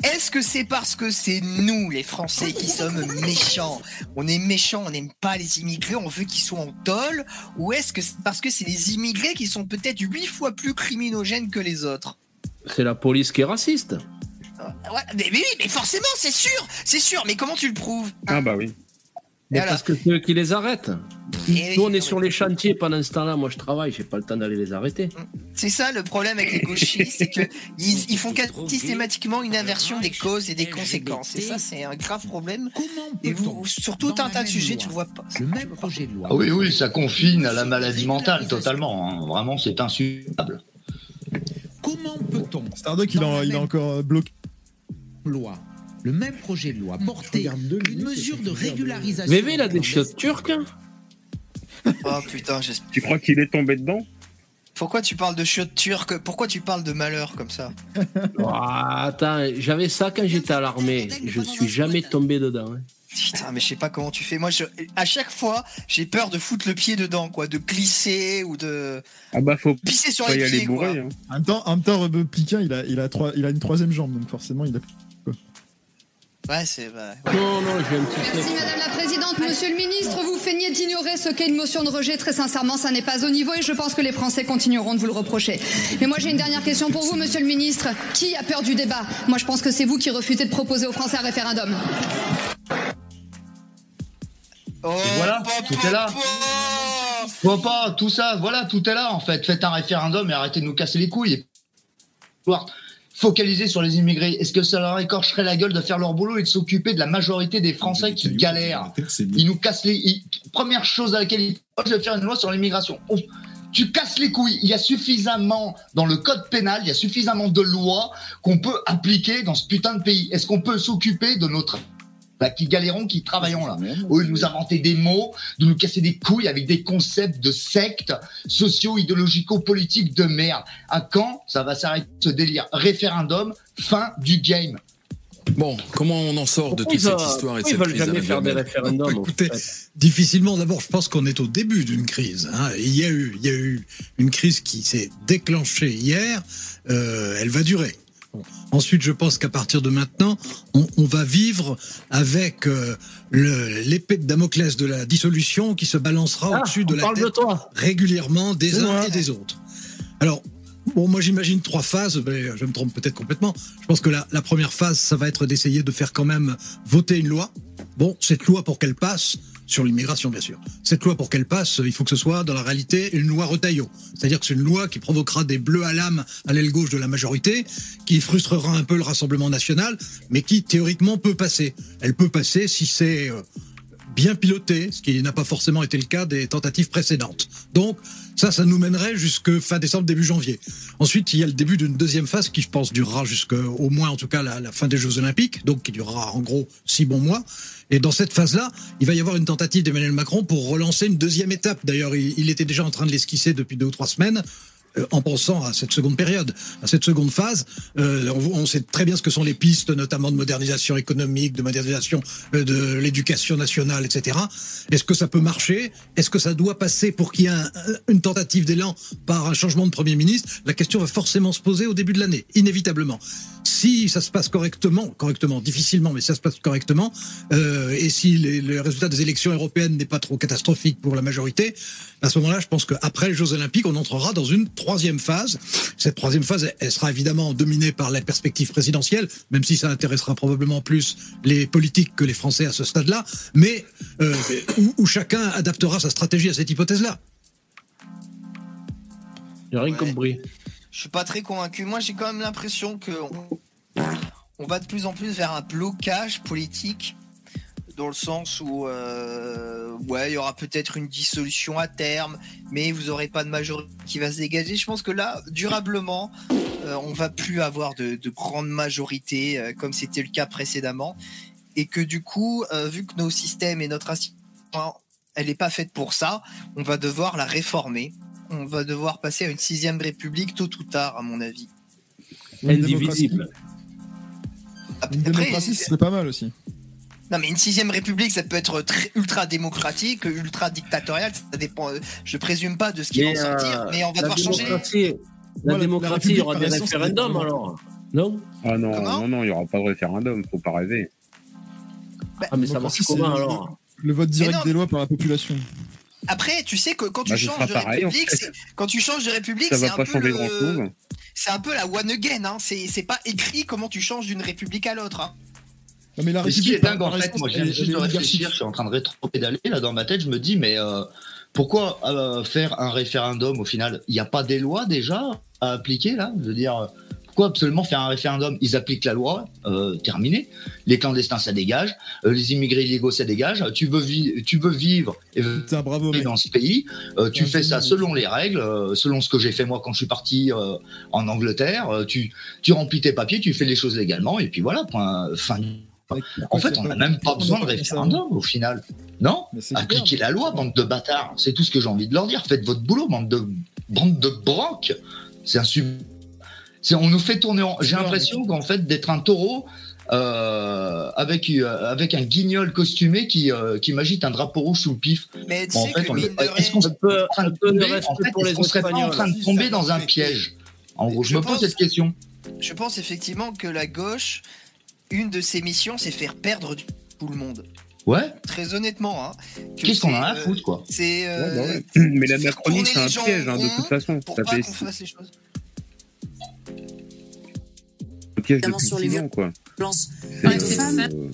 est-ce que c'est parce que c'est nous, les Français, qui sommes méchants? On est méchants, on n'aime pas les immigrés, on veut qu'ils soient en tôle? Ou est-ce que c'est parce que c'est les immigrés qui sont peut-être huit fois plus criminogènes que les autres? C'est la police qui est raciste. Ouais, mais, mais oui, mais forcément, c'est sûr, c'est sûr. Mais comment tu le prouves? Ah bah oui. Mais alors parce que c'est eux qui les arrêtent. Et Nous, on est sur les chantiers pendant ce temps-là. Moi, je travaille, j'ai pas le temps d'aller les arrêter. C'est ça le problème avec les gauchistes, c'est que ils, font quasi systématiquement une inversion des causes et des conséquences. Et ça, c'est un grave problème. Et vous, sur tout un tas de sujets, tu le vois pas. Le même projet de loi. Ah oui, oui, ça confine à la maladie mentale totalement. hein. Vraiment, c'est insupportable. Comment peut-on Stardock, il, a- il a encore euh, bloqué. loi. Le même projet de loi portait une mesure de régularisation. VV, il a des chiottes turques. hein Oh putain, j'espère. Tu crois qu'il est tombé dedans? Pourquoi tu parles de chiottes turques? Pourquoi tu parles de malheur comme ça? Ah, attends, j'avais ça quand j'étais à l'armée. Je suis jamais tombé dedans. hein. Putain, mais je sais pas comment tu fais. Moi, je, à chaque fois, j'ai peur de foutre le pied dedans, quoi, de glisser ou de. Ah bah faut Pisser sur pas les y aller pieds, quoi. bourré. hein. En même temps, en même temps Rebeu Pliquin, il a, il, a trois, il a une troisième jambe, donc forcément, il a. Ouais, c'est. bah, Non, non, j'ai un petit Merci Madame la Présidente. Monsieur le Ministre, vous feignez d'ignorer ce qu'est une motion de rejet. Très sincèrement, ça n'est pas au niveau et je pense que les Français continueront de vous le reprocher. Mais moi, j'ai une dernière question pour vous, Monsieur le Ministre. Qui a peur du débat? Moi, je pense que c'est vous qui refusez de proposer aux Français un référendum. Oh, Et voilà, tout est là. Pas, tout ça, voilà, tout est là en fait. Faites un référendum et arrêtez de nous casser les couilles. Focaliser sur les immigrés. Est-ce que ça leur écorcherait la gueule de faire leur boulot et de s'occuper de la majorité des Français qui galèrent Ils nous cassent les. ils- Première chose à laquelle ils. Je vais faire une loi sur l'immigration. Oh, tu casses les couilles. Il y a suffisamment dans le code pénal, il y a suffisamment de lois qu'on peut appliquer dans ce putain de pays. Est-ce qu'on peut s'occuper de notre là, qui galérons, qui travaillons là, au lieu de nous inventer des mots, de nous casser des couilles avec des concepts de sectes socio-idéologico-politiques de merde. À quand ça va s'arrêter ce délire? Référendum, fin du game. Bon, comment on en sort de Pourquoi toute ils cette ont- histoire et de cette crise jamais faire des référendums en Écoutez, fait difficilement. D'abord, je pense qu'on est au début d'une crise. hein. Il y a eu, il y a eu une crise qui s'est déclenchée hier. Euh, elle va durer. Ensuite, je pense qu'à partir de maintenant, on, on va vivre avec euh, l'épée de Damoclès de la dissolution qui se balancera Ah, au-dessus de la tête de toi. régulièrement des uns et des autres. Alors, bon, moi j'imagine trois phases, mais je me trompe peut-être complètement. Je pense que la, la première phase, ça va être d'essayer de faire quand même voter une loi. Bon, cette loi, pour qu'elle passe, sur l'immigration bien sûr, cette loi, pour qu'elle passe, il faut que ce soit dans la réalité une loi retaillot. C'est-à-dire que c'est une loi qui provoquera des bleus à l'âme à l'aile gauche de la majorité, qui frustrera un peu le Rassemblement national, mais qui théoriquement peut passer. Elle peut passer si c'est... bien piloté, ce qui n'a pas forcément été le cas des tentatives précédentes. Donc, ça, ça nous mènerait jusque fin décembre, début janvier. Ensuite, il y a le début d'une deuxième phase qui, je pense, durera jusqu'au moins, en tout cas, la, la fin des Jeux Olympiques, donc qui durera en gros six bons mois. Et dans cette phase-là, il va y avoir une tentative d'Emmanuel Macron pour relancer une deuxième étape. D'ailleurs, il, était déjà en train de l'esquisser depuis deux ou trois semaines en pensant à cette seconde période, à cette seconde phase. Euh, on, sait très bien ce que sont les pistes, notamment de modernisation économique, de modernisation euh, de l'éducation nationale, etc. Est-ce que ça peut marcher? Est-ce que ça doit passer pour qu'il y ait un- un- une tentative d'élan par un changement de Premier ministre? La question va forcément se poser au début de l'année, inévitablement. Si ça se passe correctement, correctement, difficilement, mais ça se passe correctement, euh, et si le résultat des élections européennes n'est pas trop catastrophique pour la majorité, à ce moment-là, je pense qu'après les Jeux Olympiques, on entrera dans une troisième phase. Cette troisième phase, elle- sera évidemment dominée par la perspective présidentielle, même si ça intéressera probablement plus les politiques que les Français à ce stade-là, mais euh, où, où chacun adaptera sa stratégie à cette hypothèse-là. J'ai rien compris. Je suis pas très convaincu. Moi, j'ai quand même l'impression que on, on va de plus en plus vers un blocage politique, dans le sens où, euh, ouais, il y aura peut-être une dissolution à terme, mais vous aurez pas de majorité qui va se dégager. Je pense que là, durablement, euh, on va plus avoir de, de grandes majorités euh, comme c'était le cas précédemment, et que du coup, euh, vu que nos systèmes et notre institution, elle n'est pas faite pour ça, on va devoir la réformer. On va devoir passer à une sixième république tôt ou tard, à mon avis. Indivisible. Une démocratie, ce serait pas mal aussi. Non, mais une sixième république, ça peut être très, ultra démocratique, ultra dictatorial. Ça dépend. euh, Je présume pas de ce qui va en sortir, euh, mais on va devoir changer. La Voilà, démocratie, il y aura des République référendums alors Non Ah non, Comment non, non, il n'y aura pas de référendum, faut pas rêver. Ah, mais ça marche comment c'est alors Le vote direct des lois par la population. Après, tu sais que quand tu Bah, changes de pareil, en république, fait. c'est- quand tu changes de république, Ça c'est va un pas peu changer le- grand-chose. C'est un peu la one again. Hein. C'est c'est pas écrit comment tu changes d'une république à l'autre. Hein. Non, mais la Mais ce qui est République, dingue, en fait, moi elle- juste de réfléchir, je suis en train de rétro-pédaler là dans ma tête, je me dis, mais euh, pourquoi euh, faire un référendum au final? Il n'y a pas des lois déjà à appliquer là? Je veux dire, pourquoi absolument faire un référendum? Ils appliquent la loi, euh, terminé. Les clandestins, ça dégage. Euh, les immigrés illégaux, ça dégage. Tu veux, tu veux vivre et Putain, bravo, mec. dans ce pays, euh, tu fais ça selon les règles, selon ce que j'ai fait moi quand je suis parti en Angleterre. Tu, tu remplis tes papiers, tu fais les choses légalement, et puis voilà, point, fin. En fait, on n'a même pas besoin de référendum au final. Non Appliquez la loi, bande de bâtards. C'est tout ce que j'ai envie de leur dire. Faites votre boulot, bande de, bande de brocs. C'est un sub. c'est- On nous fait tourner en. J'ai l'impression qu'en fait, d'être un taureau. euh, avec, euh, avec un guignol costumé qui, euh, qui m'agite un drapeau rouge sous le pif. Mais Bon, en fait, on- est-ce qu'on serait pas en train de tomber, respect en fait, pour les est-ce qu'on serait pas en train de tomber dans un piège En gros, je Je me pose cette question. Je pense effectivement que la gauche, une de ses missions, c'est faire perdre du- tout le monde. Ouais. Très honnêtement. Hein, que Qu'est-ce qu'on a à euh, foutre, quoi C'est. euh, Ouais, bah ouais. Mais la Macronie, c'est un piège, hein, de toute façon. Pour Ça pas fait- qu'on fasse les choses. Le piège depuis sur les ans, quoi. euh,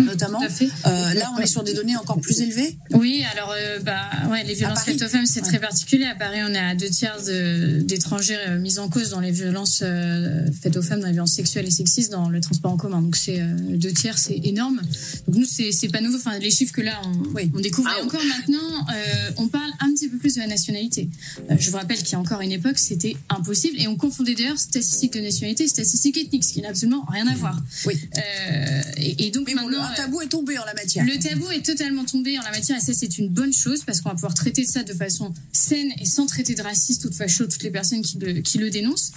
notamment. Euh, là, on est sur des données encore plus élevées. Oui, alors euh, bah ouais, les violences faites aux femmes c'est très particulier. À Paris, on est à deux tiers de- d'étrangers euh, mis en cause dans les violences euh, faites aux femmes, dans les violences sexuelles et sexistes dans le transport en commun. Donc c'est euh, deux tiers, c'est énorme. Donc nous c'est pas nouveau. Enfin les chiffres que là on, on découvre. Et encore maintenant, euh, on parle un petit peu plus de la nationalité. Euh, je vous rappelle qu'il y a encore une époque, c'était impossible et on confondait d'ailleurs statistiques de nationalité et statistiques ethniques, ce qui n'a absolument rien à voir. Oui. Euh, et, et donc maintenant, un tabou est tombé en la matière. le tabou est totalement tombé en la matière et ça c'est une bonne chose parce qu'on va pouvoir traiter ça de façon saine et sans traiter de raciste ou de facho toutes les personnes qui le, qui le dénoncent.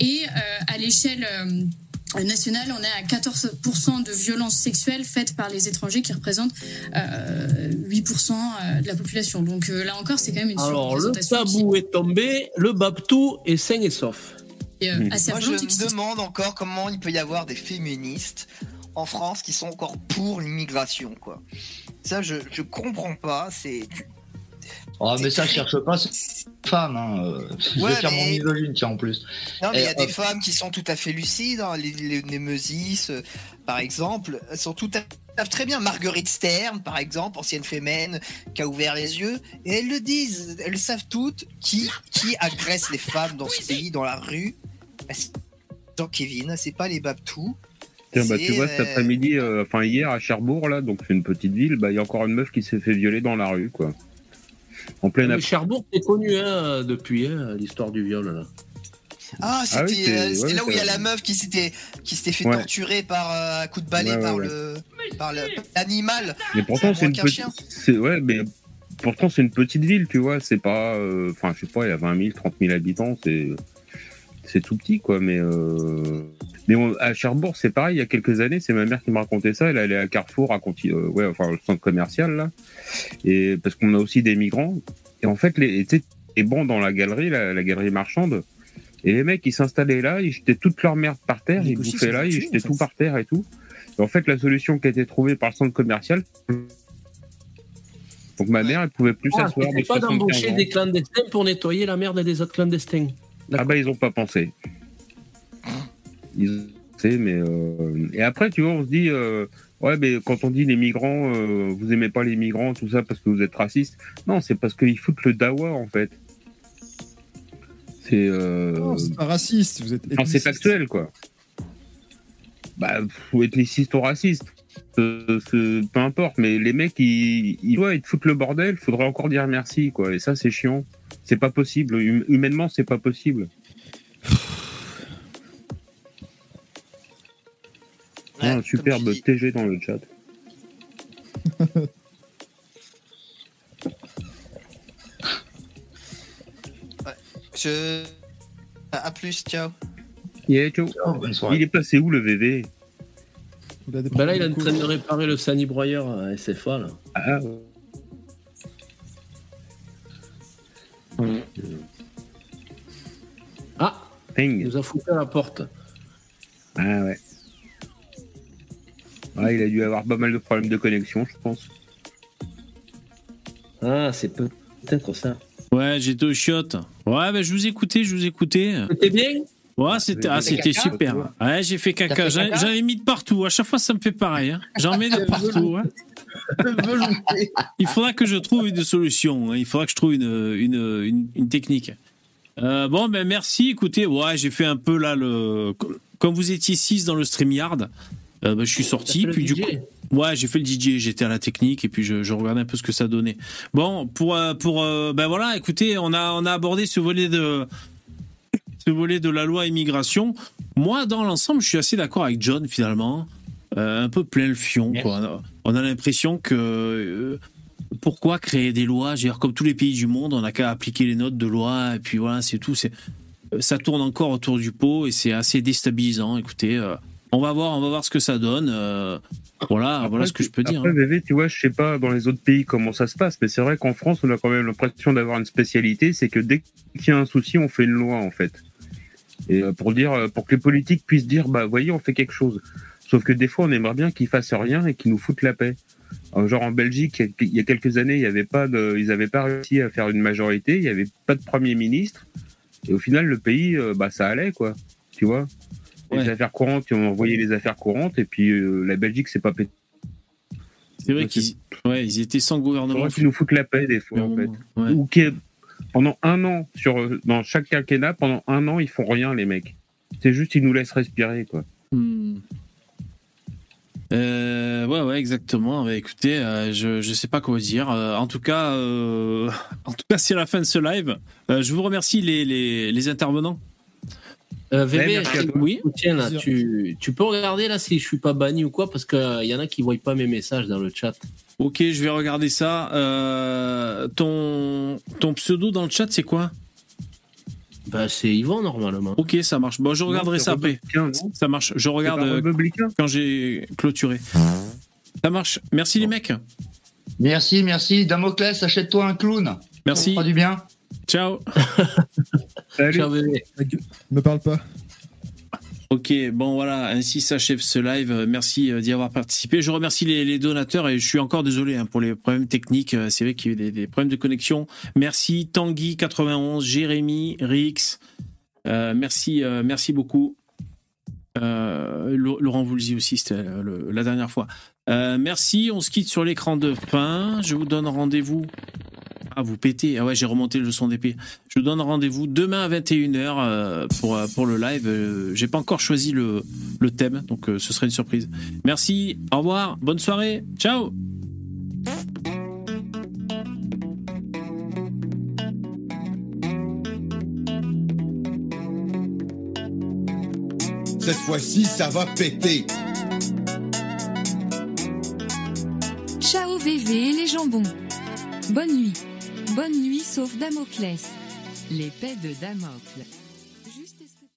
Et euh, à l'échelle euh, nationale, on est à 14% de violences sexuelles faites par les étrangers qui représentent euh, 8% de la population. Donc euh, là encore, c'est quand même une Alors, le qui tabou est tombé, le babtou est sain et sauf. est euh, assez Moi, je et me demande encore comment il peut y avoir des féministes en France qui sont encore pour l'immigration, quoi. Ça, je, je comprends pas. C'est. Oh, mais ça, je cherche pas, c'est femme. Hein. euh, Je Ouais, vais faire mon mais- misogyne, tiens, en plus. Non, mais il y a des euh, femmes qui sont tout à fait lucides. hein. Les, les Némesis, euh, par exemple, elles sont tout à savent très bien. Marguerite Stern, par exemple, ancienne fémène, qui a ouvert les yeux. Et elles le disent. Elles savent toutes qui, qui agresse les femmes dans ce pays, dans la rue. Bah, c'est Jean-Kevin, c'est pas les Babtou. Tiens, bah, tu vois, cet euh, après-midi, euh, enfin hier à Cherbourg, là, donc c'est une petite ville, bah, il y a encore une meuf qui s'est fait violer dans la rue, quoi. En pleine Mais après- Cherbourg, c'est connu hein, depuis hein, l'histoire du viol. Là. Ah, c'était Ah oui, euh, c'était ouais, là où il y a la meuf qui s'était qui s'était fait Ouais. torturer par euh, un coup de balai Ouais, ouais, par ouais. le par le- l'animal. Mais pourtant, C'est une petite. c'est- Ouais, mais pourtant, c'est une petite ville, tu vois. C'est pas. euh, Enfin, je sais pas, il y a 20 000, 30 000 habitants, c'est. C'est tout petit, quoi. Mais. euh, Mais on- à Cherbourg, c'est pareil. Il y a quelques années, c'est ma mère qui me racontait ça. Elle allait à Carrefour, à Conti... euh, ouais, enfin, le centre commercial, là. Et parce qu'on a aussi des migrants. Et en fait, les, les bancs dans la galerie, la, la galerie marchande. Et les mecs, ils s'installaient là, ils jetaient toute leur merde par terre, ils bouffaient là, ils jetaient en fait. tout par terre et tout. Et en fait, la solution qui a été trouvée par le centre commercial, donc ma mère, elle pouvait plus Ah, s'asseoir pas 75 d'embaucher des clandestins pour nettoyer la merde des autres clandestins. Ah bah ils ont pas pensé. Ils ont pensé, mais euh, et après tu vois, on se dit euh, ouais mais quand on dit les migrants, euh, vous aimez pas les migrants, tout ça parce que vous êtes raciste. Non, c'est parce qu'ils foutent le dawa en fait. C'est. Non, c'est pas raciste, vous êtes Non, c'est factuel, quoi. Bah, ou ethniciste ou raciste. Euh, peu importe, mais les mecs, ils, ils, ouais, ils te foutent le bordel, faudrait encore dire merci, quoi. Et ça, c'est chiant. C'est pas possible. Hum- Humainement, c'est pas possible. Ah, un superbe TG dans le chat. Je. À plus, ciao. Yeah, ciao. Il est passé où le VV Bah là, il est en train de réparer le sanibroyeur à SFA. Là. Ah, Ah Il nous a foutu à la porte. Ah ouais. Ouais, il a dû avoir pas mal de problèmes de connexion, je pense. Ah, c'est peut-être ça. Ouais, j'étais au chiottes. Ouais, bah, je vous écoutais, je vous écoutais. C'était bien Ouais, c'était ah, super. Ouais, j'ai fait J'en caca j'en ai mis de partout. À chaque fois, ça me fait pareil. hein. J'en mets de partout. hein. Il faudra que je trouve une solution. hein. Il faudra que je trouve une, une, une, une technique. Euh, bon, ben merci. Écoutez, ouais, j'ai fait un peu là le. Comme vous étiez 6 dans le StreamYard, euh, ben, je suis sorti. Puis du DJ? coup, ouais, j'ai fait le DJ. J'étais à la technique et puis je, je regardais un peu ce que ça donnait. Bon, pour euh, pour ben voilà, écoutez, on a on a abordé ce volet de ce volet de la loi immigration. Moi, dans l'ensemble, je suis assez d'accord avec John finalement. Euh, un peu plein le fion. Quoi. On a l'impression que euh, pourquoi créer des lois? Dire, comme tous les pays du monde, on n'a qu'à appliquer les notes de loi et puis voilà, c'est tout. Euh, ça tourne encore autour du pot et c'est assez déstabilisant. Écoutez, euh, on va voir, on va voir ce que ça donne. Euh, voilà, voilà ce que je peux dire. Après, hein. VV, tu vois, je sais pas dans les autres pays comment ça se passe, mais c'est vrai qu'en France, on a quand même l'impression d'avoir une spécialité, c'est que dès qu'il y a un souci, on fait une loi, en fait. Et pour dire, pour que les politiques puissent dire, bah, voyez, on fait quelque chose. Sauf que des fois, on aimerait bien qu'ils fassent rien et qu'ils nous foutent la paix. Euh, Genre en Belgique, il y a- quelques années, il y avait pas de, ils n'avaient pas réussi à faire une majorité, il n'y avait pas de premier ministre. Et au final, le pays, euh, bah, ça allait, quoi. Tu vois? Les affaires courantes, ils ont envoyé les affaires courantes, et puis euh, la Belgique, c'est pas pété. C'est vrai qu'ils ouais, ils étaient sans gouvernement. Qu'ils nous foutent la paix des fois, en fait. Ouais. Ou pendant un an, sur, dans chaque quinquennat, pendant un an, ils font rien, les mecs. C'est juste, ils nous laissent respirer, quoi. Hmm. Euh, ouais, ouais, exactement. Bah, écoutez, euh, je je sais pas quoi dire. Euh, en tout cas, euh, en tout cas, c'est la fin de ce live. Euh, je vous remercie les les, les intervenants. Euh, oui. Tiens, là, tu, tu peux regarder là si je suis pas banni ou quoi parce qu'il y en a qui voient pas mes messages dans le chat. Ok, je vais regarder ça. Euh, ton ton pseudo dans le chat, c'est quoi? Bah, c'est Yvan normalement. Ok, ça marche. Bon, je regarderai ça après. Ça marche. Je regarde euh, quand j'ai clôturé. Ça marche. Merci les mecs. Merci, merci. Damoclès, achète-toi un clown. Merci. Ça fera du bien. Ciao. Ciao, bébé. Me parle pas. Ok, bon voilà, ainsi s'achève ce live. Euh, Merci euh, d'y avoir participé. Je remercie les, donateurs et je suis encore désolé hein, pour les problèmes techniques. Euh, C'est vrai qu'il y a eu des, problèmes de connexion. Merci Tanguy91, Jérémy, Rix. Merci, merci beaucoup. Euh, Laurent Voulzy aussi, c'était la dernière fois. Merci, on se quitte sur l'écran de fin. Je vous donne rendez-vous. Ah, vous pétez. Ah ouais, j'ai remonté le son d'épée. Je vous donne rendez-vous demain à 21h euh, pour, euh, pour le live. Euh, j'ai pas encore choisi le, le thème, donc ce serait une surprise. Merci, au revoir, bonne soirée, ciao Cette fois-ci, ça va péter. Ciao VV et les jambons. Bonne nuit. Bonne nuit sauf Damoclès. L'épée de Damoclès.